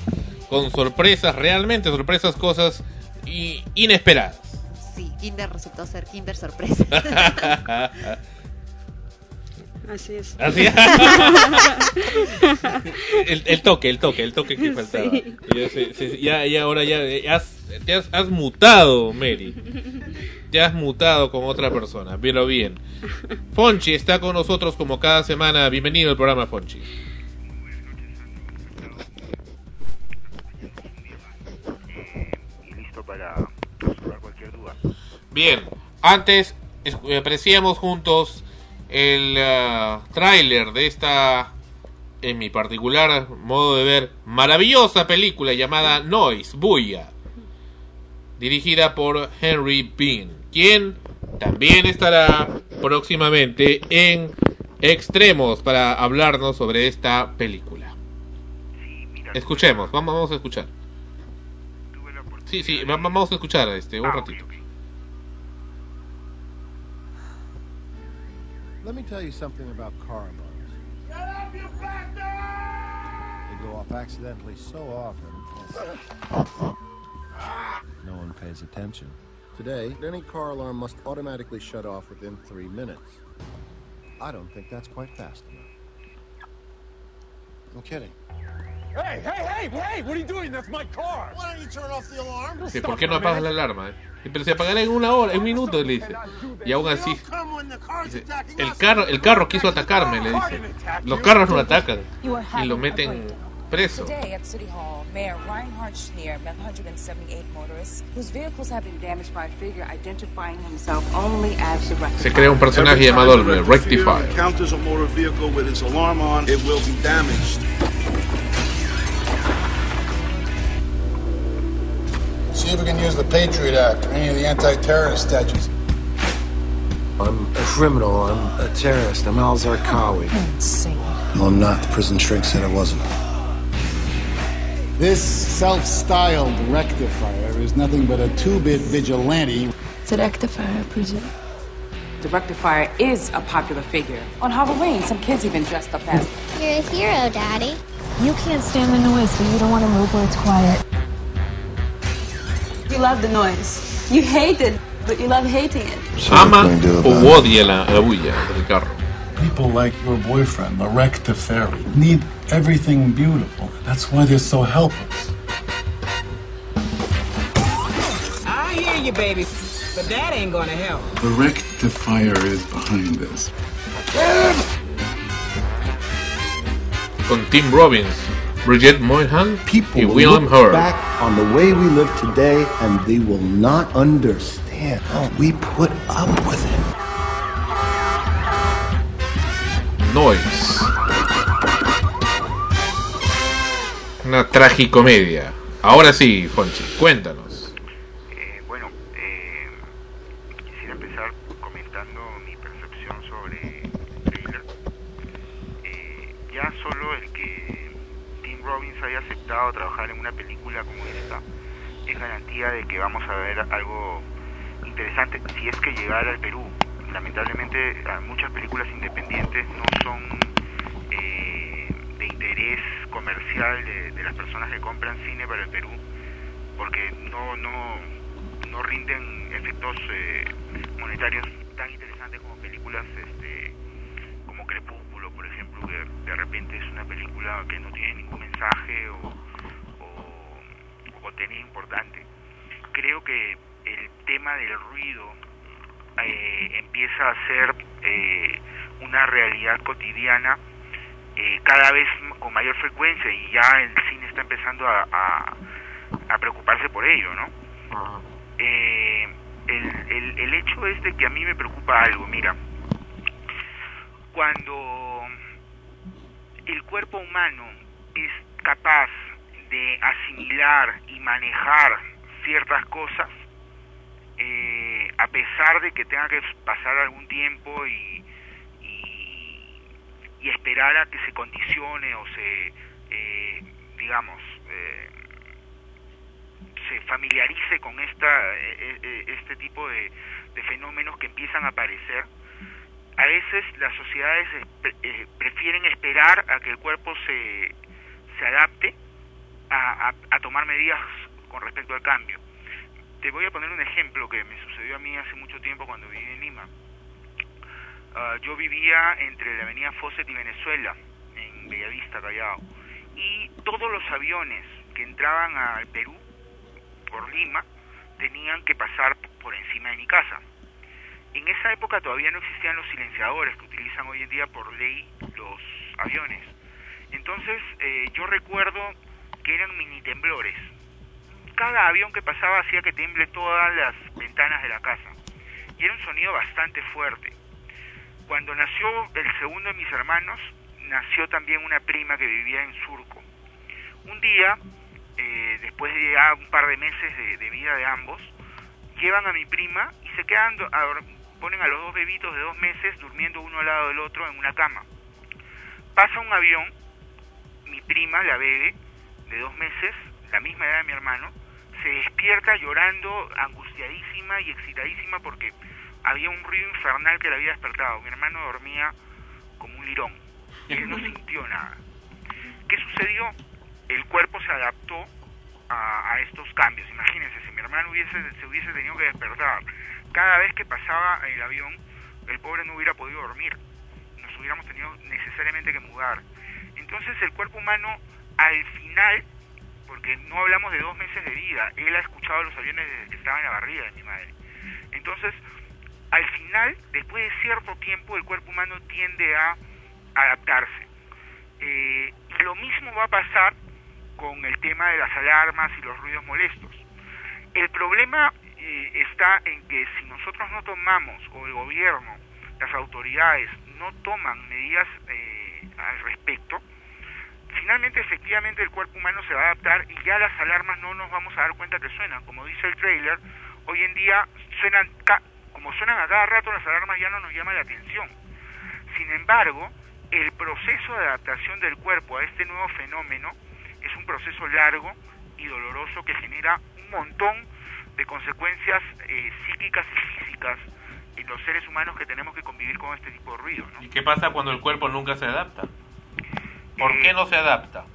con sorpresas, realmente sorpresas, cosas inesperadas. Sí, Kinder resultó ser Kinder sorpresa. (laughs) Así es. Así (laughs) el, el toque, el toque, el toque que faltaba. Sí. Ya, se- se- ya, ya ahora ya, ya has, has, has mutado, Mary. Ya has mutado con otra persona, pero bien. (laughs) Fonchi está con nosotros como cada semana. Bienvenido al programa, Fonchi. Bien, antes es- apreciamos juntos el ah, tráiler de esta, en mi particular modo de ver, maravillosa película llamada Noise, Bulla, dirigida por Henry Bean, quien también estará próximamente en Extremos para hablarnos sobre esta película. Escuchemos, vamos, vamos a escuchar. Sí, sí, va- vamos a escuchar este un ratito. Let me tell you something about car alarms. They go off accidentally so often. No one pays attention. Today, any car alarm must automatically shut off within three minutes. I don't think that's quite fast enough. I'm kidding. Hey, hey, hey, hey! What are you doing? That's my car. Why don't you turn off the alarm? Sí, ¿Por qué no apagas la alarma? eh? Pero se apagará en una hora, en un minuto, le dice. Y aún así, dice, el carro, el carro quiso atacarme, le dice. Los carros no atacan y lo meten preso. Today at City Hall, Mayor Reinhard Schneer met 178 motorists whose vehicles have been damaged by a figure identifying himself only as the Se crea un personaje llamado el Rectifier. encounters a motor vehicle with its alarm on, it will be damaged. See if we can use the Patriot Act or any of the anti-terrorist statutes. I'm a criminal. I'm a terrorist. I'm Al Zarqawi. No, I'm not. The prison shrink said I wasn't. This self-styled rectifier is nothing but a two-bit vigilante. It's a rectifier, I presume. The rectifier is a popular figure. On Halloween, some kids even dressed up as. You're a hero, Daddy. You can't stand the noise, but you don't want to move where it's quiet. You love the noise. You hate it, but you love hating it. Ama o odia la, la bulla del carro. People like your boyfriend, the rectifier, need everything beautiful. That's why they're so helpless. I hear you, baby, but that ain't gonna help. The rectifier is behind this. Con Tim Robbins, Bridget Moynihan y will William look Hurt. back on the way we live today and they will not understand how we put up with it. Noise. Una tragicomedia. Ahora sí, Fonchi, cuéntanos. Eh, bueno, eh, quisiera empezar comentando mi percepción sobre el. Eh, ya solo el que Tim Robbins haya aceptado trabajar en una película como esta es garantía de que vamos a ver algo interesante si es que llegara al Perú. Lamentablemente a muchas películas independientes no son eh, de interés comercial de, las personas que compran cine para el Perú porque no no no rinden efectos eh, monetarios tan interesantes como películas este como Crepúsculo por ejemplo que de repente es una película que no tiene ningún mensaje o, o, o contenido importante. Creo que el tema del ruido eh, empieza a ser eh, una realidad cotidiana eh, cada vez con mayor frecuencia y ya el cine está empezando a, a, a preocuparse por ello, ¿no? Eh, el, el, el hecho es de que a mí me preocupa algo, mira, cuando el cuerpo humano es capaz de asimilar y manejar ciertas cosas, eh, a pesar de que tenga que pasar algún tiempo y, y, esperar a que se condicione o se, eh, digamos, eh, se familiarice con esta, eh, eh, este tipo de, fenómenos que empiezan a aparecer, a veces las sociedades prefieren esperar a que el cuerpo se, se adapte a- a tomar medidas con respecto al cambio. Te voy a poner un ejemplo que me sucedió a mí hace mucho tiempo cuando viví en Lima. Ah, yo vivía entre la avenida Fawcett y Venezuela, en Bellavista, Callao, y todos los aviones que entraban al Perú por Lima tenían que pasar por encima de mi casa. En esa época todavía no existían los silenciadores que utilizan hoy en día por ley los aviones. Entonces eh, yo recuerdo que eran mini temblores. Cada avión que pasaba hacía que tiemble todas las ventanas de la casa. Y era un sonido bastante fuerte. Cuando nació el segundo de mis hermanos, nació también una prima que vivía en Surco. Un día, eh, después de ya un par de meses de, de vida de ambos, llevan a mi prima y se quedan, a ponen a los dos bebitos de dos meses durmiendo uno al lado del otro en una cama. Pasa un avión, mi prima, la bebé, de dos meses, la misma edad de mi hermano, se despierta llorando, angustiadísima y excitadísima porque había un ruido infernal que la había despertado. Mi hermano dormía como un lirón. Él no (laughs) sintió nada. ¿Qué sucedió? El cuerpo se adaptó a, a estos cambios. Imagínense, si mi hermano hubiese, se hubiese tenido que despertar cada vez que pasaba el avión, el pobre no hubiera podido dormir. Nos hubiéramos tenido necesariamente que mudar. Entonces el cuerpo humano al final, porque no hablamos de dos meses de vida, él ha escuchado los aviones desde que estaba en la barriga de mi madre. Entonces, al final, después de cierto tiempo, el cuerpo humano tiende a adaptarse. Eh, lo mismo va a pasar con el tema de las alarmas y los ruidos molestos. El problema eh, está en que si nosotros no tomamos, o el gobierno, las autoridades, no toman medidas eh, al respecto, finalmente efectivamente el cuerpo humano se va a adaptar y ya las alarmas no nos vamos a dar cuenta que suenan. Como dice el trailer, hoy en día suenan, ca- como suenan a cada rato las alarmas ya no nos llaman la atención. Sin embargo, el proceso de adaptación del cuerpo a este nuevo fenómeno es un proceso largo y doloroso que genera un montón de consecuencias eh, psíquicas y físicas en los seres humanos que tenemos que convivir con este tipo de ruido. ¿no? ¿Y qué pasa cuando el cuerpo nunca se adapta? ¿Por qué no se adapta?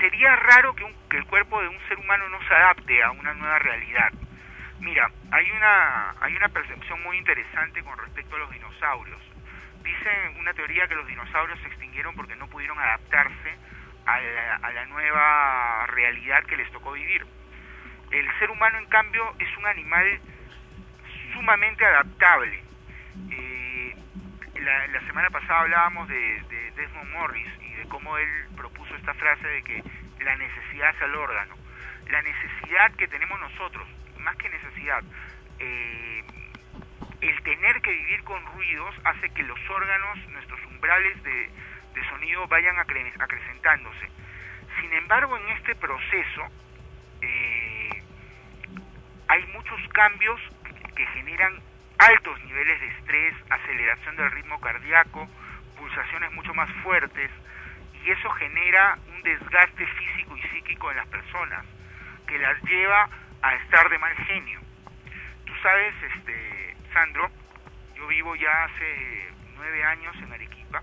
sería raro que, un- que el cuerpo de un ser humano no se adapte a una nueva realidad. Mira, hay una, hay una percepción muy interesante con respecto a los dinosaurios. Dicen una teoría que los dinosaurios se extinguieron porque no pudieron adaptarse a la, a la nueva realidad que les tocó vivir. El ser humano, en cambio, es un animal sumamente adaptable. Eh, la, la semana pasada hablábamos de, de Desmond Morris de cómo él propuso esta frase de que la necesidad es el órgano. La necesidad que tenemos nosotros, más que necesidad, eh, el tener que vivir con ruidos hace que los órganos, nuestros umbrales de, sonido vayan acre- acrecentándose. Sin embargo, en este proceso eh, hay muchos cambios que generan altos niveles de estrés, aceleración del ritmo cardíaco, pulsaciones mucho más fuertes, y eso genera un desgaste físico y psíquico en las personas, que las lleva a estar de mal genio. Tú sabes, este, Sandro, yo vivo ya hace nueve años en Arequipa.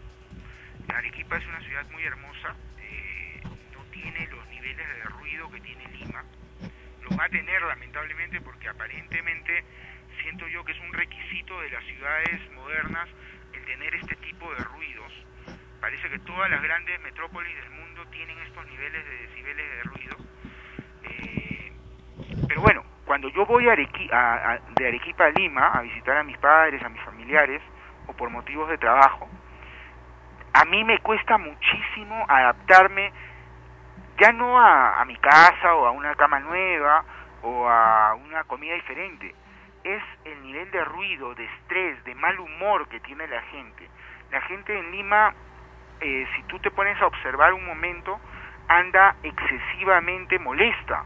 Arequipa es una ciudad muy hermosa, eh, no tiene los niveles de ruido que tiene Lima. Lo va a tener lamentablemente porque aparentemente siento yo que es un requisito de las ciudades modernas el tener este tipo de ruidos. Parece que todas las grandes metrópolis del mundo tienen estos niveles de decibeles de ruido. Eh, pero bueno, cuando yo voy a Arequi- a- de Arequipa a Lima a visitar a mis padres, a mis familiares, o por motivos de trabajo, a mí me cuesta muchísimo adaptarme ya no a, a mi casa o a una cama nueva o a una comida diferente, es el nivel de ruido, de estrés, de mal humor que tiene la gente. La gente en Lima, eh, si tú te pones a observar un momento, anda excesivamente molesta.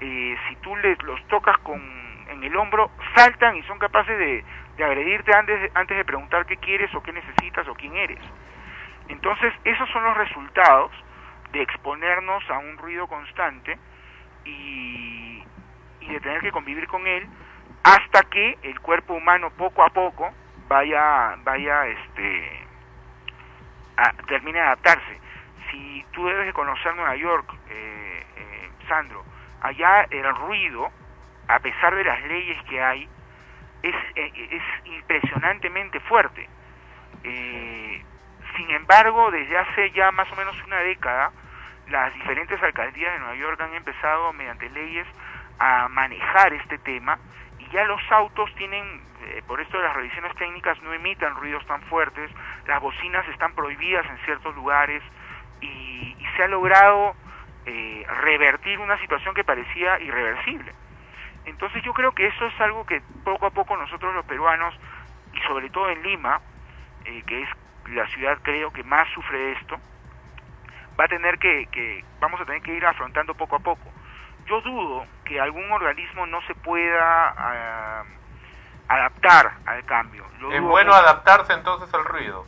Eh, si tú les, los tocas con, en el hombro, saltan y son capaces de, de agredirte antes antes de preguntar qué quieres o qué necesitas o quién eres. Entonces, esos son los resultados de exponernos a un ruido constante y, y de tener que convivir con él hasta que el cuerpo humano poco a poco vaya, vaya, este, a- termine de adaptarse. Si tú debes de conocer Nueva York, eh, eh, Sandro, allá el ruido, a pesar de las leyes que hay, es, eh, es impresionantemente fuerte. Eh, sin embargo, desde hace ya más o menos una década, las diferentes alcaldías de Nueva York han empezado mediante leyes a manejar este tema y ya los autos tienen, eh, por esto las revisiones técnicas, no emitan ruidos tan fuertes, las bocinas están prohibidas en ciertos lugares y, y se ha logrado eh, revertir una situación que parecía irreversible. Entonces yo creo que eso es algo que poco a poco nosotros los peruanos, y sobre todo en Lima, eh, que es la ciudad creo que más sufre de esto, va a tener que, que, vamos a tener que ir afrontando poco a poco. Yo dudo que algún organismo no se pueda ah, adaptar al cambio. Lo Es bueno mucho. adaptarse entonces al ruido.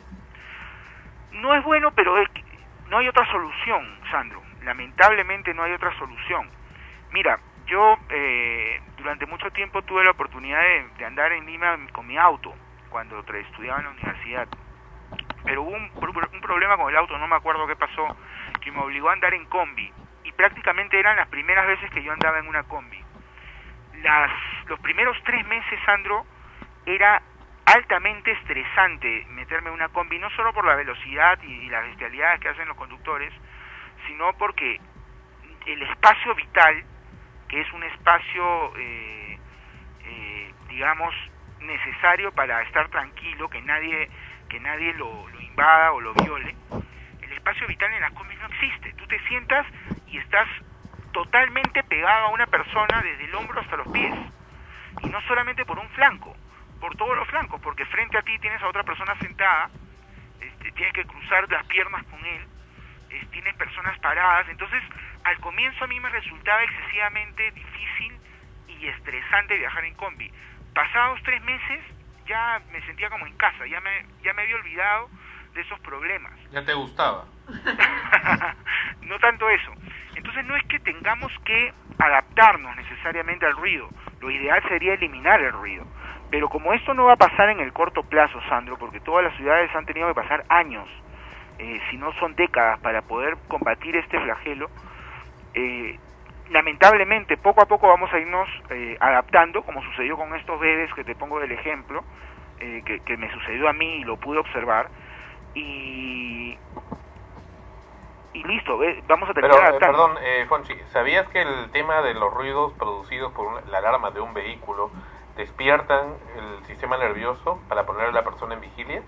No es bueno, pero es que no hay otra solución, Sandro. Lamentablemente no hay otra solución. Mira, yo eh, durante mucho tiempo tuve la oportunidad de, de andar en Lima con mi auto cuando estudiaba en la universidad. Pero hubo un, un problema con el auto, no me acuerdo qué pasó, que me obligó a andar en combi. Y prácticamente eran las primeras veces que yo andaba en una combi. Las, los primeros tres meses, Sandro, era altamente estresante meterme en una combi, no solo por la velocidad y, las bestialidades que hacen los conductores, sino porque el espacio vital, que es un espacio, eh, eh, digamos, necesario para estar tranquilo, que nadie, que nadie lo, lo invada o lo viole, el espacio vital en las combis no existe. Tú te sientas y estás totalmente pegado a una persona desde el hombro hasta los pies. Y no solamente por un flanco, por todos los flancos, porque frente a ti tienes a otra persona sentada, este, tienes que cruzar las piernas con él, tienes personas paradas. Entonces, al comienzo a mí me resultaba excesivamente difícil y estresante viajar en combi. Pasados tres meses ya me sentía como en casa, ya me, ya me había olvidado de esos problemas. Ya te gustaba. (laughs) no tanto eso. Entonces no es que tengamos que adaptarnos necesariamente al ruido, lo ideal sería eliminar el ruido. Pero como esto no va a pasar en el corto plazo, Sandro, porque todas las ciudades han tenido que pasar años, eh, si no son décadas, para poder combatir este flagelo, eh, lamentablemente poco a poco vamos a irnos eh, adaptando, como sucedió con estos bebés que te pongo del ejemplo, eh, que, que me sucedió a mí y lo pude observar, y, y listo, ve, vamos a Pero, que eh, perdón, eh, Fonchi, ¿sabías que el tema de los ruidos producidos por una- la alarma de un vehículo despiertan el sistema nervioso para poner a la persona en vigilia?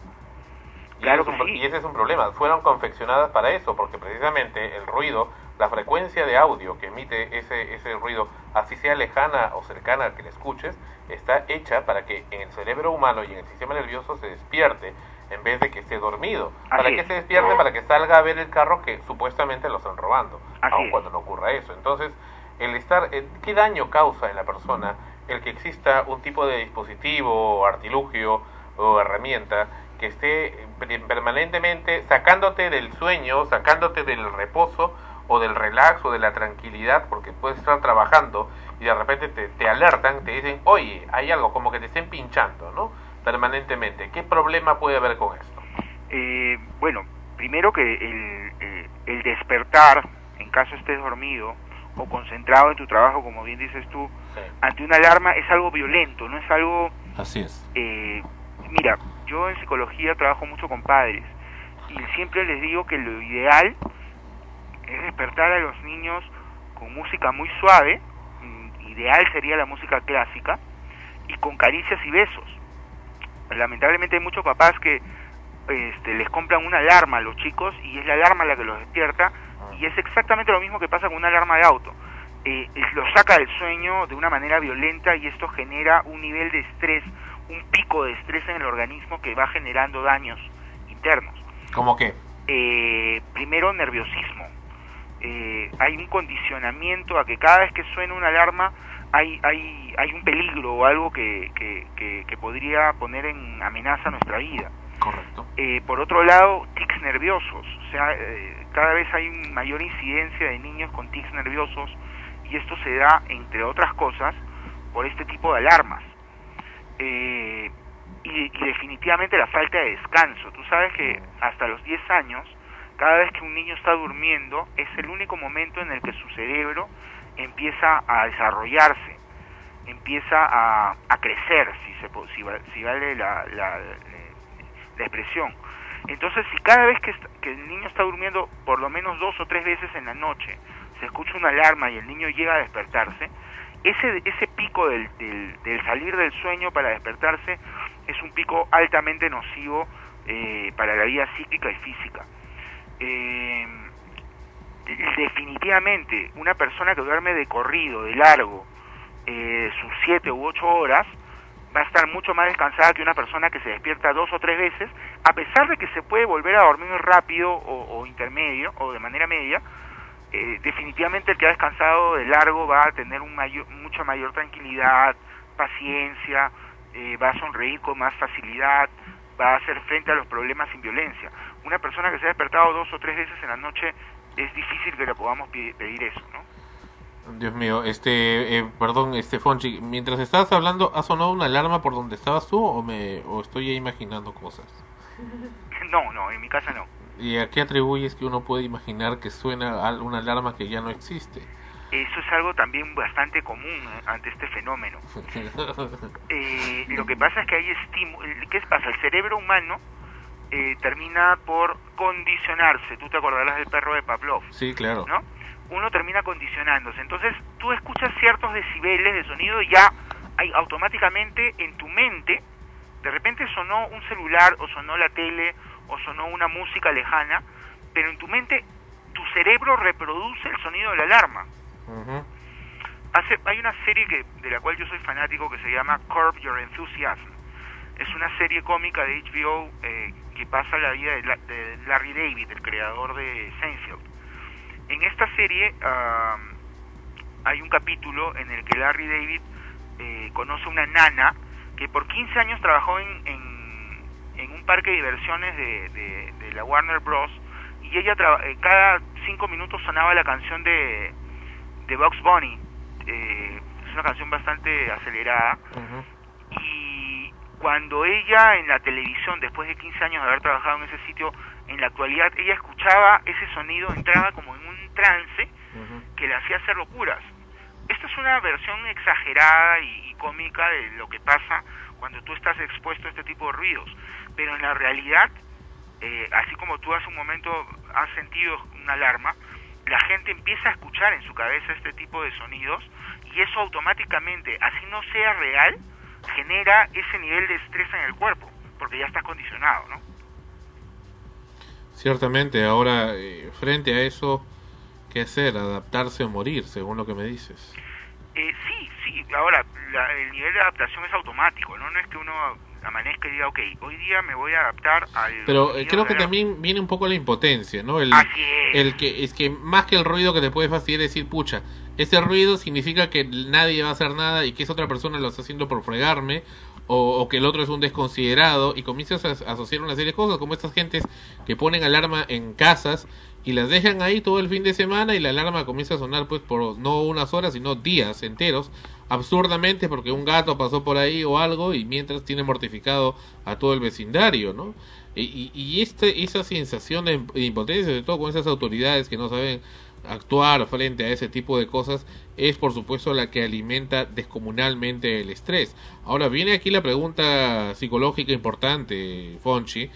Y, Claro ese es que un- sí. y ese es un problema. Fueron confeccionadas para eso, porque precisamente el ruido, la frecuencia de audio que emite ese, ese ruido, así sea lejana o cercana al que le escuches, está hecha para que en el cerebro humano y en el sistema nervioso se despierte en vez de que esté dormido. ¿Para es. se despierte? Para que salga a ver el carro que supuestamente lo están robando, Así aun cuando no ocurra eso. Entonces, el estar, eh, ¿qué daño causa en la persona el que exista un tipo de dispositivo, artilugio o herramienta que esté eh, per- permanentemente sacándote del sueño, sacándote del reposo o del relax o de la tranquilidad, porque puedes estar trabajando y de repente te, te alertan, te dicen, oye, hay algo como que te estén pinchando, ¿no? Permanentemente. ¿Qué problema puede haber con esto? Eh, bueno, primero que el, eh, el despertar, en caso estés dormido o concentrado en tu trabajo, como bien dices tú, ante una alarma es algo violento, no es algo... Así es. eh, mira, yo en psicología trabajo mucho con padres y siempre les digo que lo ideal es despertar a los niños con música muy suave, mm, ideal sería la música clásica, y con caricias y besos. Lamentablemente hay muchos papás que este, les compran una alarma a los chicos y es la alarma la que los despierta y es exactamente lo mismo que pasa con una alarma de auto. Eh, los saca del sueño de una manera violenta y esto genera un nivel de estrés, un pico de estrés en el organismo que va generando daños internos. ¿Cómo qué? Eh, primero, nerviosismo. Eh, hay un condicionamiento a que cada vez que suena una alarma hay, hay, hay un peligro o algo que, que, que, que podría poner en amenaza nuestra vida. Correcto. Eh, por otro lado, tics nerviosos. O sea, eh, cada vez hay mayor incidencia de niños con tics nerviosos y esto se da, entre otras cosas, por este tipo de alarmas. Eh, y, y definitivamente la falta de descanso. Tú sabes que hasta los 10 años, cada vez que un niño está durmiendo, es el único momento en el que su cerebro empieza a desarrollarse, empieza a, crecer, si, se, si, si vale la, la, la expresión. Entonces, si cada vez que, el niño está durmiendo por lo menos dos o tres veces en la noche, se escucha una alarma y el niño llega a despertarse, ese, pico del salir del sueño para despertarse es un pico altamente nocivo eh, para la vida psíquica y física. Eh, definitivamente, una persona que duerme de corrido, de largo, eh, sus siete u ocho horas, va a estar mucho más descansada que una persona que se despierta dos o tres veces, a pesar de que se puede volver a dormir rápido o, o intermedio o de manera media, eh, definitivamente el que ha descansado de largo va a tener un mayor, mucha mayor tranquilidad, paciencia, eh, va a sonreír con más facilidad, va a hacer frente a los problemas sin violencia. Una persona que se ha despertado dos o tres veces en la noche es difícil que le podamos pedir eso, ¿no? Dios mío, este, eh, perdón, este Fonchi, mientras estabas hablando, ¿ha sonado una alarma por donde estabas tú o me o estoy ya imaginando cosas? (laughs) No, no, en mi casa no. ¿Y a qué atribuyes que uno puede imaginar que suena una alarma que ya no existe? Eso es algo también bastante común eh, ante este fenómeno. (laughs) Eh, lo que pasa es que hay estímulos. ¿Qué pasa? El cerebro humano eh, termina por condicionarse. Tú te acordarás del perro de Pavlov, sí, claro. ¿no? Uno termina condicionándose. Entonces tú escuchas ciertos decibeles de sonido y ya hay, automáticamente en tu mente, de repente sonó un celular o sonó la tele o sonó una música lejana, pero en tu mente tu cerebro reproduce el sonido de la alarma. Hace, hay una serie que, de la cual yo soy fanático que se llama Curb Your Enthusiasm. Es una serie cómica de HBO eh, que pasa la vida de, La- de Larry David, el creador de Seinfeld. En esta serie ah, hay un capítulo en el que Larry David eh, conoce una nana que por 15 años trabajó en, en, un parque de diversiones de, de- la Warner Bros. Y ella traba- eh, cada 5 minutos sonaba la canción de, de Bugs Bunny. Eh, es una canción bastante acelerada. Cuando ella en la televisión, después de 15 años de haber trabajado en ese sitio, en la actualidad, ella escuchaba ese sonido, entraba como en un trance que le hacía hacer locuras. Esta es una versión exagerada y, y cómica de lo que pasa cuando tú estás expuesto a este tipo de ruidos. Pero en la realidad, eh, así como tú hace un momento has sentido una alarma, la gente empieza a escuchar en su cabeza este tipo de sonidos y eso automáticamente, así no sea real, genera ese nivel de estrés en el cuerpo, porque ya estás condicionado, ¿no? Ciertamente, ahora, eh, frente a eso, ¿qué hacer? ¿Adaptarse o morir, según lo que me dices? Eh, sí, sí, ahora la- el nivel de adaptación es automático, ¿no? No es que uno amanezca y diga, ok, hoy día me voy a adaptar al... Pero eh, creo que también viene un poco la impotencia, ¿no? El, Así es. el que es que más que el ruido que te puede fastidiar es decir, pucha, ese ruido significa que nadie va a hacer nada y que esa otra persona lo está haciendo por fregarme o, que el otro es un desconsiderado y comienzas a, asociar una serie de cosas como estas gentes que ponen alarma en casas y las dejan ahí todo el fin de semana y la alarma comienza a sonar pues por no unas horas sino días enteros absurdamente porque un gato pasó por ahí o algo y mientras tiene mortificado a todo el vecindario, ¿no? Y, y, y este, esa sensación de impotencia, sobre todo con esas autoridades que no saben actuar frente a ese tipo de cosas, es por supuesto la que alimenta descomunalmente el estrés. Ahora viene aquí la pregunta psicológica importante, Fonchi,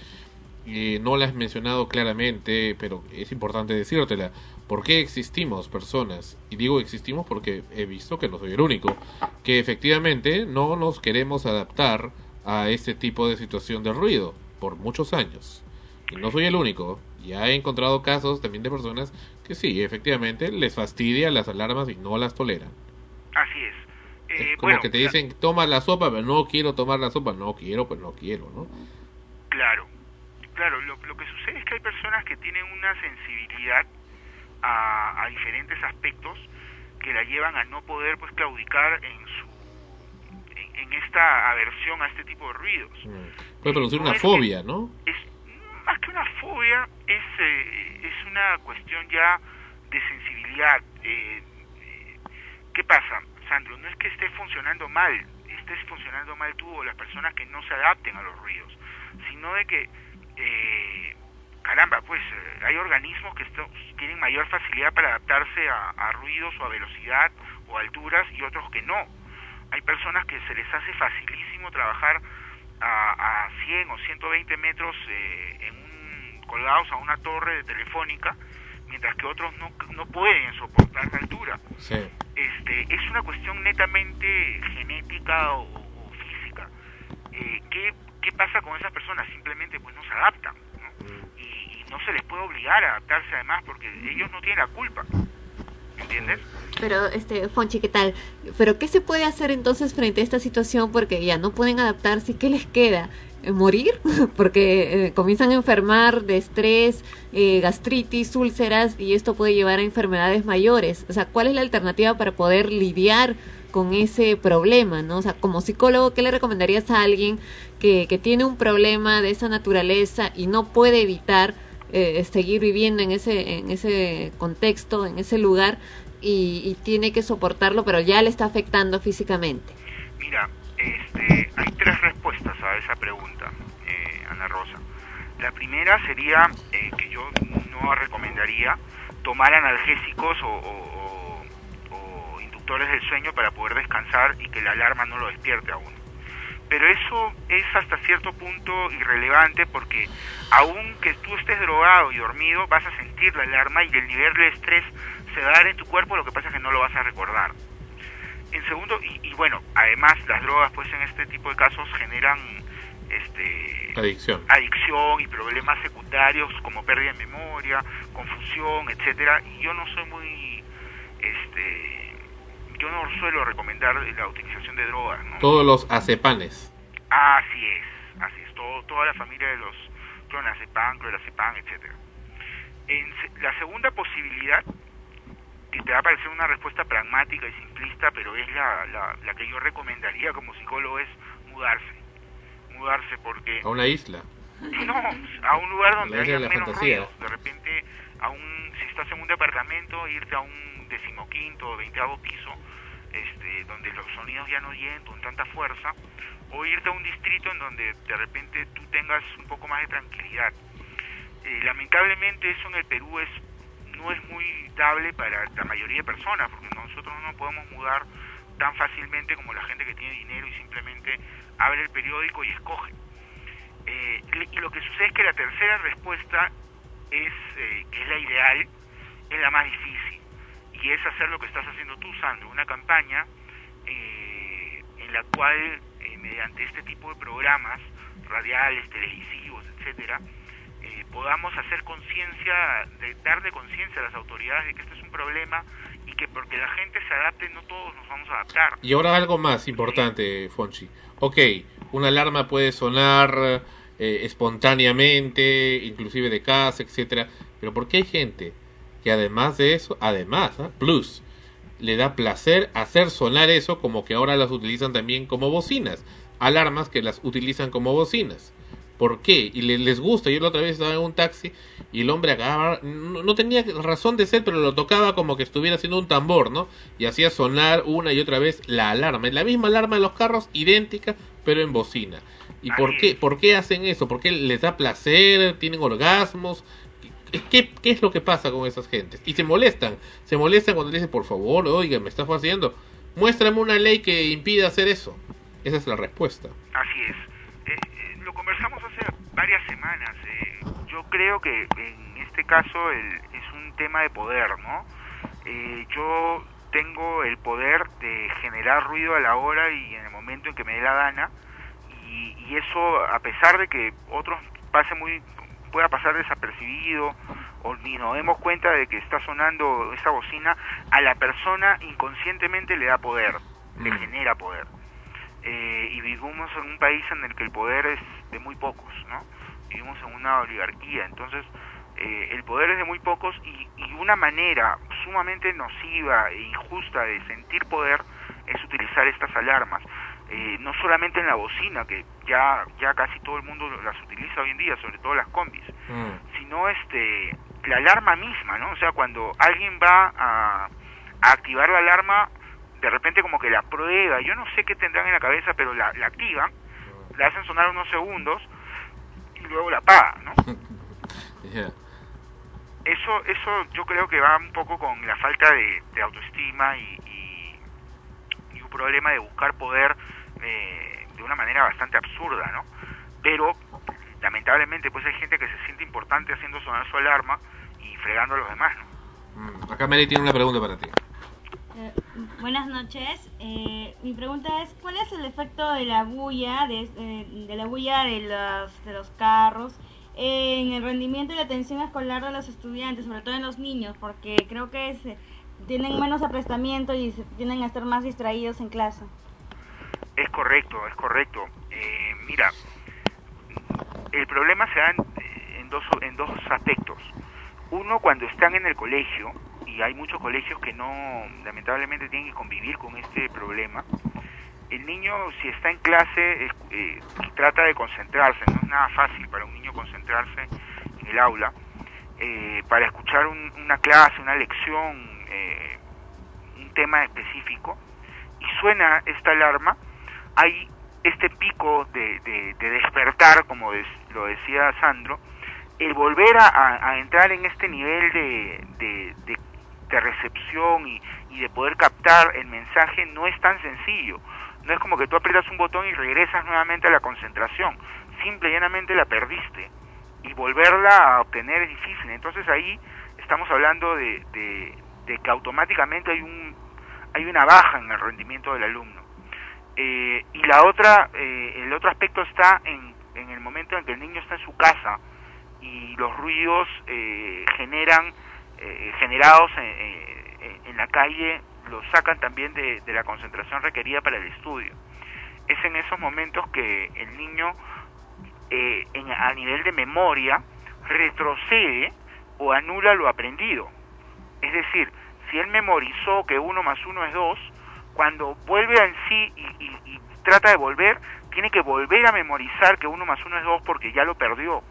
eh, no la has mencionado claramente, pero es importante decírtela. ¿Por qué existimos personas? Y digo existimos porque he visto que no soy el único, que efectivamente no nos queremos adaptar a este tipo de situación de ruido por muchos años. No soy el único. Ya he encontrado casos también de personas que sí, efectivamente les fastidia las alarmas y no las toleran. Así es. Eh, Como bueno, que te dicen, toma la sopa, pero no quiero tomar la sopa. No quiero, pues no quiero, ¿no? Claro, claro, lo, lo que sucede es que hay personas que tienen una sensibilidad a, a diferentes aspectos que la llevan a no poder pues claudicar en su en, en esta aversión a este tipo de ruidos. Puede producir No una que- fobia, ¿no? Es más que una fobia, es eh, es una cuestión ya de sensibilidad. Eh, eh, ¿Qué pasa, Sandro? No es que esté funcionando mal, es estés funcionando mal tú o las personas que no se adapten a los ruidos, sino de que, eh, caramba, pues eh, hay organismos que tienen mayor facilidad para adaptarse a, a ruidos o a velocidad o alturas y otros que no. Hay personas que se les hace facilísimo trabajar a, a 100 o 120 metros eh, en un, colgados a una torre de telefónica, mientras que otros no, no pueden soportar la altura. Sí. Este, es una cuestión netamente genética o, o física. Eh, ¿qué, ¿Qué pasa con esas personas? Simplemente pues no se adaptan. ¿no? Y, y no se les puede obligar a adaptarse además porque ellos no tienen la culpa. ¿Entiendes? Pero, este, Fonchi, ¿qué tal? Pero, ¿qué se puede hacer entonces frente a esta situación? Porque ya no pueden adaptarse. ¿Qué les queda? Eh, ¿Morir? (laughs) Porque eh, comienzan a enfermar de estrés, eh, gastritis, úlceras, y esto puede llevar a enfermedades mayores. O sea, ¿cuál es la alternativa para poder lidiar con ese problema, ¿no? O sea, como psicólogo, ¿qué le recomendarías a alguien que, que tiene un problema de esa naturaleza y no puede evitar eh, seguir viviendo en ese, en ese contexto, en ese lugar, y, tiene que soportarlo, pero ya le está afectando físicamente? Mira, este, hay tres respuestas a esa pregunta, eh, Ana Rosa. La primera sería eh, que yo no recomendaría tomar analgésicos o, inductores del sueño para poder descansar y que la alarma no lo despierte a uno. Pero eso es hasta cierto punto irrelevante porque aun que tú estés drogado y dormido vas a sentir la alarma y el nivel de estrés se va a dar en tu cuerpo, lo que pasa es que no lo vas a recordar. En segundo, y, y bueno, además las drogas pues en este tipo de casos generan este Adicción. adicción y problemas secundarios como pérdida de memoria, confusión, etcétera. Y yo no soy muy este yo no suelo recomendar la utilización de drogas, ¿no? Todos los acepanes. Así es, así es, todo, toda la familia de los clonazepam, clorazepam, etcétera. En la segunda posibilidad, que te va a parecer una respuesta pragmática y simplista, pero es la, la, la que yo recomendaría como psicólogo, es mudarse. Mudarse porque... A una isla. No, a un lugar donde haya menos fantasía. ruidos. De repente, a un, si estás en un departamento, irte a un decimoquinto o veinteavo piso, este, donde los sonidos ya no lleguen con tanta fuerza, o irte a un distrito en donde de repente tú tengas un poco más de tranquilidad. Eh, lamentablemente eso en el Perú es no es muy dable para la mayoría de personas, porque nosotros no podemos mudar tan fácilmente como la gente que tiene dinero y simplemente abre el periódico y escoge. Eh, y lo que sucede es que la tercera respuesta es, eh, es la ideal, es la más difícil. Y es hacer lo que estás haciendo tú, Sandro, una campaña eh, en la cual, eh, mediante este tipo de programas, radiales, televisivos, etcétera, eh, podamos hacer conciencia, de darle conciencia a las autoridades de que este es un problema y que porque la gente se adapte, no todos nos vamos a adaptar. Y ahora algo más importante, Fonchi. Ok, una alarma puede sonar eh, espontáneamente, inclusive de casa, etcétera, pero ¿por qué hay gente que además de eso, además, ¿ah? plus, le da placer hacer sonar eso como que ahora las utilizan también como bocinas? Alarmas que las utilizan como bocinas. ¿Por qué? Y le- les gusta. Yo la otra vez estaba en un taxi y el hombre acababa, no, no tenía razón de ser, pero lo tocaba como que estuviera haciendo un tambor, ¿no? Y hacía sonar una y otra vez la alarma. La misma alarma de los carros, idéntica, pero en bocina. ¿Y por qué, por qué hacen eso? ¿Por qué les da placer? ¿Tienen orgasmos? ¿Qué, es lo que pasa con esas gentes? Y se molestan. Se molestan cuando le dicen, por favor, oiga, me está haciendo. Muéstrame una ley que impida hacer eso. Esa es la respuesta. Así es. Eh, eh, lo conversamos hace varias semanas. eh, yo creo que en este caso el- es un tema de poder, ¿no? Yo tengo el poder de generar ruido a la hora y en el momento en que me dé la gana y, y eso a pesar de que otros pase muy pueda pasar desapercibido o ni nos demos cuenta de que está sonando esa bocina a la persona inconscientemente le da poder le genera poder eh, y vivimos en un país en el que el poder es de muy pocos, ¿no? Vivimos en una oligarquía, entonces eh, el poder es de muy pocos y, y una manera sumamente nociva e injusta de sentir poder es utilizar estas alarmas. Eh, no solamente en la bocina, que ya, ya casi todo el mundo las utiliza hoy en día, sobre todo las combis, sino este la alarma misma, ¿no? O sea, cuando alguien va a, a activar la alarma, de repente como que la prueba, yo no sé qué tendrán en la cabeza, pero la, la activan, la hacen sonar unos segundos y luego la apagan, ¿no? (laughs) Eso, eso yo creo que va un poco con la falta de, de autoestima y, y, y un problema de buscar poder eh, de una manera bastante absurda, ¿no? Pero lamentablemente pues hay gente que se siente importante haciendo sonar su alarma y fregando a los demás, ¿no? Mm, Acá Mary tiene una pregunta para ti. Eh, buenas noches. Eh, mi pregunta es, ¿cuál es el efecto de la bulla, de, eh, de la bulla de los, de los carros en el rendimiento y la atención escolar de los estudiantes, sobre todo en los niños? Porque creo que se- tienen menos aprestamiento y se tienden a estar más distraídos en clase. Es correcto, es correcto. Eh, mira, el problema se da en, en dos, en dos aspectos. Uno, cuando están en el colegio, y hay muchos colegios que no, lamentablemente, tienen que convivir con este problema. El niño, si está en clase, eh, trata de concentrarse. No es nada fácil para un niño concentrarse en el aula. Eh, para escuchar un- una clase, una lección, eh, un tema específico, suena esta alarma, hay este pico de, de- de despertar, como des- lo decía Sandro, el volver a, entrar en este nivel de, recepción y, de poder captar el mensaje no es tan sencillo. No es como que tú aprietas un botón y regresas nuevamente a la concentración. Simple y llanamente la perdiste. Y volverla a obtener es difícil. Entonces ahí estamos hablando de que automáticamente hay un hay una baja en el rendimiento del alumno. Eh, y la otra, eh, el otro aspecto está en, en el momento en que el niño está en su casa y los ruidos eh, generan, eh, generados en, eh, en la calle, los sacan también de, de la concentración requerida para el estudio. Es en esos momentos que el niño, eh, en- a nivel de memoria, retrocede o anula lo aprendido. Es decir, si él memorizó que uno más uno es dos, cuando vuelve en sí y, y- y trata de volver, tiene que volver a memorizar que uno más uno es dos porque ya lo perdió.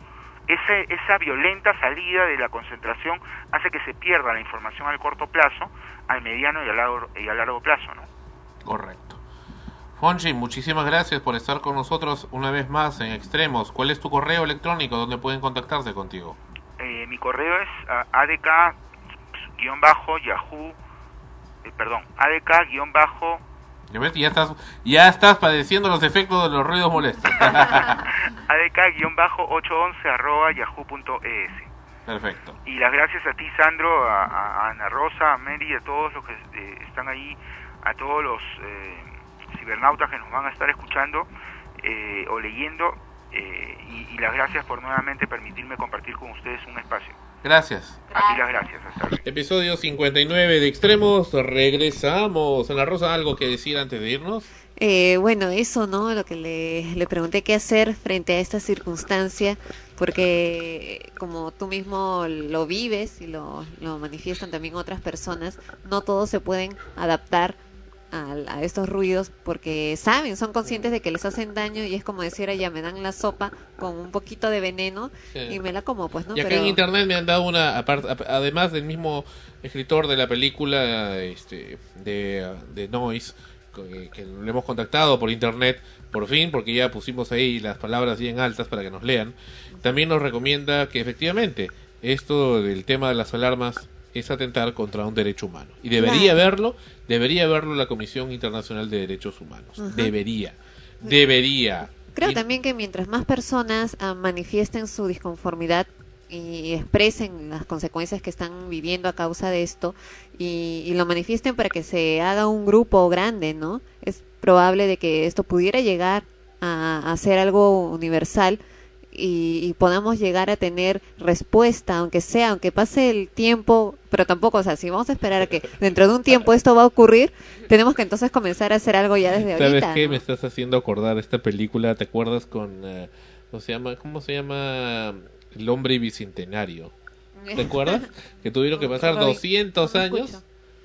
Ese, esa violenta salida de la concentración hace que se pierda la información al corto plazo, al mediano y al largo, y al largo plazo. ¿no? Correcto. Fonchi, muchísimas gracias por estar con nosotros una vez más en Extremos. ¿Cuál es tu correo electrónico donde pueden contactarse contigo? Eh, mi correo es ah, adk-yahoo, eh, perdón, adk- Ya ves, ya estás, ya estás padeciendo los efectos de los ruidos molestos. (laughs) adk-811 arroba yahoo.es. Perfecto. Y las gracias a ti, Sandro, a, Ana Rosa, a Mary, a todos los que eh, están ahí, a todos los eh, cibernautas que nos van a estar escuchando eh, o leyendo. eh, y, y las gracias por nuevamente permitirme compartir con ustedes un espacio. Gracias. A ti las gracias. Hasta luego. Episodio 59 de Extremos. Regresamos. Ana Rosa, ¿algo que decir antes de irnos? Eh, bueno, eso, ¿no? Lo que le, le pregunté qué hacer frente a esta circunstancia, porque como tú mismo lo vives y lo, lo manifiestan también otras personas, no todos se pueden adaptar al- a, estos ruidos porque saben, son conscientes de que les hacen daño y es como decir, ya me dan la sopa con un poquito de veneno Sí. y me la como, pues, ¿no? Y acá Pero- en internet me han dado una, además del mismo escritor de la película este, de, de Noise, eh, que le hemos contactado por internet, por fin, porque ya pusimos ahí las palabras bien altas para que nos lean, también nos recomienda que efectivamente esto del tema de las alarmas es atentar contra un derecho humano. Y debería Claro. verlo, debería verlo la Comisión Internacional de Derechos Humanos. Ajá. Debería. Debería. Creo Y- también que mientras más personas ah, manifiesten su disconformidad y expresen las consecuencias que están viviendo a causa de esto y, y lo manifiesten para que se haga un grupo grande, ¿no? Es probable de que esto pudiera llegar a, a ser algo universal y, y podamos llegar a tener respuesta, aunque sea, aunque pase el tiempo, pero tampoco, o sea, si vamos a esperar a que (laughs) dentro de un tiempo esto va a ocurrir, tenemos que entonces comenzar a hacer algo ya desde ¿Sabes ahorita. qué? ¿no? Me estás haciendo acordar esta película, ¿te acuerdas con... eh, ¿cómo, se llama, ¿Cómo se llama? El hombre bicentenario. ¿Te acuerdas? (laughs) Que tuvieron que pasar Robin, 200 no te años. escucho.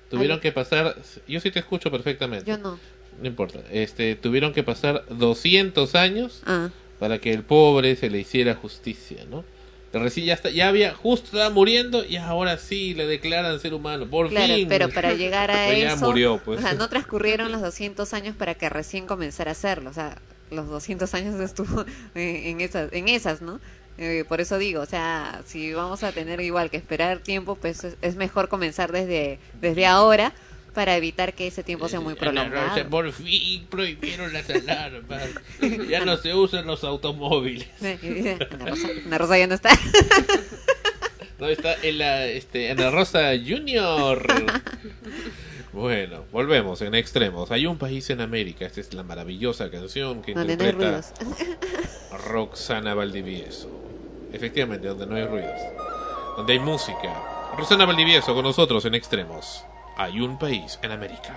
Tuvieron Ay. que pasar... Yo sí te escucho perfectamente. Yo no. No importa. Este, tuvieron que pasar 200 años Ah. Para que el pobre se le hiciera justicia, ¿no? Recién ya, está, ya había, justo estaba muriendo y ahora sí le declaran ser humano. Por Claro, fin. pero para llegar (laughs) a ya eso, murió, pues. o sea, no transcurrieron (laughs) los 200 años para que recién comenzara a hacerlo, o sea, los 200 años (laughs) estuvo en, en esas, en esas, ¿no? Eh, por eso digo, o sea, si vamos a tener igual que esperar tiempo, pues es, es mejor comenzar desde, desde ahora para evitar que ese tiempo sea muy prolongado. por fin prohibieron las alarmas. ya no se usan los automóviles. Ana Rosa, Ana Rosa ya no está. No está en la este, Ana Rosa Junior. Bueno, volvemos en extremos. Hay un país en América. Esta es la maravillosa canción que Donde no hay interpreta ruidos. Roxana Valdivieso. Efectivamente, donde no hay ruidos. Donde hay música. Roxana Valdivieso con nosotros en extremos. Hay un país en América.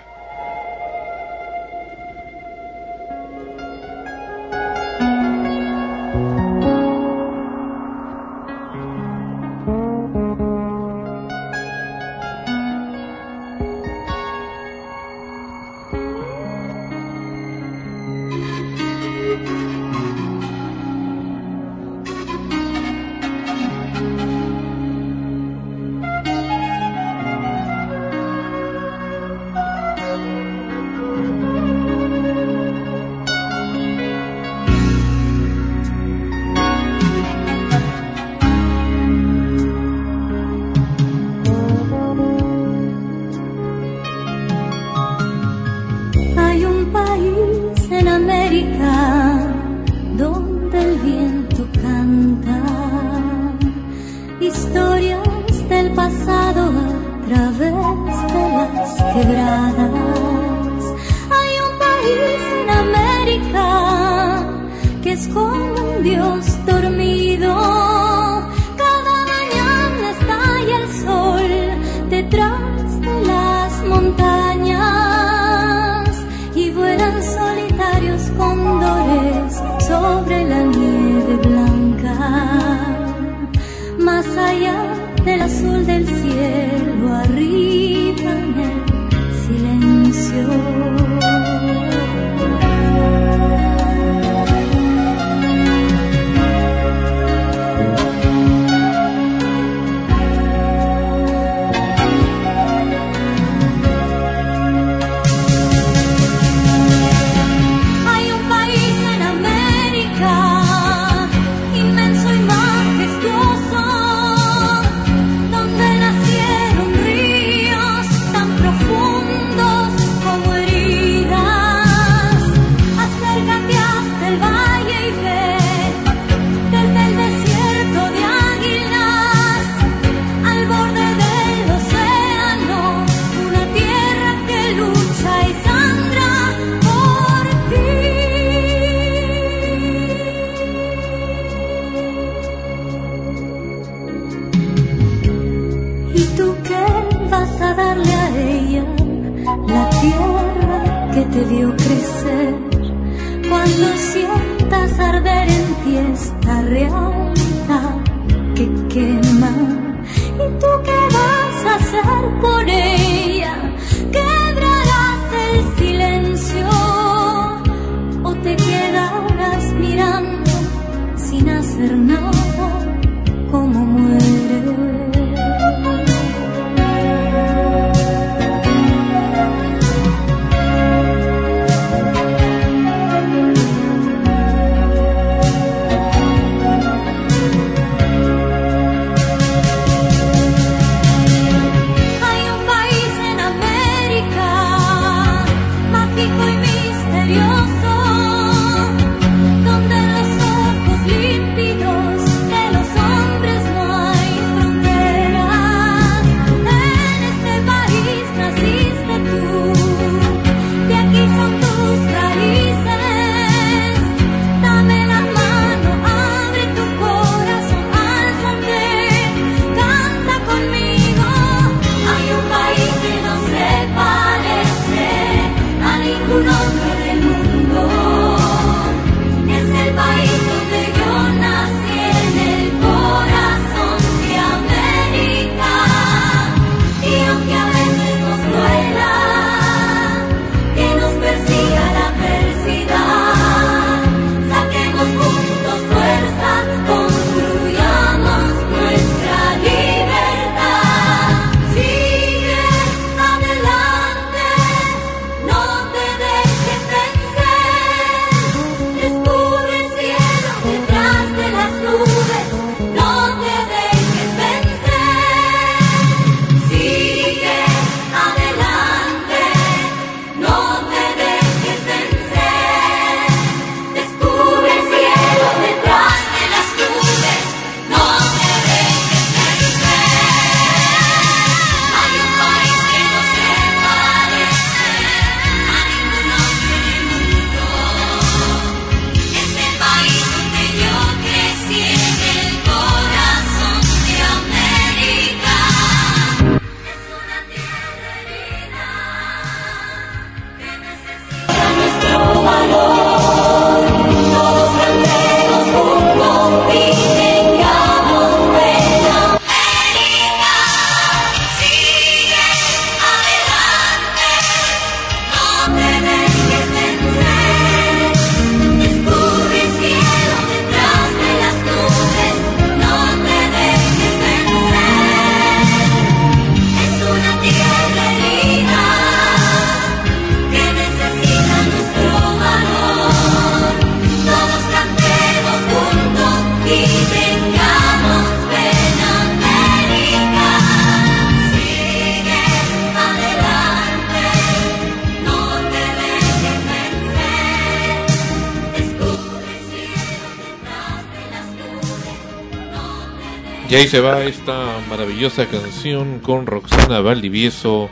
Ahí se va esta maravillosa canción con Roxana Valdivieso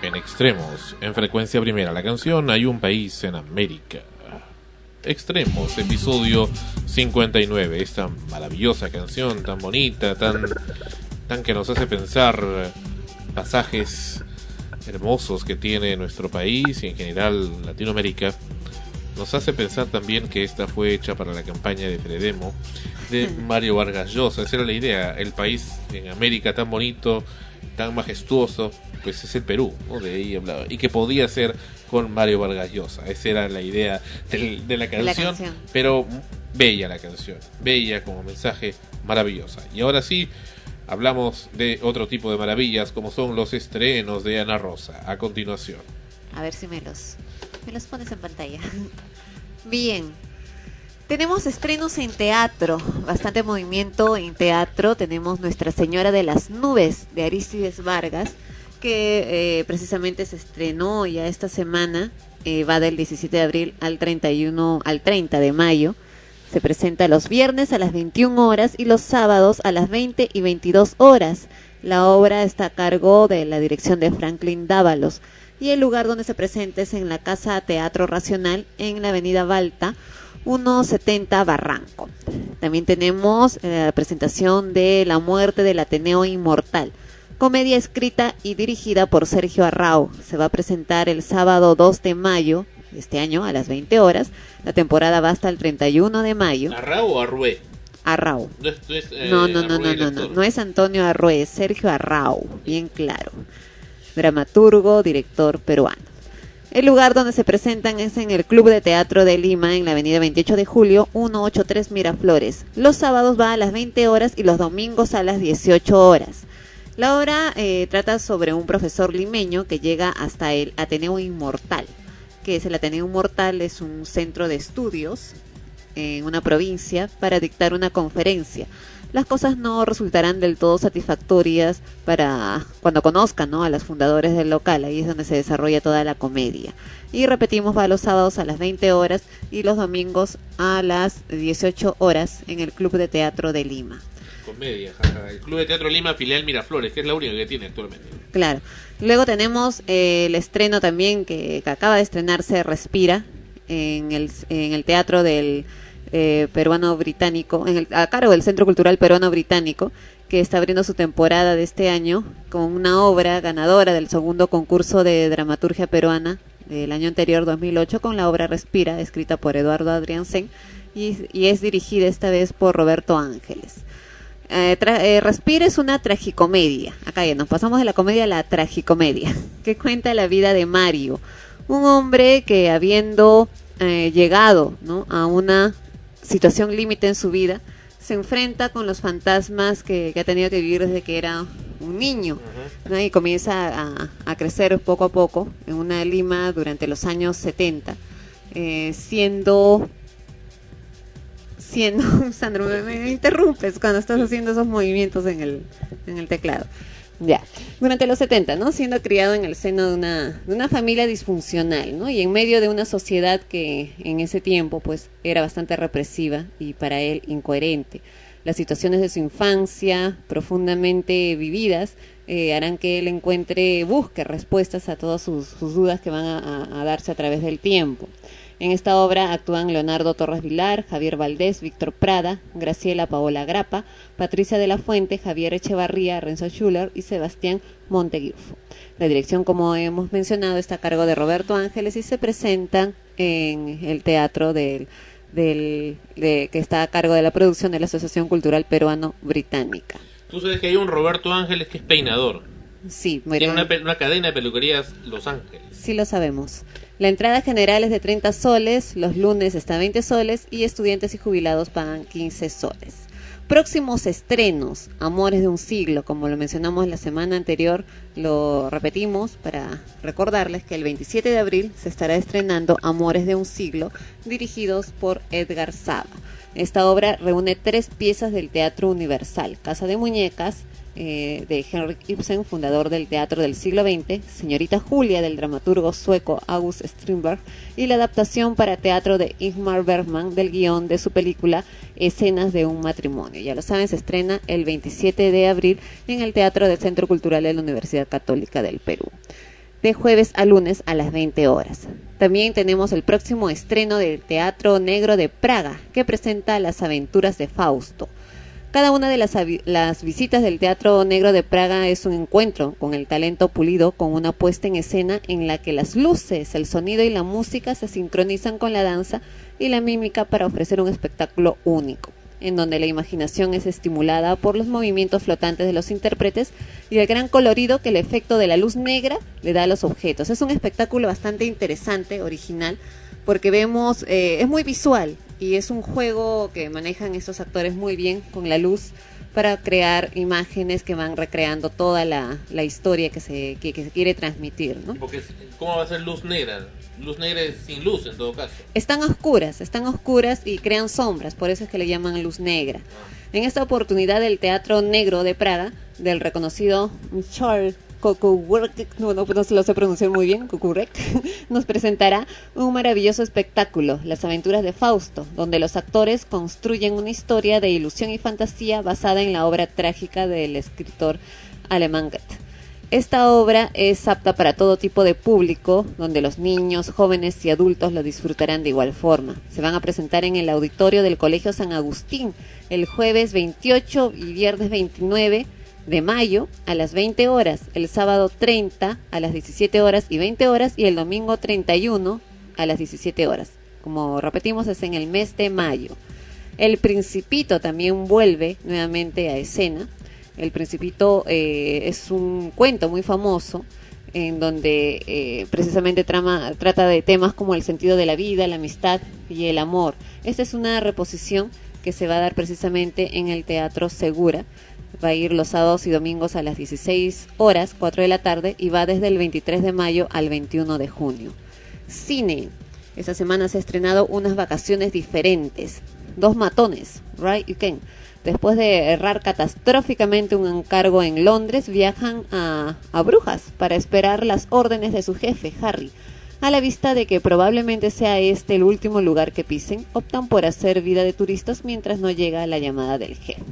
en extremos, en frecuencia primera. La canción Hay un país en América. Extremos, episodio 59. Esta maravillosa canción, tan bonita, tan, tan que nos hace pensar pasajes hermosos que tiene nuestro país y en general Latinoamérica. Nos hace pensar también que esta fue hecha para la campaña de Fredemo de Mario Vargas Llosa. Esa era la idea. El país en América tan bonito, tan majestuoso, pues es el Perú, ¿no? De ahí hablaba. Y que podía ser con Mario Vargas Llosa. Esa era la idea de la De la canción. canción. Pero bella la canción. Bella como mensaje maravillosa. Y ahora sí, hablamos de otro tipo de maravillas como son los estrenos de Ana Rosa. A continuación. A ver si me los, me los pones en pantalla. (laughs) Bien. Tenemos estrenos en teatro, bastante movimiento en teatro. Tenemos Nuestra Señora de las Nubes de Aristides Vargas, que eh, precisamente se estrenó ya esta semana. eh, va del 17 de abril al 31, al 30 de mayo. Se presenta los viernes a las 21 horas y los sábados a las 20 y 22 horas. La obra está a cargo de la dirección de Franklin Dávalos y el lugar donde se presenta es en la Casa Teatro Racional en la Avenida Balta, 170 Barranco. También tenemos eh, la presentación de La muerte del Ateneo Inmortal, comedia escrita y dirigida por Sergio Arrau. Se va a presentar el sábado 2 de mayo de este año a las 20 horas. La temporada va hasta el 31 de mayo. ¿Arrau o Arrué? Arrau. No es, no eh, No, no, no, no, no, no, actor. no es Antonio Arrué, es Sergio Arrau, bien claro. Dramaturgo, director peruano. El lugar donde se presentan es en el Club de Teatro de Lima, en la avenida 28 de julio, 183 Miraflores. Los sábados va a las 20 horas y los domingos a las 18 horas. La obra eh, trata sobre un profesor limeño que llega hasta el Ateneo Inmortal, que es el Ateneo Inmortal, es un centro de estudios en una provincia para dictar una conferencia. Las cosas no resultarán del todo satisfactorias para cuando conozcan ¿no? a los fundadores del local, ahí es donde se desarrolla toda la comedia. Y repetimos, va los sábados a las 20 horas y los domingos a las 18 horas en el Club de Teatro de Lima. Comedia, jaja. El Club de Teatro Lima, filial Miraflores, que es la única que tiene actualmente. Claro. Luego tenemos eh, el estreno también que, que acaba de estrenarse Respira en el, en el teatro del eh, peruano británico, en el, a cargo del Centro Cultural Peruano Británico, que está abriendo su temporada de este año con una obra ganadora del segundo concurso de dramaturgia peruana del año anterior, 2008, con la obra Respira, escrita por Eduardo Adriansen y, y es dirigida esta vez por Roberto Ángeles. Eh, eh, Respira es una tragicomedia. Acá ya nos pasamos de la comedia a la tragicomedia, (laughs) que cuenta la vida de Mario, un hombre que habiendo eh, llegado ¿no? a una situación límite en su vida, se enfrenta con los fantasmas que, que ha tenido que vivir desde que era un niño ¿no? y comienza a, a crecer poco a poco en una Lima durante los años 70, eh, siendo siendo, (laughs) Sandro, me, me interrumpes cuando estás haciendo esos movimientos en el, en el teclado. Ya, durante los 70, ¿no? Siendo criado en el seno de una, de una familia disfuncional, ¿no? Y en medio de una sociedad que en ese tiempo, pues, era bastante represiva y para él incoherente. Las situaciones de su infancia, profundamente vividas, eh, harán que él encuentre, busque respuestas a todas sus, dudas que van a darse a través del tiempo. En esta obra actúan Leonardo Torres Vilar, Javier Valdés, Víctor Prada, Graciela Paola Grapa, Patricia de la Fuente, Javier Echevarría, Renzo Schuller y Sebastián Montegrufo. La dirección, como hemos mencionado, está a cargo de Roberto Ángeles y se presentan en el teatro del, del, de- que está a cargo de la producción de la Asociación Cultural Peruano-Británica. Tú sabes que hay un Roberto Ángeles que es peinador. Sí, Tiene una, una cadena de peluquerías Los Ángeles. Sí lo sabemos. La entrada general es de 30 soles, los lunes está a 20 soles y estudiantes y jubilados pagan 15 soles. Próximos estrenos, Amores de un siglo, como lo mencionamos la semana anterior, lo repetimos para recordarles que el 27 de abril se estará estrenando Amores de un siglo, dirigidos por Edgar Saba. Esta obra reúne tres piezas del Teatro Universal, Casa de Muñecas, eh, de Henrik Ibsen, fundador del teatro del siglo XX, Señorita Julia, del dramaturgo sueco August Strindberg, y la adaptación para teatro de Ingmar Bergman del guion de su película Escenas de un matrimonio. Ya lo saben, se estrena el 27 de abril en el Teatro del Centro Cultural de la Universidad Católica del Perú de jueves a lunes a las 20 horas. También tenemos el próximo estreno del Teatro Negro de Praga, que presenta las aventuras de Fausto. Cada una de las, las visitas del Teatro Negro de Praga es un encuentro con el talento pulido, con una puesta en escena en la que las luces, el sonido y la música se sincronizan con la danza y la mímica para ofrecer un espectáculo único, en donde la imaginación es estimulada por los movimientos flotantes de los intérpretes y el gran colorido que el efecto de la luz negra le da a los objetos. Es un espectáculo bastante interesante, original, porque vemos, eh, es muy visual y es un juego que manejan estos actores muy bien con la luz para crear imágenes que van recreando toda la, la historia que se, que, que se quiere transmitir, ¿no? Porque, ¿cómo va a ser luz negra? Luz negra es sin luz en todo caso. Están oscuras, están oscuras y crean sombras, por eso es que le llaman luz negra. En esta oportunidad el Teatro Negro de Praga, del reconocido Charles Kokuwerk, no, no, no se lo sé pronunciar muy bien, Kokuwerk, (laughs) nos presentará un maravilloso espectáculo, Las aventuras de Fausto, donde los actores construyen una historia de ilusión y fantasía basada en la obra trágica del escritor alemán Goethe. Esta obra es apta para todo tipo de público, donde los niños, jóvenes y adultos lo disfrutarán de igual forma. Se van a presentar en el auditorio del Colegio San Agustín el jueves 28 y viernes 29 de mayo a las 20 horas, el sábado 30 a las 17 horas y 20 horas y el domingo 31 a las 17 horas. Como repetimos, es en el mes de mayo. El Principito también vuelve nuevamente a escena. El Principito eh, es un cuento muy famoso en donde eh, precisamente trama, trata de temas como el sentido de la vida, la amistad y el amor. Esta es una reposición que se va a dar precisamente en el Teatro Segura. Va a ir los sábados y domingos a las 16 horas, 4 de la tarde, y va desde el 23 de mayo al 21 de junio. Cine. Esta semana se ha estrenado unas vacaciones diferentes. Dos matones, Right y Ken. Después de errar catastróficamente un encargo en Londres, viajan a, a Brujas para esperar las órdenes de su jefe, Harry. A la vista de que probablemente sea este el último lugar que pisen, optan por hacer vida de turistas mientras no llega la llamada del jefe.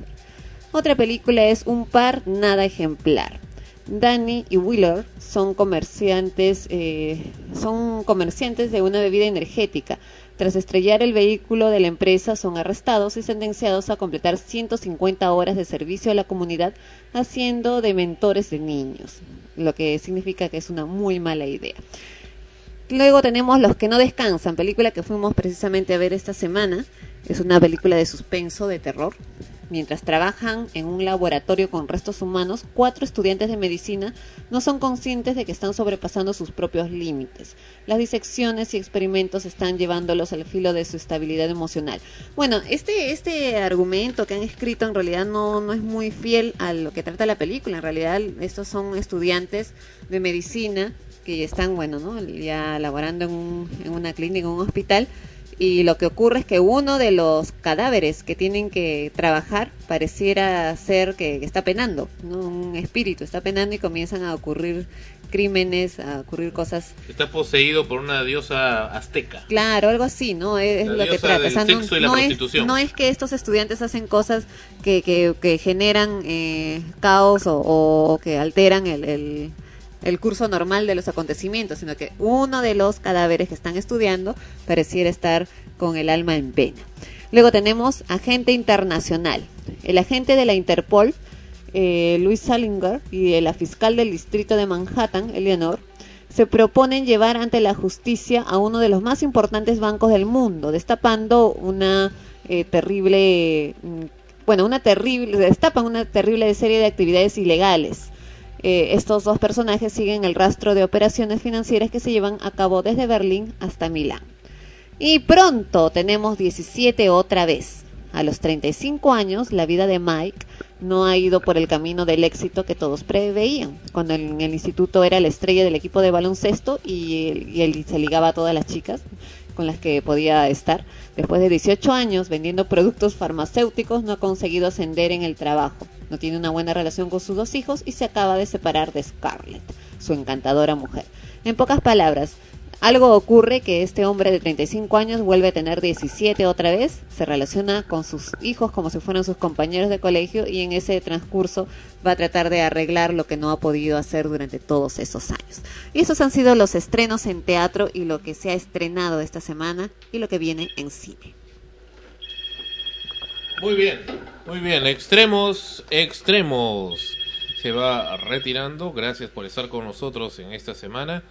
Otra película es Un par nada ejemplar. Danny y Wheeler son comerciantes, eh, son comerciantes de una bebida energética. Tras estrellar el vehículo de la empresa, son arrestados y sentenciados a completar 150 horas de servicio a la comunidad haciendo de mentores de niños, lo que significa que es una muy mala idea. Luego tenemos Los que no descansan, película que fuimos precisamente a ver esta semana. Es una película de suspenso, de terror. Mientras trabajan en un laboratorio con restos humanos, cuatro estudiantes de medicina no son conscientes de que están sobrepasando sus propios límites. Las disecciones y experimentos están llevándolos al filo de su estabilidad emocional. Bueno, este, este argumento que han escrito en realidad no, no es muy fiel a lo que trata la película. En realidad, estos son estudiantes de medicina que están, bueno, ¿no? ya laborando en, un- en una clínica, en un hospital, y lo que ocurre es que uno de los cadáveres que tienen que trabajar pareciera ser que, está penando, ¿no? Un espíritu está penando y comienzan a ocurrir crímenes, a ocurrir cosas Está poseído por una diosa azteca. Claro, algo así, ¿no? Es, La lo que trata. del O sea, no, sexo y la no es, no es que estos estudiantes hacen cosas que, que, que generan eh, caos o, o que alteran el, el, el curso normal de los acontecimientos, sino que uno de los cadáveres que están estudiando pareciera estar con el alma en pena. Luego tenemos agente internacional. El agente de la Interpol, eh, Luis Salinger, y la fiscal del distrito de Manhattan, Eleanor, se proponen llevar ante la justicia a uno de los más importantes bancos del mundo, destapando una eh, terrible, mm, bueno, una terrible, destapan una terrible serie de actividades ilegales. Eh, estos dos personajes siguen el rastro de operaciones financieras que se llevan a cabo desde Berlín hasta Milán. Y pronto tenemos 17 otra vez. A los 35 años, la vida de Mike no ha ido por el camino del éxito que todos preveían. Cuando en el instituto era la estrella del equipo de baloncesto y y él se ligaba a todas las chicas. Con las que podía estar. Después de 18 años vendiendo productos farmacéuticos, no ha conseguido ascender en el trabajo. No tiene una buena relación con sus dos hijos y se acaba de separar de Scarlett, su encantadora mujer. En pocas palabras, algo ocurre que este hombre de 35 años vuelve a tener 17 otra vez, se relaciona con sus hijos como si fueran sus compañeros de colegio y en ese transcurso va a tratar de arreglar lo que no ha podido hacer durante todos esos años. Y esos han sido los estrenos en teatro y lo que se ha estrenado esta semana y lo que viene en cine. Muy bien, muy bien. Extremos, extremos. Se va retirando. Gracias por estar con nosotros en esta semana.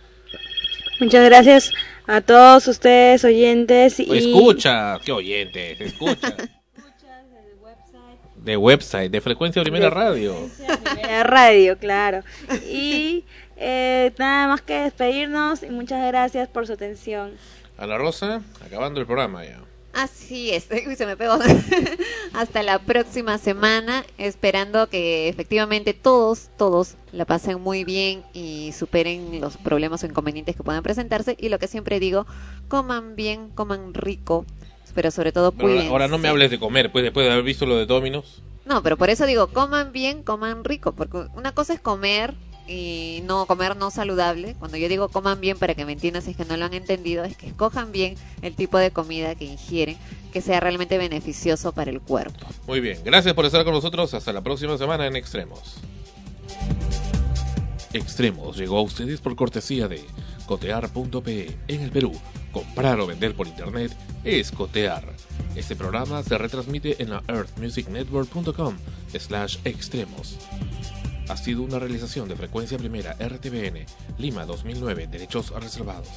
Muchas gracias a todos ustedes oyentes y Escucha, qué oyentes, escucha. (laughs) De website, de frecuencia primera radio. la radio, claro. Y eh, nada más que despedirnos y muchas gracias por su atención. A la Rosa, acabando el programa ya. Así es, (laughs) Uy, se me pegó. (laughs) Hasta la próxima semana, esperando que efectivamente todos, todos la pasen muy bien y superen los problemas o inconvenientes que puedan presentarse. Y lo que siempre digo, coman bien, coman rico, pero sobre todo cuiden. ahora no me hables de comer, pues después de haber visto lo de Dominos. No, pero por eso digo, coman bien, coman rico, porque una cosa es comer y no comer no saludable. Cuando yo digo coman bien, para que me entiendan si es que no lo han entendido, es que escojan bien el tipo de comida que ingieren, que sea realmente beneficioso para el cuerpo. Muy bien, gracias por estar con nosotros. Hasta la próxima semana en Extremos. Extremos llegó a ustedes por cortesía de cotear.pe en el Perú. Comprar o vender por internet es cotear. Este programa se retransmite en la earthmusicnetwork.com slash extremos. Ha sido una realización de frecuencia primera RTBN, Lima 2009, derechos reservados.